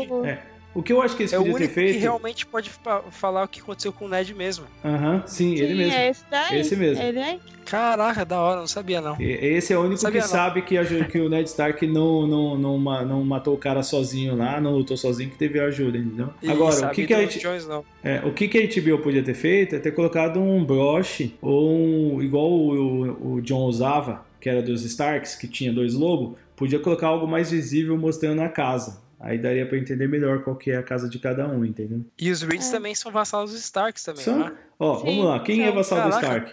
Speaker 3: do.
Speaker 1: É. O que eu acho que eles
Speaker 2: É o
Speaker 1: podiam
Speaker 2: único
Speaker 1: ter feito.
Speaker 2: que realmente pode fa- falar o que aconteceu com o Ned mesmo.
Speaker 1: Aham, sim, ele
Speaker 3: Sim,
Speaker 1: mesmo.
Speaker 3: é esse daí.
Speaker 1: Esse mesmo.
Speaker 3: Ele é.
Speaker 2: Caraca, da hora, não sabia não.
Speaker 1: E- Esse é o único que
Speaker 2: não.
Speaker 1: sabe que, a- que o Ned Stark não, não, não, não matou o cara sozinho lá, não lutou sozinho, que teve ajuda, entendeu?
Speaker 2: E
Speaker 1: Agora, o que, que, a,
Speaker 2: Snow.
Speaker 1: é, o que, que a HBO podia ter feito é ter colocado um broche, ou um, igual o, o, o John usava, que era dos Starks, que tinha dois lobos, podia colocar algo mais visível mostrando a casa. Aí daria pra entender melhor qual que é a casa de cada um, entendeu?
Speaker 2: E os Reeds
Speaker 3: É.
Speaker 2: também são vassalos dos Starks também,
Speaker 1: São?
Speaker 2: né?
Speaker 1: Ó,
Speaker 3: Sim,
Speaker 1: vamos lá. Quem é vassal do. Stark?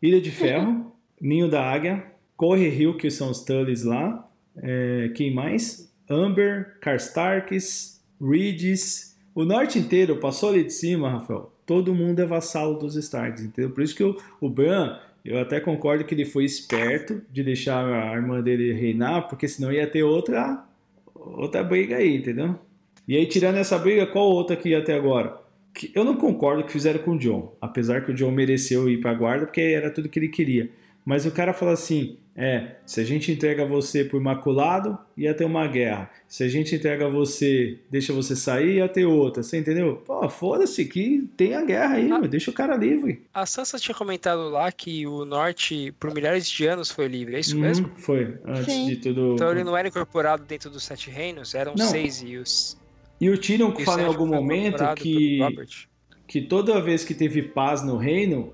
Speaker 1: Ilha de Ferro, *laughs* Ninho da Águia, Corre Hill, que são os Tullys lá. É, quem mais? Amber, Karstarks, Reeds. O norte inteiro passou ali de cima, Rafael. Todo mundo é vassalo dos Starks, entendeu? Por isso que o, o Bran, eu até concordo que ele foi esperto de deixar a irmã dele reinar, porque senão ia ter outra, outra briga aí, entendeu? E aí, tirando essa briga, qual outra que ia ter agora? Que eu não concordo que fizeram com o John, apesar que o John mereceu ir pra guarda, porque era tudo que ele queria. Mas o cara fala assim: é, se a gente entrega você por maculado, ia ter uma guerra. Se a gente entrega você, deixa você sair, ia ter outra. Você entendeu? Pô, foda-se que tem a guerra aí,
Speaker 2: Ah.
Speaker 1: meu, deixa o cara livre.
Speaker 2: A Sansa tinha comentado lá que o norte, por milhares de anos, foi livre, é isso
Speaker 1: Uhum,
Speaker 2: mesmo?
Speaker 1: Foi, antes
Speaker 3: Sim.
Speaker 1: de tudo.
Speaker 2: Então ele não era incorporado dentro dos Sete Reinos, eram
Speaker 1: Não.
Speaker 2: seis e os...
Speaker 1: E o Tyrion fala em algum momento que. que toda vez que teve paz no reino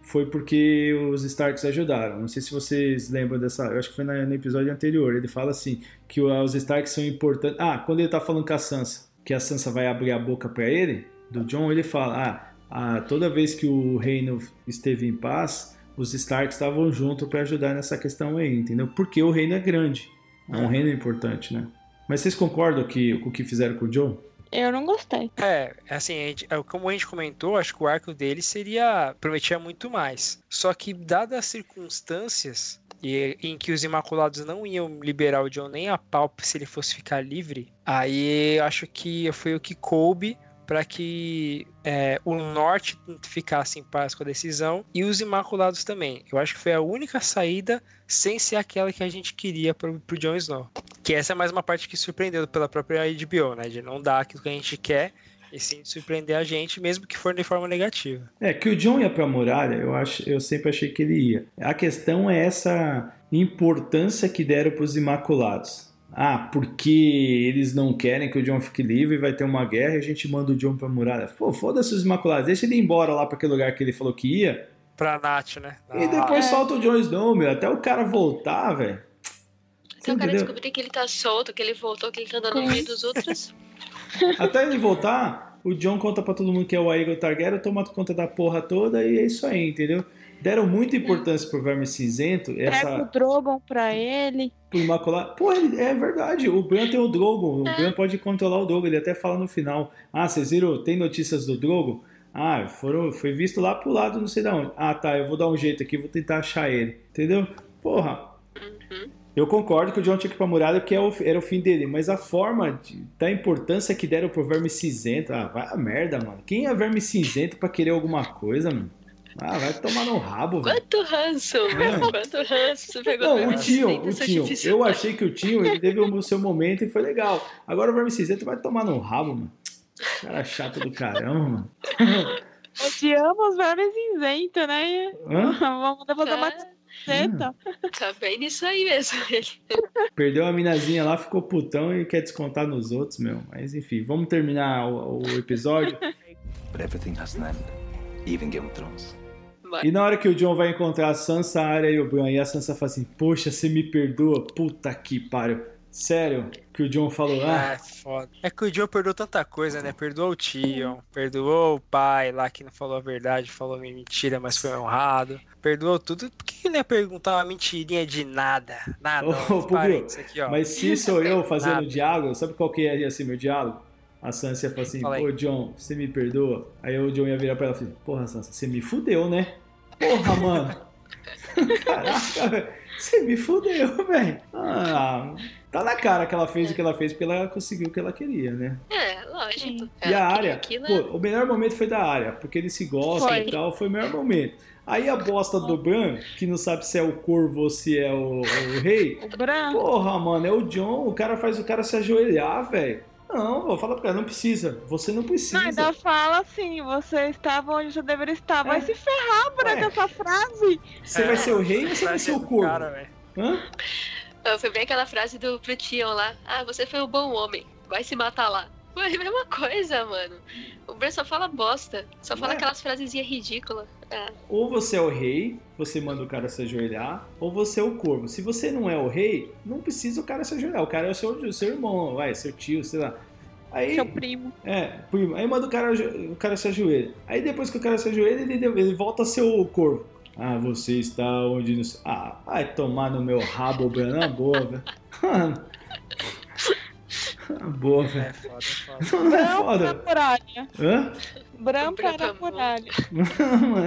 Speaker 1: foi porque os Starks ajudaram. Não sei se vocês lembram dessa. Eu acho que foi no episódio anterior. Ele fala assim: que os Starks são importantes. Ah, quando ele tá falando com a Sansa, que a Sansa vai abrir a boca pra ele, do John, ele fala: ah, ah, toda vez que o reino esteve em paz, os Starks estavam juntos pra ajudar nessa questão aí, entendeu? Porque o reino é grande. É um
Speaker 2: Uhum.
Speaker 1: reino importante, né? Mas vocês concordam que, com o que fizeram com o John?
Speaker 3: Eu não gostei.
Speaker 2: É, assim, a gente- é, como a gente comentou, acho que o arco dele seria. prometia muito mais. Só que, dadas as circunstâncias e, em que os Imaculados não iam liberar o John nem a pau se ele fosse ficar livre, aí acho que foi o que coube para que é, o norte ficasse em paz com a decisão e os Imaculados também. Eu acho que foi a única saída sem ser aquela que a gente queria pro, pro Jon Snow. Que essa é mais uma parte que surpreendeu pela própria HBO, né? De não dar aquilo que a gente quer e sim de surpreender a gente, mesmo que for de forma negativa.
Speaker 1: É, que o John ia pra muralha, eu, acho, eu sempre achei que ele ia. A questão é essa importância que deram pros Imaculados. Ah, porque eles não querem que o John fique livre, vai ter uma guerra e a gente manda o John pra muralha. Pô, foda-se os Imaculados, deixa ele ir embora lá pra aquele lugar que ele falou que ia.
Speaker 2: Pra Nath, né?
Speaker 1: E depois
Speaker 3: É.
Speaker 1: solta o Jon Snow, meu. Até o cara voltar, velho.
Speaker 4: Então o cara descobrir que ele tá solto, que ele voltou, que ele tá andando no meio dos outros. *laughs*
Speaker 1: Até ele voltar, o John conta pra todo mundo que é o Aegon Targaryen, toma conta da porra toda e é isso aí, entendeu? Deram muita importância pro Verme Cinzento,
Speaker 3: Pega o
Speaker 1: essa
Speaker 3: Drogon pra ele.
Speaker 1: pro Imaculado. Pô, é verdade, o Bran tem o Drogon, o
Speaker 4: É.
Speaker 1: Bran pode controlar o Drogon, ele até fala no final. Ah, vocês viram, tem notícias do Drogon? Ah, foram, foi visto lá pro lado, não sei da onde. Ah, tá, eu vou dar um jeito aqui, vou tentar achar ele, entendeu? Porra,
Speaker 4: Uhum.
Speaker 1: eu concordo que o John tinha que ir pra muralha porque é era o fim dele, mas a forma de- da importância que deram pro verme cinzento, ah, vai a merda, mano. Quem é verme cinzento pra querer alguma coisa, mano? Ah, vai tomar no rabo, velho.
Speaker 4: Quanto ranço, meu, quanto ranço você pegou
Speaker 1: Não,
Speaker 4: do
Speaker 1: o Tio,
Speaker 4: cinzento,
Speaker 1: o
Speaker 4: essa
Speaker 1: Tio. Eu achei que o Tio, ele teve o seu momento e foi legal. Agora o verme cinzento vai tomar no rabo, mano. Cara chato do caramba, mano.
Speaker 3: Odiamos vermes cinzento, né?
Speaker 1: Hã?
Speaker 3: Vamos fazer uma
Speaker 4: Tá,
Speaker 3: caceta.
Speaker 4: tá bem nisso aí mesmo.
Speaker 1: Perdeu a minazinha lá, ficou putão e quer descontar nos outros, meu. Mas enfim, vamos terminar o, o episódio.
Speaker 5: But everything has an end, even Game of Thrones.
Speaker 4: Vai.
Speaker 1: E na hora que o John vai encontrar a Sansa, a Arya e o Bran, e a Sansa fala assim, poxa, você me perdoa? Puta que pariu. Sério, que o John falou, ah,
Speaker 2: É, foda. É que o Joe perdoou tanta coisa, né? Perdoou o Tion, perdoou o pai lá que não falou a verdade, falou mentira, mas foi honrado. Perdoou tudo. Por que ele ia perguntar uma mentirinha de nada? Nada. Aqui, ó.
Speaker 1: mas se sou eu fazendo
Speaker 2: Nada.
Speaker 1: o diálogo, sabe qual que ia ser meu diálogo? A Sansa ia falar assim,
Speaker 2: Fala
Speaker 1: pô, John, você me perdoa? Aí o John ia virar pra ela e falar, assim, porra, Sansa, você me fudeu, né? Porra, mano. Caraca, velho. Você me fudeu, velho. Ah, tá na cara que ela fez o que ela fez porque ela conseguiu o que ela queria, né?
Speaker 4: É, lógico.
Speaker 1: E a área,
Speaker 4: aquilo, é
Speaker 1: pô, o melhor momento foi da área, porque eles se gostam
Speaker 3: Foi.
Speaker 1: e tal, foi o melhor momento. Aí a bosta do Bran, que não sabe se é o corvo ou se é o, o rei,
Speaker 3: O Bran.
Speaker 1: porra, mano, é o John, o cara faz o cara se ajoelhar, velho. Não, vou falar pra ela, não precisa, você não precisa.
Speaker 3: Não, ainda fala assim, você estava onde você deveria estar. Vai
Speaker 1: É.
Speaker 3: se ferrar por
Speaker 1: Ué.
Speaker 3: essa frase.
Speaker 1: Você vai ser o rei ou você vai ser o corvo?
Speaker 2: Cara.
Speaker 1: Hã?
Speaker 4: Foi bem aquela frase do pro Tion lá. Ah, você foi um bom homem. Vai se matar lá. Foi a mesma coisa, mano. O Bran só fala bosta. Só fala
Speaker 1: Ué.
Speaker 4: aquelas frasezinhas ridículas. Ah,
Speaker 1: Ou você é o rei, você manda o cara se ajoelhar, ou você é o corvo. Se você não é o rei, não precisa o cara se ajoelhar. O cara é o seu, o seu irmão, vai, seu tio, sei lá. Aí,
Speaker 3: Seu primo.
Speaker 1: É, primo. Aí manda o cara, o cara se ajoelha. Aí depois que o cara se ajoelha, ele, ele volta a ser o corvo. Ah, você está onde... Ah, vai tomar no meu rabo, Bran. Na boa, velho. *laughs* Boa,
Speaker 2: É
Speaker 1: velho.
Speaker 2: foda, é foda.
Speaker 1: Não, *laughs* não é
Speaker 3: Bran para a
Speaker 1: foda.
Speaker 3: muralha.
Speaker 1: Hã?
Speaker 3: Bran para a muralha.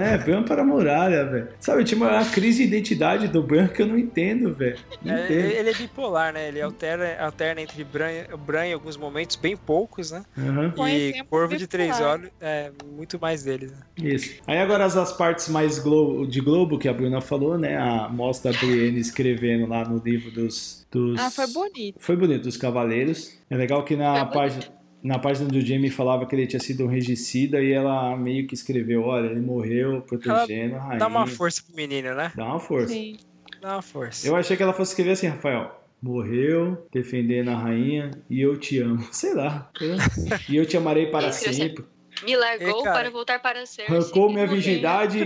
Speaker 1: É, Bran para a muralha, velho. Sabe, tinha uma crise de identidade do Bran que eu não entendo, velho.
Speaker 2: É, ele é bipolar, né? Ele alterna, alterna entre Bran, Bran em alguns momentos, bem poucos, né?
Speaker 3: Com
Speaker 2: e Corvo de Três. Olhos, é muito mais deles. Né?
Speaker 1: Isso. Aí agora as, as partes mais glo- de Globo que a Bruna falou, né? A, mostra a Brienne escrevendo lá no livro dos. dos...
Speaker 3: Ah, foi bonito.
Speaker 1: Foi bonito, dos Cavaleiros. É legal que na
Speaker 4: Foi
Speaker 1: página. Na página do Jamie falava que ele tinha sido um regicida e ela meio que escreveu: olha, ele morreu protegendo a rainha.
Speaker 2: Dá uma força pro menino, né?
Speaker 1: Dá uma força.
Speaker 3: Sim.
Speaker 2: Dá uma força.
Speaker 1: Eu achei que ela fosse escrever assim, Rafael. Morreu defendendo a rainha e eu te amo. *laughs* Sei lá. *laughs* E eu te amarei para sempre.
Speaker 4: Me largou
Speaker 2: cara,
Speaker 4: para voltar para ser.
Speaker 1: Arrancou minha virgindade.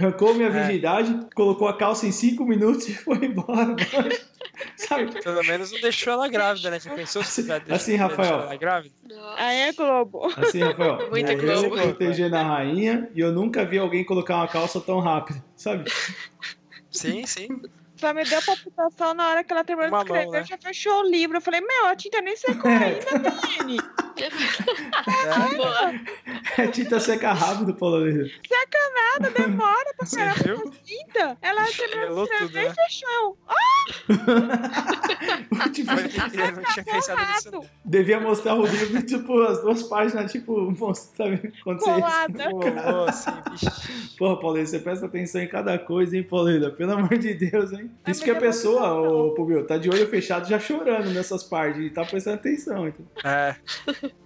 Speaker 1: Arrancou minha
Speaker 2: É.
Speaker 1: virgindade, colocou a calça em 5 minutos e foi embora. *laughs* Sabe?
Speaker 2: Pelo menos não deixou ela grávida, né? Já pensou se deixado-
Speaker 1: Assim, Rafael.
Speaker 2: ela grávida?
Speaker 3: Aí é Globo.
Speaker 1: Assim, Rafael, *laughs*
Speaker 4: Muito
Speaker 1: morreu
Speaker 4: Globo.
Speaker 1: protegendo a rainha e eu nunca vi alguém colocar uma calça tão rápido, sabe?
Speaker 2: Sim, sim.
Speaker 3: Só me deu palpitação na hora que ela terminou
Speaker 2: Uma
Speaker 3: de escrever,
Speaker 2: mão, né?
Speaker 3: já fechou o livro. Eu falei, meu, a tinta nem secou ainda, Dani.
Speaker 2: É.
Speaker 1: É tinta seca rápido, Paulo.
Speaker 3: Seca nada, demora pra caramba essa tinta. Ela terminou de escrever
Speaker 2: tudo, né?
Speaker 3: e fechou. *laughs*
Speaker 1: tipo,
Speaker 2: Eu não tinha pensado nisso.
Speaker 1: devia mostrar o livro, tipo, as duas páginas, tipo, mostra, sabe? Quando você...
Speaker 3: colada.
Speaker 2: Pô, pô, assim.
Speaker 1: Porra, Paulinho, você presta atenção em cada coisa, hein, Paulina? Pelo amor de Deus, hein?
Speaker 3: É,
Speaker 1: Isso
Speaker 3: mas
Speaker 1: que a
Speaker 3: é
Speaker 1: pessoa, ô, Pubio, tá de olho fechado já chorando nessas partes e tá prestando atenção. Então.
Speaker 2: É.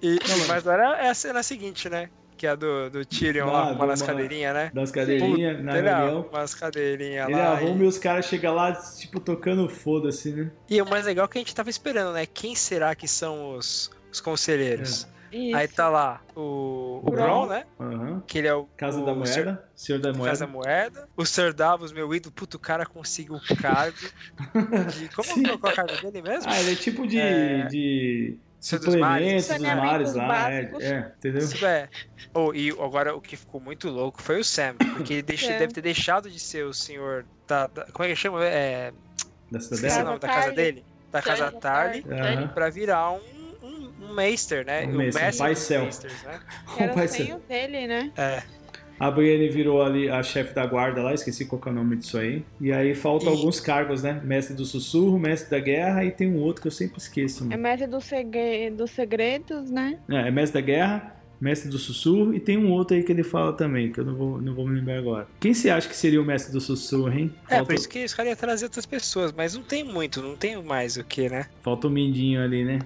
Speaker 2: E,
Speaker 1: Não, mas-
Speaker 2: agora é a cena seguinte, né? Que é a do, do Tyrion
Speaker 1: Ah,
Speaker 2: lá, arrumando
Speaker 1: do
Speaker 2: as
Speaker 1: uma-
Speaker 2: cadeirinhas, né?
Speaker 1: Das cadeirinhas, na
Speaker 2: Ele
Speaker 1: reunião.
Speaker 2: arruma as cadeirinhas
Speaker 1: Ele
Speaker 2: lá.
Speaker 1: arruma
Speaker 2: e...
Speaker 1: e os caras chegam lá, tipo, tocando foda-se, né?
Speaker 2: e o mais legal é que a gente tava esperando, né? Quem será que são os, os conselheiros?
Speaker 1: É.
Speaker 3: Isso.
Speaker 2: Aí tá lá o, o né?
Speaker 1: Aham.
Speaker 2: Que ele é o.
Speaker 1: Casa
Speaker 2: o
Speaker 1: da Moeda, Senhor da Moeda.
Speaker 2: Casa da Moeda. O Sir Davos, meu ídolo, puto, o cara conseguiu o cargo. De, como
Speaker 1: Sim.
Speaker 2: é o cargo dele mesmo?
Speaker 1: Ah, ele é tipo de,
Speaker 2: É.
Speaker 1: de
Speaker 2: Senhor dos Mares.
Speaker 1: suplementos dos mares lá, é, é, entendeu?
Speaker 2: Isso é. Oh, e agora o que ficou muito louco foi o Sam, porque ele deixou-
Speaker 3: Sam.
Speaker 2: deve ter deixado de ser o senhor da. da- como é que chama? É,
Speaker 1: Da
Speaker 2: esqueci o
Speaker 1: cidadela?
Speaker 2: nome da casa dele? Da casa
Speaker 4: Tarly.
Speaker 2: Tarly,
Speaker 1: Aham.
Speaker 2: pra virar um, um, um Meister, né?
Speaker 1: Um
Speaker 2: o
Speaker 1: Meister, um
Speaker 2: mestre
Speaker 1: paisel.
Speaker 2: Meisters, né? *laughs*
Speaker 3: Era
Speaker 1: Vai
Speaker 3: o dele, né?
Speaker 2: É.
Speaker 1: A Brienne virou ali a chefe da guarda lá, esqueci qual que é o nome disso aí. E aí faltam
Speaker 2: E-
Speaker 1: alguns cargos, né? Mestre do sussurro, mestre da guerra e tem um outro que eu sempre esqueço.
Speaker 3: É
Speaker 1: mano.
Speaker 3: mestre dos, segre... dos segredos, né?
Speaker 1: É, é mestre da guerra, mestre do sussurro e tem um outro aí que ele fala também, que eu não vou, não vou me lembrar agora. Quem você acha que seria o mestre do sussurro, hein?
Speaker 2: É,
Speaker 1: Falta,
Speaker 2: por isso que os caras iam trazer outras pessoas, mas não tem muito, não tem mais o que, né?
Speaker 1: falta o Mindinho ali, né?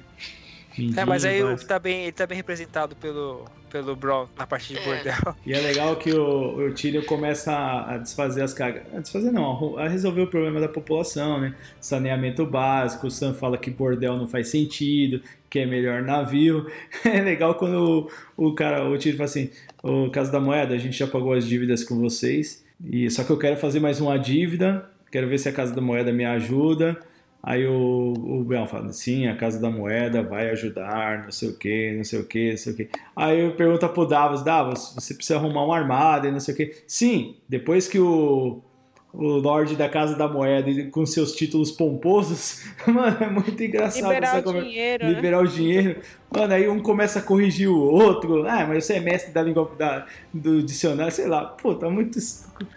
Speaker 1: Mindinho,
Speaker 2: É, mas aí que tá bem, ele tá bem representado pelo, pelo Braun na parte de
Speaker 4: É.
Speaker 2: bordel. *laughs*
Speaker 1: E é legal que o, o Tyrion começa a, a desfazer as cargas. A desfazer não, a resolver o problema da população, né? Saneamento básico, o Sam fala que bordel não faz sentido, que é melhor navio. *laughs* É legal quando o, o cara, o Tyrion fala assim, o Casa da Moeda, a gente já pagou as dívidas com vocês, e só que eu quero fazer mais uma dívida, quero ver se a Casa da Moeda me ajuda. Aí o, o Bel fala, sim, a Casa da Moeda vai ajudar, não sei o que, não sei o que, não sei o que. Aí eu pergunto pro Davos, Davos, você precisa arrumar uma armada e não sei o que. Sim, depois que o, o Lorde da Casa da Moeda, com seus títulos pomposos, *laughs* mano, é muito engraçado
Speaker 3: Liberar o
Speaker 1: conversa.
Speaker 3: dinheiro, né?
Speaker 1: Liberar o dinheiro. Mano, aí um começa a corrigir o outro. Ah, mas você é mestre da língua da, do dicionário, sei lá. Pô, tá muito,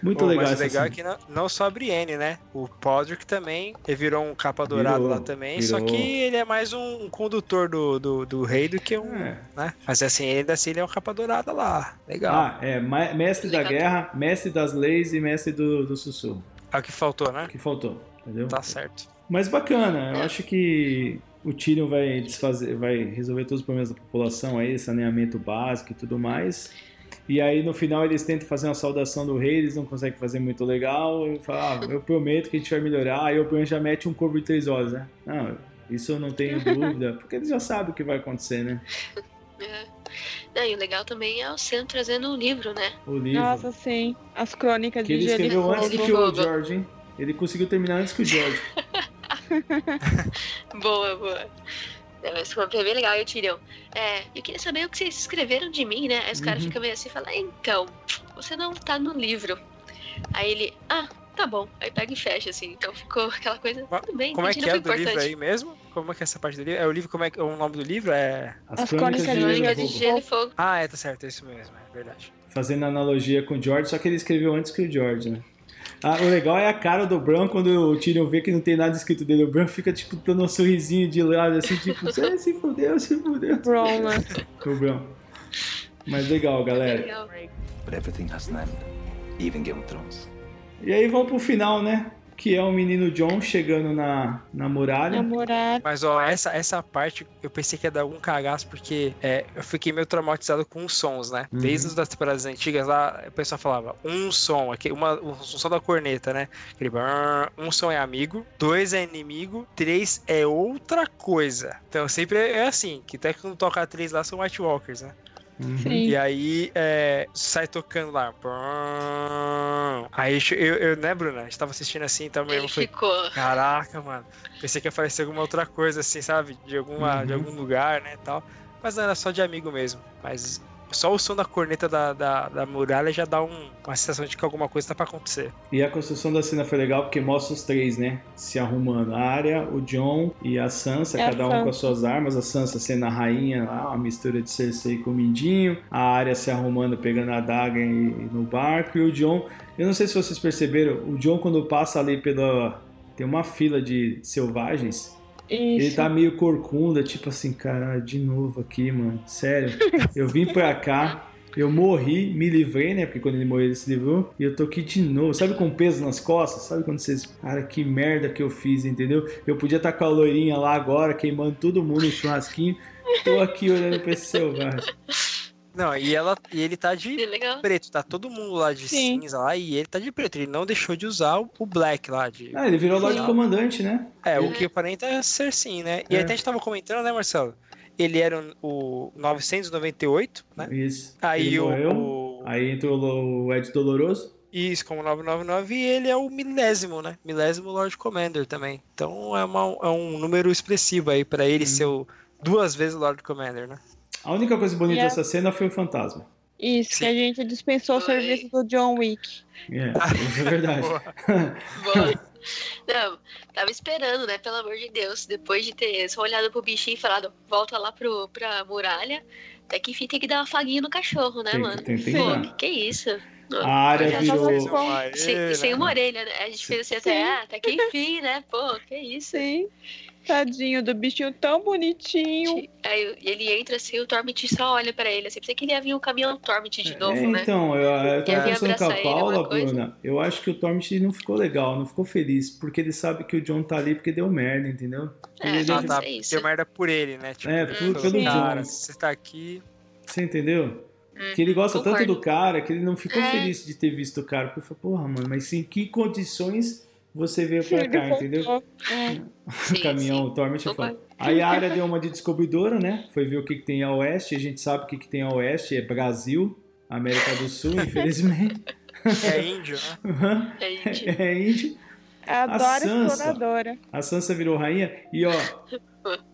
Speaker 1: muito
Speaker 2: Pô,
Speaker 1: legal
Speaker 2: mas o legal é
Speaker 1: cena.
Speaker 2: que não, não só a Brienne, né? O Podrick também, ele virou um capa dourado
Speaker 1: Virou,
Speaker 2: lá também, só
Speaker 1: virou.
Speaker 2: que ele é mais um condutor do, do, do rei do que um,
Speaker 1: É.
Speaker 2: né? Mas assim, ainda assim ele é um capa dourada lá. Legal.
Speaker 1: Ah, é, mestre da guerra, mestre das leis e mestre do, do sussurro.
Speaker 2: É o que faltou, né?
Speaker 1: Que faltou, entendeu?
Speaker 2: Tá certo.
Speaker 1: Mas bacana, eu
Speaker 4: É.
Speaker 1: acho que o Tyrion vai desfazer, vai resolver todos os problemas da população aí, saneamento básico e tudo mais. E aí no final eles tentam fazer uma saudação do rei, eles não conseguem fazer muito legal. Eu falo, ah, eu prometo que a gente vai melhorar. Aí o Bran já mete um corvo de três olhos, né? Não, isso eu não tenho *laughs* dúvida, porque eles já sabem o que vai acontecer, né?
Speaker 4: É. Não, e o legal também é o Sam trazendo um livro, né?
Speaker 1: O livro.
Speaker 3: Nossa, sim. As crônicas
Speaker 1: que
Speaker 3: de
Speaker 1: ele
Speaker 3: Gelo e
Speaker 1: escreveu antes
Speaker 3: Fogo.
Speaker 1: do que o. George, hein? Ele conseguiu terminar antes que o George. *laughs* *laughs*
Speaker 4: Boa, boa. É, mas foi bem legal, eu Tyrion. É, eu queria saber o que vocês escreveram de mim, né? Aí os caras
Speaker 1: Uhum.
Speaker 4: ficam meio assim e falam, "Ah, então, você não tá no livro. Aí ele, ah, tá bom. Aí pega e fecha, assim. Então ficou aquela coisa, tudo bem,
Speaker 2: Como é que
Speaker 4: não
Speaker 2: é
Speaker 4: foi
Speaker 2: do livro
Speaker 4: importante.
Speaker 2: aí mesmo? Como é que é essa parte do livro? É o livro, como é que o nome do livro é.
Speaker 1: As,
Speaker 3: As
Speaker 1: crônicas,
Speaker 3: Crônicas
Speaker 1: de
Speaker 3: de
Speaker 1: e.
Speaker 4: Gelo e Fogo.
Speaker 2: Ah, é, tá certo, é isso mesmo, é verdade.
Speaker 1: Fazendo analogia com o George, só que ele escreveu antes que o George, né? Ah, o legal é a cara do Bran quando o Tyrion vê que não tem nada escrito dele. O Bran fica, tipo, dando um sorrisinho de lado, assim, tipo, "Ah, se fudeu, se fudeu.
Speaker 3: Bron, né?
Speaker 1: O Bran. Mas legal, galera.
Speaker 4: Legal.
Speaker 5: But everything has an end, even Game of Thrones.
Speaker 1: E aí vamos pro final, né? Que é o menino John chegando na, na muralha.
Speaker 3: Namorar.
Speaker 2: Mas ó, essa, essa parte eu pensei que ia dar algum cagaço, porque é, eu fiquei meio traumatizado com os sons, né?
Speaker 1: Uhum.
Speaker 2: Desde as das temporadas antigas lá, o pessoal falava um som, aqui, uma, um som da corneta, né? Aquele um som é amigo, dois é inimigo, três é outra coisa. Então sempre é assim, que até quando toca três lá são White Walkers, né?
Speaker 1: Uhum.
Speaker 2: E aí é, sai tocando lá. Aí eu, eu, né, Bruna? A gente tava assistindo assim, então meu
Speaker 4: Ele
Speaker 2: foi.
Speaker 4: ficou.
Speaker 2: Caraca, mano. Pensei que ia aparecer alguma outra coisa, assim, sabe? De, alguma, de
Speaker 1: Uhum.
Speaker 2: algum lugar, né, tal. Mas não, era só de amigo mesmo. Mas só o som da corneta da, da, da muralha já dá um- uma sensação de que alguma coisa tá pra acontecer.
Speaker 1: E a construção da cena foi legal porque mostra os três, né? Se arrumando. A Arya, o John e a Sansa,
Speaker 3: É a
Speaker 1: cada um com as
Speaker 3: Sansa.
Speaker 1: suas armas. A Sansa sendo a rainha lá, uma mistura de Cersei com o Mindinho. A Arya se arrumando, pegando a daga e, e no barco. E o John, eu não sei se vocês perceberam, o John quando passa ali pela... Tem uma fila de selvagens. Ele
Speaker 3: Isso.
Speaker 1: tá meio corcunda, tipo assim, cara, de novo aqui, mano. Sério. Eu vim pra cá, eu morri, me livrei, né? Porque quando ele morreu, ele se livrou. E eu tô aqui de novo. Sabe com peso nas costas? Sabe quando vocês. Cara, que merda que eu fiz, entendeu? Eu podia estar com a loirinha lá agora, queimando todo mundo no churrasquinho. Tô aqui olhando pra esse selvagem.
Speaker 2: Não, e, ela, e ele tá de preto, tá todo mundo lá de
Speaker 3: Sim.
Speaker 2: cinza lá e ele tá de preto. Ele não deixou de usar o, o black lá. De...
Speaker 1: Ah, ele virou Lorde. Comandante, né?
Speaker 2: É, o que aparenta ser sim, né? E
Speaker 1: É.
Speaker 2: até a gente tava comentando, né, Marcelo? ele era o, o 998, né?
Speaker 1: Isso.
Speaker 2: Aí
Speaker 1: ele
Speaker 2: o,
Speaker 1: morreu.
Speaker 2: o-
Speaker 1: Aí entrou o Ed Doloroso.
Speaker 2: Isso, como 999, e ele é o milésimo, né? Milésimo Lord Commander também. Então é, uma- é um número expressivo aí pra ele ser o, duas vezes Lord Commander, né?
Speaker 1: A única coisa bonita
Speaker 3: a-
Speaker 1: dessa cena foi o fantasma.
Speaker 3: Isso, que
Speaker 2: Sim.
Speaker 3: a gente dispensou o serviço do John Wick.
Speaker 1: É, isso é verdade.
Speaker 2: Boa.
Speaker 4: Boa. Não, tava esperando, né? Pelo amor de Deus. Depois de ter só olhado pro bichinho e falado, volta lá pro, pra muralha. Até que enfim tem que dar uma faguinha no cachorro, né,
Speaker 1: Tem,
Speaker 4: mano?
Speaker 1: tem, tem que
Speaker 4: Pô, que, que isso?
Speaker 1: A área virou.
Speaker 4: Sem,
Speaker 2: né?
Speaker 4: sem uma orelha, né? A gente fez assim
Speaker 3: Sim.
Speaker 4: até, ah, até que enfim, né? Pô, que isso?
Speaker 3: Sim. Tadinho do bichinho tão bonitinho.
Speaker 4: Aí ele entra assim, o Torment só olha pra ele. Assim, pensei que ele ia vir um caminhão Torment de novo,
Speaker 1: É,
Speaker 4: né?
Speaker 1: então, eu, eu tava conversando com a Paula? Bruna. Eu acho que o Torment não ficou legal, não ficou feliz, porque ele sabe que o John tá ali porque deu merda, entendeu?
Speaker 4: É,
Speaker 1: Ele
Speaker 2: Ah, tá.
Speaker 4: isso.
Speaker 2: Deu merda por ele, né? Tipo,
Speaker 1: É, por- pelo
Speaker 2: cara,
Speaker 1: John.
Speaker 2: você tá aqui.
Speaker 1: Você entendeu?
Speaker 4: Hum,
Speaker 1: Que ele gosta tanto
Speaker 4: concordo.
Speaker 1: do cara que ele não ficou
Speaker 4: É.
Speaker 1: feliz de ter visto o cara. Porque ele falou, porra, mano, mas em que condições você veio pra cá, entendeu? *laughs*
Speaker 3: É.
Speaker 1: O caminhão, o Torment é. Aí a área deu uma de descobridora, né? Foi ver o que, que tem a oeste. A gente sabe o que, que tem a oeste, é Brasil, América do Sul, *laughs* infelizmente.
Speaker 2: É índio, né? *laughs*
Speaker 4: É, gente.
Speaker 1: é índio.
Speaker 3: Adoro
Speaker 1: Sansa.
Speaker 3: exploradora.
Speaker 1: A Sansa virou rainha e ó,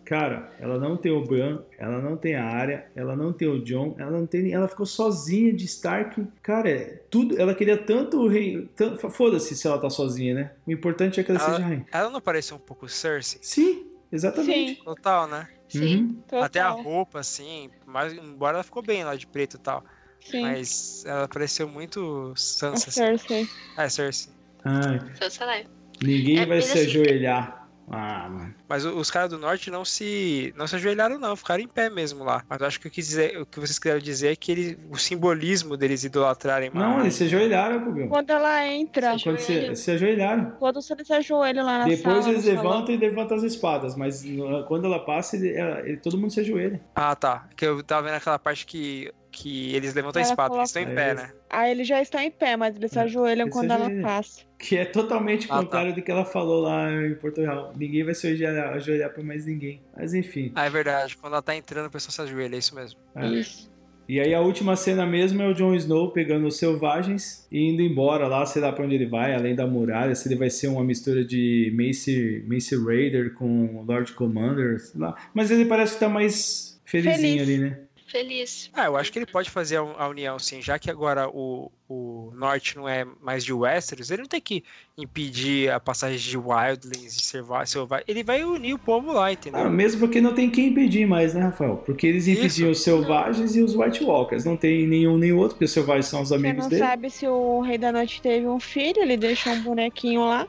Speaker 1: cara, ela não tem o Bran, ela não tem a área, ela não tem o John, ela não tem, ela ficou sozinha de Stark. Cara, é tudo, ela queria tanto o rei, foda-se se ela tá sozinha, né? O importante é que ela
Speaker 2: Ela-
Speaker 1: seja rainha.
Speaker 2: Ela não pareceu um pouco Cersei?
Speaker 1: Sim, exatamente.
Speaker 2: Total, né?
Speaker 4: Sim.
Speaker 1: Uhum.
Speaker 3: Total.
Speaker 2: Até a roupa, assim, mas embora ela ficou bem lá de preto e tal.
Speaker 3: Sim.
Speaker 2: Mas ela pareceu muito Sansa, assim.
Speaker 3: Cersei.
Speaker 2: É, Cersei.
Speaker 1: Ai,
Speaker 4: Sansa Lai.
Speaker 1: ninguém
Speaker 4: É,
Speaker 1: vai se
Speaker 4: assim,
Speaker 1: ajoelhar. Ah, mano.
Speaker 2: Mas o- os caras do norte não se não se ajoelharam, não, ficaram em pé mesmo lá. Mas eu acho que eu quis dizer, o que vocês quiseram dizer é que ele, o simbolismo deles idolatrarem
Speaker 1: Não,
Speaker 2: mais.
Speaker 1: eles se ajoelharam, Pugão.
Speaker 3: Quando ela entra,
Speaker 4: Se
Speaker 1: Quando se, se ajoelharam.
Speaker 3: quando você se ajoelha lá na
Speaker 1: Depois
Speaker 3: sala.
Speaker 1: eles levantam e levantam as espadas, mas quando ela passa, ele- ela- ele- todo mundo se ajoelha.
Speaker 2: Ah, tá. Que eu tava vendo aquela parte que, que eles levantam a espada, eles estão em pé, né?
Speaker 3: Aí eles já estão em pé, mas eles se ajoelham
Speaker 1: eles
Speaker 3: quando ela passa.
Speaker 1: Que é totalmente
Speaker 2: Ah, tá.
Speaker 1: contrário do que ela falou lá em Porto Real. Ninguém vai se ajoelhar, ajoelhar pra mais ninguém. Mas enfim.
Speaker 2: Ah, é verdade. Quando ela tá entrando, a pessoa se ajoelha, é isso mesmo.
Speaker 1: É.
Speaker 3: Isso.
Speaker 1: E aí a última cena mesmo é o Jon Snow pegando os selvagens e indo embora lá, sei lá pra onde ele vai, além da muralha, se ele vai ser uma mistura de Mace, Mace Raider com Lord Commander, sei lá. Mas ele parece que tá mais felizinho
Speaker 3: Feliz.
Speaker 1: ali, né?
Speaker 4: Feliz.
Speaker 2: Ah, eu acho que ele pode fazer a, união, sim. Já que agora o, o norte não é mais de Westeros, ele não tem que impedir a passagem de Wildlings, de Selva- Selvagem. Ele vai unir o povo lá, entendeu?
Speaker 1: Ah, mesmo porque não tem quem impedir mais, né, Rafael? Porque eles
Speaker 2: Isso.
Speaker 1: impediam os selvagens e os White Walkers. Não tem nenhum nem outro, porque os selvagens são os
Speaker 3: Você
Speaker 1: amigos
Speaker 3: não
Speaker 1: dele.
Speaker 3: sabe se o Rei da Noite teve um filho, ele deixou um bonequinho lá.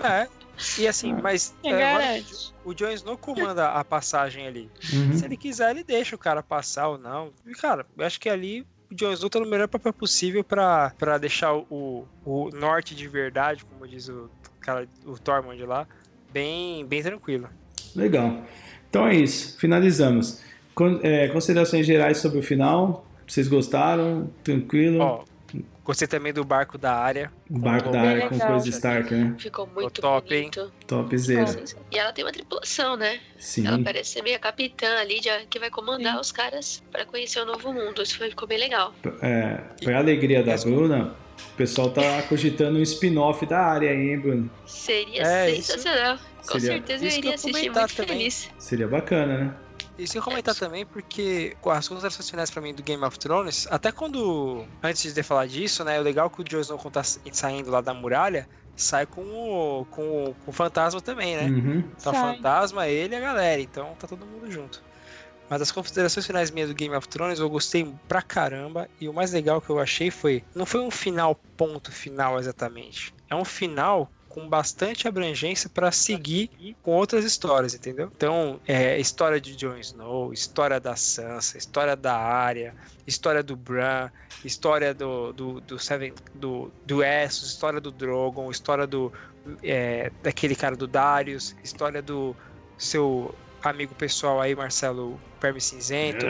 Speaker 1: É.
Speaker 2: É. E assim,
Speaker 1: Ah.
Speaker 2: mas é, agora o Jon Snow comanda a passagem ali.
Speaker 1: Uhum.
Speaker 2: Se ele quiser, ele deixa o cara passar ou não. E, cara, eu acho que ali o Jon Snow tá no melhor papel possível pra, pra deixar o, o norte de verdade, como diz o cara, o Tormund lá, bem, bem tranquilo.
Speaker 1: Legal. Então é isso. Finalizamos. Con- é, considerações gerais sobre o final. Vocês gostaram? Tranquilo?
Speaker 2: Ó, gostei também do barco da área.
Speaker 1: o barco da área com coisa Stark, né?
Speaker 4: Ficou muito
Speaker 2: top, hein?
Speaker 4: bonito.
Speaker 1: Topzera.
Speaker 4: E ela tem uma tripulação, né?
Speaker 1: Sim.
Speaker 4: Ela parece ser meio a capitã ali, de- que vai comandar os caras pra conhecer o novo mundo. Isso foi- ficou bem legal.
Speaker 1: É, pra alegria da. Bruna, o pessoal tá cogitando um spin-off da área aí, hein, Bruno?
Speaker 4: Seria
Speaker 2: É, isso-
Speaker 4: sensacional. Com
Speaker 1: seria-
Speaker 4: certeza eu
Speaker 2: isso
Speaker 4: iria
Speaker 2: eu
Speaker 4: assistir muito
Speaker 2: também.
Speaker 4: feliz.
Speaker 1: Seria bacana, né?
Speaker 2: E sem comentar também, porque com as considerações finais pra mim do Game of Thrones, até quando, antes de falar disso, né, é legal que o Jon Snow, quando tá saindo lá da muralha, sai com o, com, o- com o fantasma também, né?
Speaker 1: Uhum.
Speaker 2: Tá o fantasma, ele e a galera, então tá todo mundo junto. Mas as considerações finais minhas do Game of Thrones eu gostei pra caramba. E o mais legal que eu achei foi. Não foi um final, ponto final exatamente. É um final com bastante abrangência pra seguir com outras histórias, entendeu? Então, é história de Jon Snow, história da Sansa, história da Arya, história do Bran, história do, do, do Seven, do, do Essos, história do Drogon, história do é, daquele cara do Darius, história do seu amigo pessoal aí, Marcelo Perme Cinzento,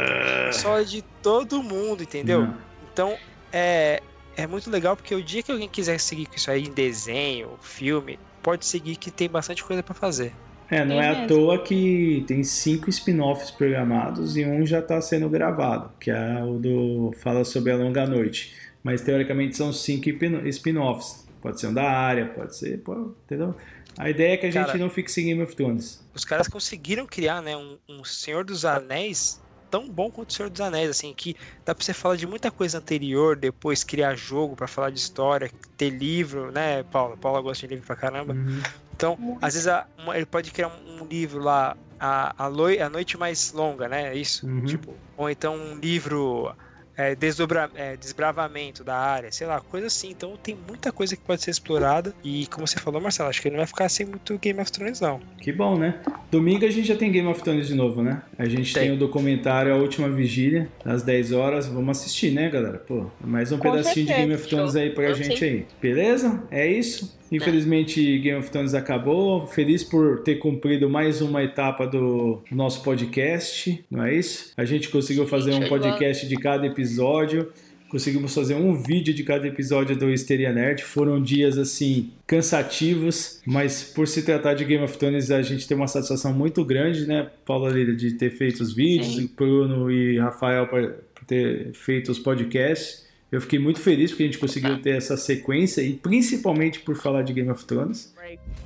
Speaker 2: só de todo mundo, entendeu?
Speaker 1: Não.
Speaker 2: Então é, é muito legal porque o dia que alguém quiser seguir com isso aí em desenho, filme, pode seguir que tem bastante coisa pra fazer.
Speaker 1: É, não
Speaker 3: Tem
Speaker 1: é à toa que tem cinco spin-offs programados e um já está sendo gravado, que é o do Fala sobre a Longa Noite. Mas teoricamente são cinco spin- spin-offs. Pode ser um da área, pode ser. Pô, entendeu? A ideia é que a gente
Speaker 2: Cara,
Speaker 1: não fique sem Game of Thrones.
Speaker 2: Os caras conseguiram criar, né, um, um Senhor dos Anéis tão bom quanto o Senhor dos Anéis, assim, que dá pra você falar de muita coisa anterior, depois criar jogo pra falar de história, ter livro, né, Paula? Paula gosta de livro pra caramba.
Speaker 1: Uhum.
Speaker 2: Então, às vezes a- uma- ele pode criar um, um livro lá, a, a, loi- a Noite Mais Longa, né? Isso.
Speaker 1: Uhum.
Speaker 2: Tipo, ou então um livro é, desdobra, é, desbravamento da área, sei lá, coisa assim. Então tem muita coisa que pode ser explorada. E como você falou, Marcelo, acho que ele não vai ficar sem muito Game of Thrones, não.
Speaker 1: Que bom, né? Domingo a gente já tem Game of Thrones de novo, né? A gente tem,
Speaker 2: Tem.
Speaker 1: o documentário A Última Vigília, às 10 horas. Vamos assistir, né, galera? Pô, mais um
Speaker 3: Com
Speaker 1: pedacinho de
Speaker 3: certeza.
Speaker 1: Game of Thrones aí pra
Speaker 4: Show.
Speaker 1: gente
Speaker 4: Sim.
Speaker 1: aí. Beleza? É isso. Infelizmente, Game of Thrones acabou. Feliz por ter cumprido mais uma etapa do nosso podcast, não é isso? A gente conseguiu fazer um podcast de cada episódio. Conseguimos fazer um vídeo de cada episódio do Histeria Nerd. Foram dias assim cansativos, mas por se tratar de Game of Thrones, a gente tem uma satisfação muito grande, né, Paula Lira, de ter feito os vídeos,
Speaker 3: Sim.
Speaker 1: e Bruno e Rafael por ter feito os podcasts. Eu fiquei muito feliz porque a gente conseguiu ter essa sequência e principalmente por falar de Game of Thrones.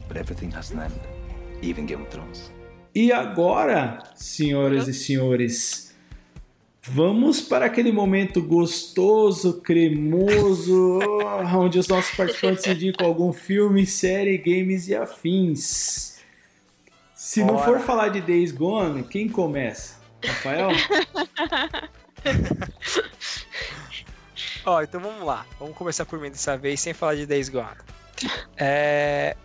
Speaker 5: But everything has an end, even Game of Thrones.
Speaker 1: E agora, senhoras e senhores, vamos para aquele momento gostoso, cremoso, *laughs* onde os nossos participantes indicam algum filme, série, games e afins. Se não
Speaker 2: Bora.
Speaker 1: for falar de Days Gone, quem começa? Rafael? *laughs*
Speaker 2: Ó, então vamos lá. Vamos começar por mim dessa vez, sem falar de Days Gone. É,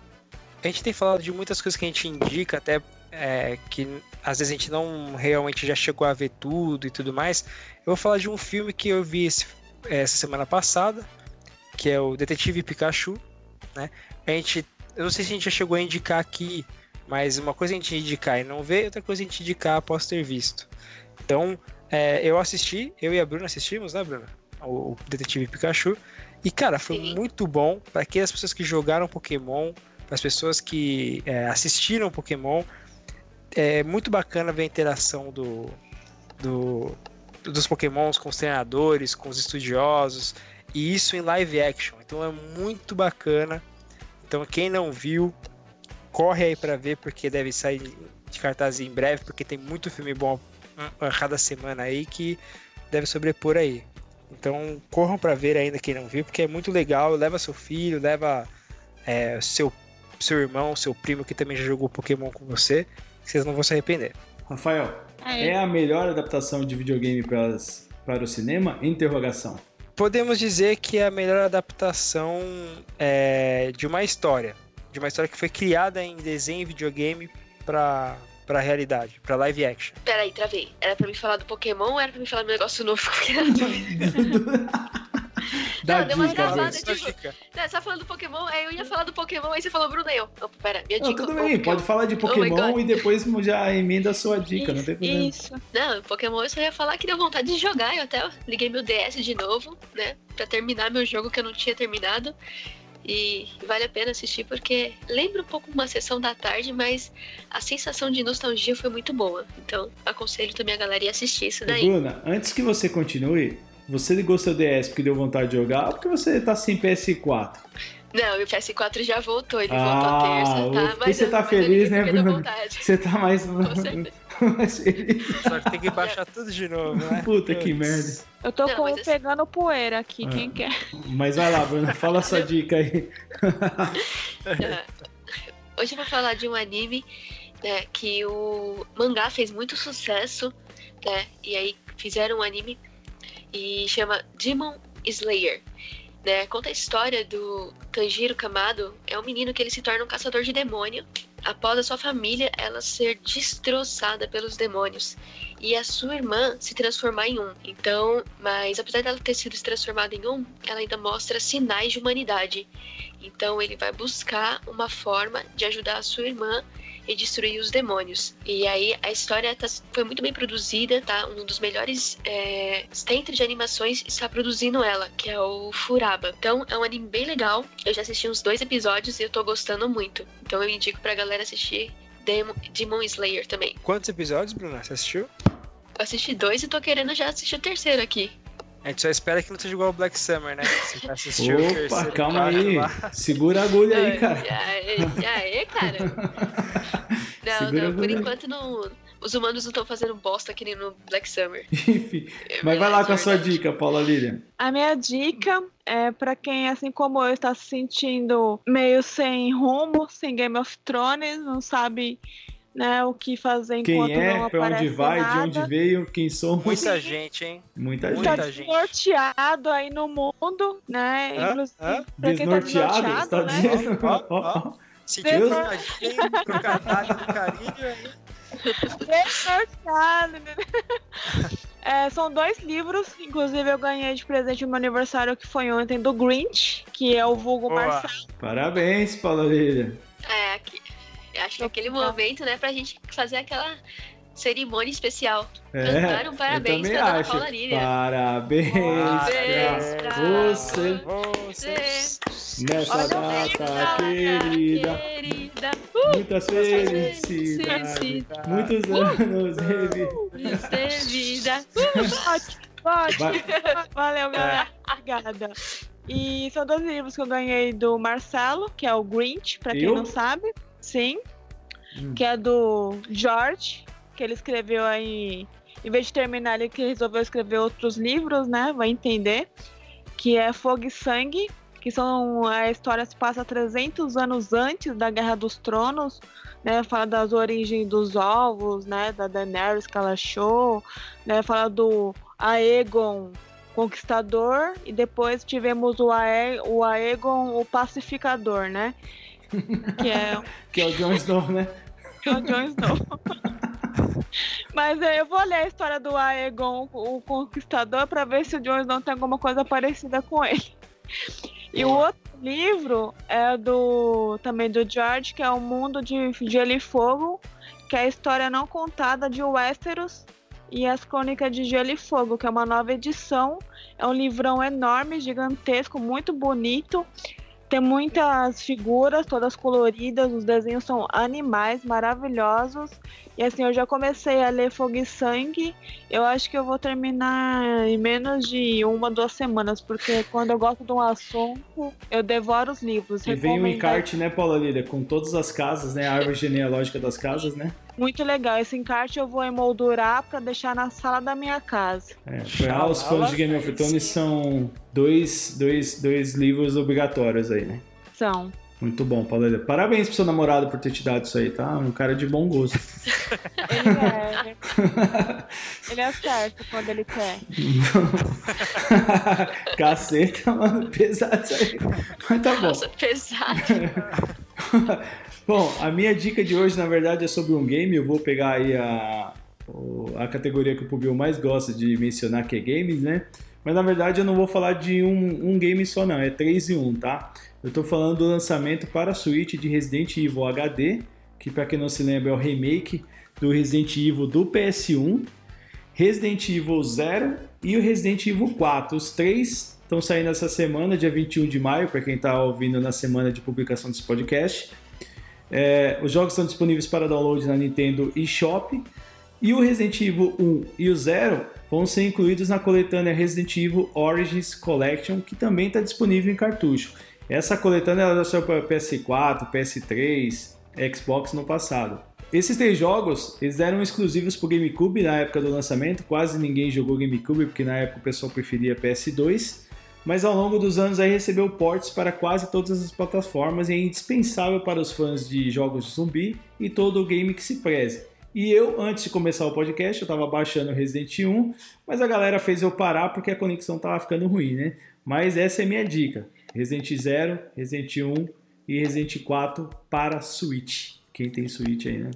Speaker 2: A gente tem falado de muitas coisas que a gente indica, até é, que às vezes a gente não realmente já chegou a ver tudo e tudo mais. Eu vou falar de um filme que eu vi esse- essa semana passada, que é o Detetive Pikachu, né? A gente, eu não sei se a gente já chegou a indicar aqui, mas uma coisa é a gente indicar e não ver, outra coisa é a gente indicar após ter visto. Então, é, eu assisti, eu e a Bruna assistimos, né, Bruna? O, Detetive Pikachu. E, cara, foi
Speaker 4: Sim.
Speaker 2: muito bom para aquelas pessoas que jogaram Pokémon, para as pessoas que é, assistiram Pokémon. É muito bacana ver a interação do, do, dos Pokémons com os treinadores, com os estudiosos, e isso em live action. Então é muito bacana. Então, quem não viu, corre aí para ver, porque deve sair de cartaz em breve, porque tem muito filme bom a cada semana aí que deve sobrepor aí. Então corram para ver ainda quem não viu, porque é muito legal. Leva seu filho, leva é, seu, seu irmão, seu primo que também já jogou Pokémon com você, que vocês não vão se arrepender.
Speaker 1: Rafael,
Speaker 3: É,
Speaker 1: é a melhor adaptação de videogame para, as- para o cinema? Interrogação.
Speaker 2: Podemos dizer que é a melhor adaptação é, de uma história, de uma história que foi criada em desenho e videogame para para realidade, para live action.
Speaker 4: Peraí, travei. Era pra me falar do Pokémon ou era pra me falar do negócio novo? *laughs*
Speaker 1: Dá
Speaker 4: Não, deu uma.
Speaker 2: Só
Speaker 4: tipo. Não, você tá falando do Pokémon, aí eu ia falar do Pokémon, aí você falou Bruno aí eu. Opa, pera, minha
Speaker 1: Não,
Speaker 4: dica.
Speaker 1: tudo
Speaker 4: o
Speaker 1: bem, pode falar de
Speaker 4: my
Speaker 1: Pokémon
Speaker 4: God.
Speaker 1: e depois já emenda a sua dica, não tem problema.
Speaker 3: Isso.
Speaker 4: Não, Pokémon eu só ia falar que deu vontade de jogar. Eu até liguei meu DS de novo, né? Pra terminar meu jogo que eu não tinha terminado. E vale a pena assistir porque lembra um pouco uma sessão da tarde, mas a sensação de nostalgia foi muito boa. Então aconselho também a galera a assistir isso daí.
Speaker 1: Bruna, antes que você continue, você ligou seu DS porque deu vontade de jogar ou porque você tá sem PS4?
Speaker 4: Não, o PS4 já voltou, ele
Speaker 1: Ah,
Speaker 4: voltou terça, tá?
Speaker 1: porque você tá
Speaker 4: mas
Speaker 1: feliz, né,
Speaker 4: vontade.
Speaker 1: Você tá mais, *laughs*
Speaker 2: Só que tem que baixar tudo de novo, né?
Speaker 1: Puta que merda.
Speaker 3: Eu tô
Speaker 4: Não,
Speaker 3: com-
Speaker 4: mas
Speaker 3: pegando poeira aqui,
Speaker 1: Ah.
Speaker 3: quem quer?
Speaker 1: Mas vai lá, Bruna, fala a sua dica aí.
Speaker 4: Ah, Hoje eu vou falar de um anime, né, que o mangá fez muito sucesso, né, e aí fizeram um anime e chama Demon Slayer, né, conta a história do Tanjiro Kamado, é um menino que ele se torna um caçador de demônio após a sua família ela ser destroçada pelos demônios e a sua irmã se transformar em um. Então, mas apesar dela ter sido transformada em um, ela ainda mostra sinais de humanidade. Então ele vai buscar uma forma de ajudar a sua irmã e destruir os demônios. E aí a história tá- foi muito bem produzida, tá? Um dos melhores é, centros de animações está produzindo ela, que é o Furaba. Então é um anime bem legal. Eu já assisti uns dois episódios e eu tô gostando muito. Então eu indico pra galera assistir Demon, Demon Slayer também.
Speaker 2: Quantos episódios, Bruna? Você assistiu?
Speaker 4: Eu assisti dois e tô querendo já assistir o terceiro aqui.
Speaker 2: A gente só espera que não seja igual o Black Summer, né? Você já assistiu o
Speaker 1: Opa,
Speaker 2: terceiro
Speaker 1: calma aí.
Speaker 2: lá.
Speaker 1: Segura a agulha aí, cara.
Speaker 4: É, cara. *laughs* Não,
Speaker 1: Segura
Speaker 4: não, por enquanto não. Os humanos não estão fazendo bosta que nem no Black Summer. *laughs*
Speaker 1: Enfim.
Speaker 4: É
Speaker 1: Mas vai lá com a sua
Speaker 4: verdade.
Speaker 1: dica, Paula Lilian.
Speaker 3: A minha dica é pra quem, assim como eu, está se sentindo meio sem rumo, sem Game of Thrones, não sabe né, o que fazer enquanto
Speaker 1: Quem
Speaker 3: não
Speaker 1: é, pra
Speaker 3: aparece
Speaker 1: onde vai,
Speaker 3: nada.
Speaker 1: de onde veio, quem somos.
Speaker 2: Muita gente, hein?
Speaker 1: Muita
Speaker 2: muita
Speaker 1: gente.
Speaker 3: Tá
Speaker 2: gente.
Speaker 3: desnorteado aí no mundo, né?
Speaker 2: Hã?
Speaker 3: Inclusive,
Speaker 2: Hã?
Speaker 3: pra quem tá
Speaker 1: Desnorteado, você
Speaker 3: desnorteado,
Speaker 1: tá
Speaker 3: né?
Speaker 1: dizendo?
Speaker 2: Ó, ó,
Speaker 1: Ó, *laughs*
Speaker 2: do aí.
Speaker 3: Desnorteado? É, são dois livros, inclusive eu ganhei de presente no meu aniversário que foi ontem do Grinch, que é o vulgo
Speaker 2: Boa.
Speaker 3: Marcelo.
Speaker 1: Parabéns, Paula Lilian.
Speaker 4: É, aqui, acho que é aquele momento, né, pra gente fazer aquela cerimônia especial.
Speaker 1: É,
Speaker 4: Cantaram parabéns pra dona
Speaker 1: acho.
Speaker 4: Paula Lilian.
Speaker 1: Parabéns
Speaker 4: Parabéns
Speaker 1: pra
Speaker 4: pra
Speaker 1: você
Speaker 2: Você.
Speaker 1: nessa
Speaker 4: Olha,
Speaker 1: data querida.
Speaker 4: querida.
Speaker 1: Muitas felicidades.
Speaker 4: Felicidade.
Speaker 1: Muitos anos de vida. *laughs*
Speaker 3: Pode, pode.
Speaker 1: Vai.
Speaker 3: Valeu, galera. Obrigada. E são dois livros que eu ganhei do Marcelo, que é o Grinch, pra quem
Speaker 1: Eu?
Speaker 3: não sabe. Sim.
Speaker 1: Hum.
Speaker 3: Que é do George, que ele escreveu aí. Em vez de terminar, ele que resolveu escrever outros livros, né? Vai entender. Que é Fogo e Sangue, que são a história se passa 300 anos antes da Guerra dos Tronos, né? Fala das origens dos ovos, né? Da Daenerys que ela achou, né? Fala do Aegon Conquistador e depois tivemos o, Ae o Aegon o Pacificador, né? Que é *laughs*
Speaker 1: Que é o Jon Snow, né?
Speaker 3: o Jon Snow. *laughs* Mas eu vou ler a história do Aegon, o Conquistador, pra ver se o Jon Snow tem alguma coisa parecida com ele. E o outro livro é do também do George, que é o Mundo de Gelo e Fogo, que é a história não contada de Westeros e as Crônicas de Gelo e Fogo, que é uma nova edição. É um livrão enorme, gigantesco, muito bonito. Tem muitas figuras, todas coloridas, os desenhos são animais maravilhosos. E assim, eu já comecei a ler Fogo e Sangue. Eu acho que eu vou terminar em menos de uma, duas semanas, porque quando eu gosto de um assunto, eu devoro os livros.
Speaker 1: E vem o
Speaker 3: Recomendo.
Speaker 1: encarte, né, Paula Lilian? Com todas as casas, né? A árvore genealógica das casas, né?
Speaker 3: Muito legal. Esse encarte eu vou emoldurar para deixar na sala da minha casa.
Speaker 1: É, pra os fãs de Game of Thrones são dois, dois, dois livros obrigatórios aí, né?
Speaker 3: São.
Speaker 1: Muito bom, Lilian. Parabéns pro seu namorado por ter te dado isso aí, tá? Um cara de bom gosto.
Speaker 3: Ele é. ele é certo quando ele quer. *laughs*
Speaker 1: Caceta, mano, pesado isso aí. Mas tá bom.
Speaker 4: Nossa, pesado. *laughs*
Speaker 1: Bom, a minha dica de hoje, na verdade, é sobre um game. Eu vou pegar aí a, a categoria que o Pubio mais gosta de mencionar, que é games, né? Mas na verdade eu não vou falar de um, um game só, não. É 3 em 1, tá? Eu tô falando do lançamento para a Switch de Resident Evil HD, que para quem não se lembra é o remake do Resident Evil do PS1, Resident Evil 0 e o Resident Evil 4. Os três estão saindo essa semana, dia 21 de maio, para quem está ouvindo na semana de publicação desse podcast. É, os jogos estão disponíveis para download na Nintendo eShop. E o Resident Evil 1 e o 0 vão ser incluídos na coletânea Resident Evil Origins Collection, que também está disponível em cartucho. Essa coletânea ela já saiu para PS4, PS3, Xbox no passado. Esses três jogos eles eram exclusivos para o GameCube na época do lançamento, quase ninguém jogou GameCube porque na época o pessoal preferia PS2, mas ao longo dos anos aí recebeu ports para quase todas as plataformas e é indispensável para os fãs de jogos de zumbi e todo o game que se preze. E eu, antes de começar o podcast, eu estava baixando Resident 1, mas a galera fez eu parar porque a conexão estava ficando ruim, né? Mas essa é a minha dica. Resident 0, Resident 1 e Resident 4 para Switch. Quem tem Switch aí, né?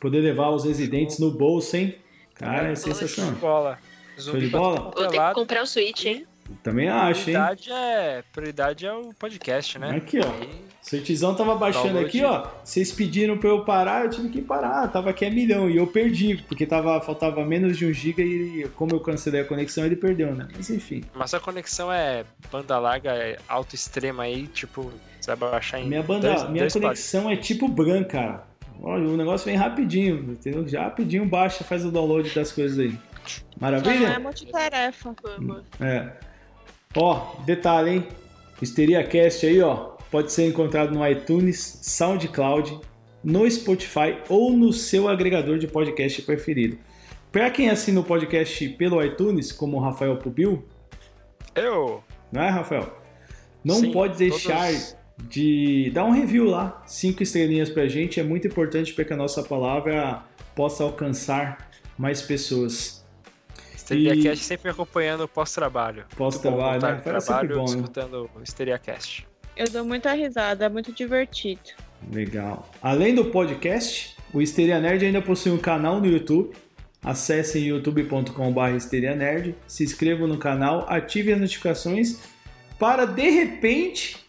Speaker 1: Poder levar os residentes no bolso, hein? Cara, é sensacional.
Speaker 2: Bola.
Speaker 1: Show de bola?
Speaker 4: Vou ter que comprar o Switch, hein?
Speaker 1: Também acho, hein?
Speaker 2: Prioridade é, prioridade é o podcast, né?
Speaker 1: Aqui, ó.
Speaker 2: Aí,
Speaker 1: Certizão tava baixando
Speaker 2: Download.
Speaker 1: aqui, ó. Vocês pediram pra eu parar, eu tive que parar. Tava aqui a milhão e eu perdi, porque tava, faltava menos de um giga e como eu cancelei a conexão, ele perdeu, né? Mas enfim.
Speaker 2: mas a conexão é banda larga, é alto extrema aí, tipo, você vai baixar em
Speaker 1: Minha banda,
Speaker 2: dois,
Speaker 1: minha
Speaker 2: dois
Speaker 1: conexão é tipo Bran, cara. Olha, o negócio vem rapidinho, entendeu? Já rapidinho baixa, faz o download das coisas aí. Maravilha?
Speaker 3: não é multitarefa.
Speaker 4: Vamos.
Speaker 1: É. Ó, detalhe, hein? Histeria Cast aí, ó, pode ser encontrado no iTunes, SoundCloud, no Spotify ou no seu agregador de podcast preferido. Para quem assina o podcast pelo iTunes, como o Rafael Pubil,
Speaker 2: Eu.
Speaker 1: não é, Rafael? Não
Speaker 2: Sim,
Speaker 1: pode deixar
Speaker 2: todos-
Speaker 1: de dar um review lá, cinco estrelinhas pra gente, é muito importante para que a nossa palavra possa alcançar mais pessoas.
Speaker 2: SteriaCast sempre me acompanhando pós-trabalho.
Speaker 1: Pós-trabalho, né? sempre
Speaker 2: trabalho
Speaker 1: bom, né?
Speaker 2: escutando o SteriaCast.
Speaker 3: Eu dou muita risada, é muito divertido.
Speaker 1: Legal. Além do podcast, o Histeria Nerd ainda possui um canal no YouTube. Acessem youtube.com.br Histeria Nerd, se inscrevam no canal, ativem as notificações para de repente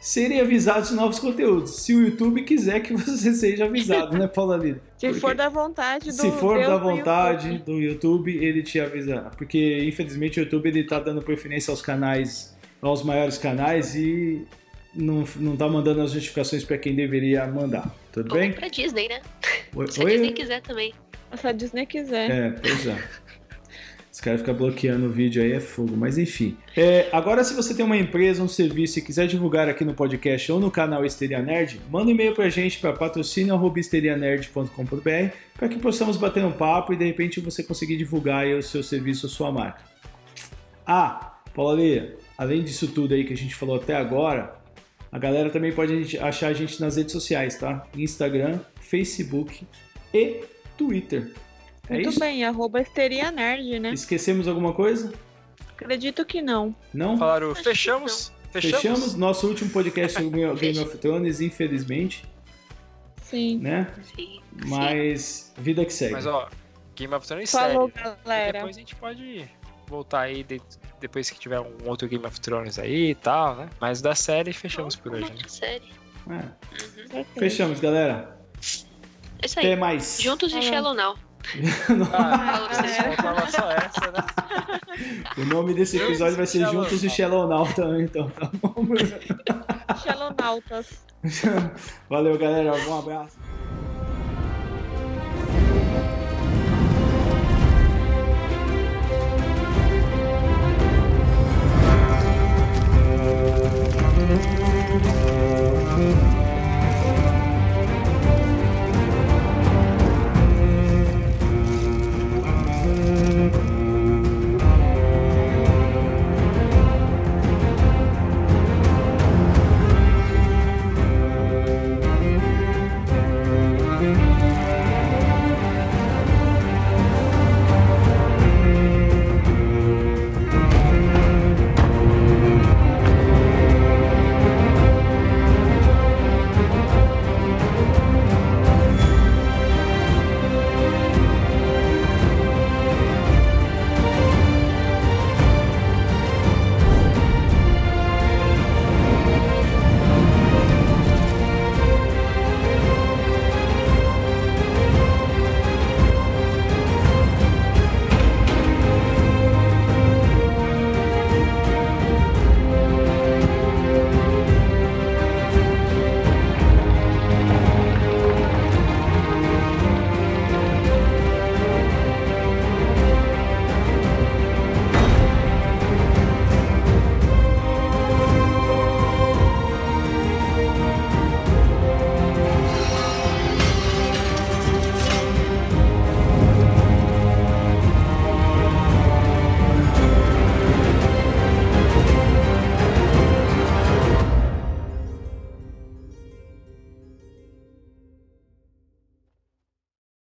Speaker 1: serem avisados de novos conteúdos. Se o YouTube quiser que você *laughs* seja avisado, né, Paula Lida?
Speaker 3: Se
Speaker 1: Porque-
Speaker 3: for da vontade do
Speaker 1: Se for
Speaker 3: Deus
Speaker 1: da
Speaker 3: do
Speaker 1: vontade
Speaker 3: YouTube.
Speaker 1: do YouTube, ele te avisa. Porque, infelizmente, o YouTube ele tá dando preferência aos canais, aos maiores canais e não, não tá mandando as notificações para quem deveria mandar. Tudo
Speaker 4: Ou
Speaker 1: bem?
Speaker 4: pra Disney, né?
Speaker 1: Oi?
Speaker 4: Se a Disney quiser também.
Speaker 3: Se a Disney quiser.
Speaker 1: É, pois é. Os caras ficam bloqueando o vídeo aí, é fogo. Mas enfim. É, agora, se você tem uma empresa, um serviço e quiser divulgar aqui no podcast ou no canal Histeria Nerd, manda um e-mail pra gente para patrocínio.histerianerd.com.br para que possamos bater um papo e de repente você conseguir divulgar o seu serviço ou sua marca. Ah, Paula Leia, além disso tudo aí que a gente falou até agora, a galera também pode achar a gente nas redes sociais, tá? Instagram, Facebook e Twitter. É
Speaker 3: Muito
Speaker 1: isso?
Speaker 3: bem, arroba Histeria Nerd, né?
Speaker 1: Esquecemos alguma coisa?
Speaker 3: Acredito que não.
Speaker 1: Não?
Speaker 2: Falaram,
Speaker 4: que
Speaker 2: fechamos?
Speaker 1: Fechamos nosso último podcast sobre Game of Thrones, infelizmente,
Speaker 3: Sim.
Speaker 1: né?
Speaker 4: Sim.
Speaker 1: Mas vida que segue.
Speaker 2: Mas ó, Game of Thrones
Speaker 3: Falou,
Speaker 2: sério.
Speaker 3: galera.
Speaker 2: Depois a gente pode voltar aí de- depois que tiver um outro Game of Thrones aí e tal, né? Mas da série fechamos por hoje, né?
Speaker 4: Série.
Speaker 1: É,
Speaker 4: Uhum.
Speaker 1: fechamos, galera.
Speaker 4: É isso
Speaker 1: Até
Speaker 4: aí.
Speaker 1: mais.
Speaker 4: Juntos e. Shallow Now. *laughs*
Speaker 2: Ah,
Speaker 3: Ah, é.
Speaker 2: só essa, né?
Speaker 1: O nome desse episódio vai ser Juntos e Now também, então tá bom?
Speaker 3: Xelonautas. *laughs*
Speaker 1: Valeu, galera. Um abraço.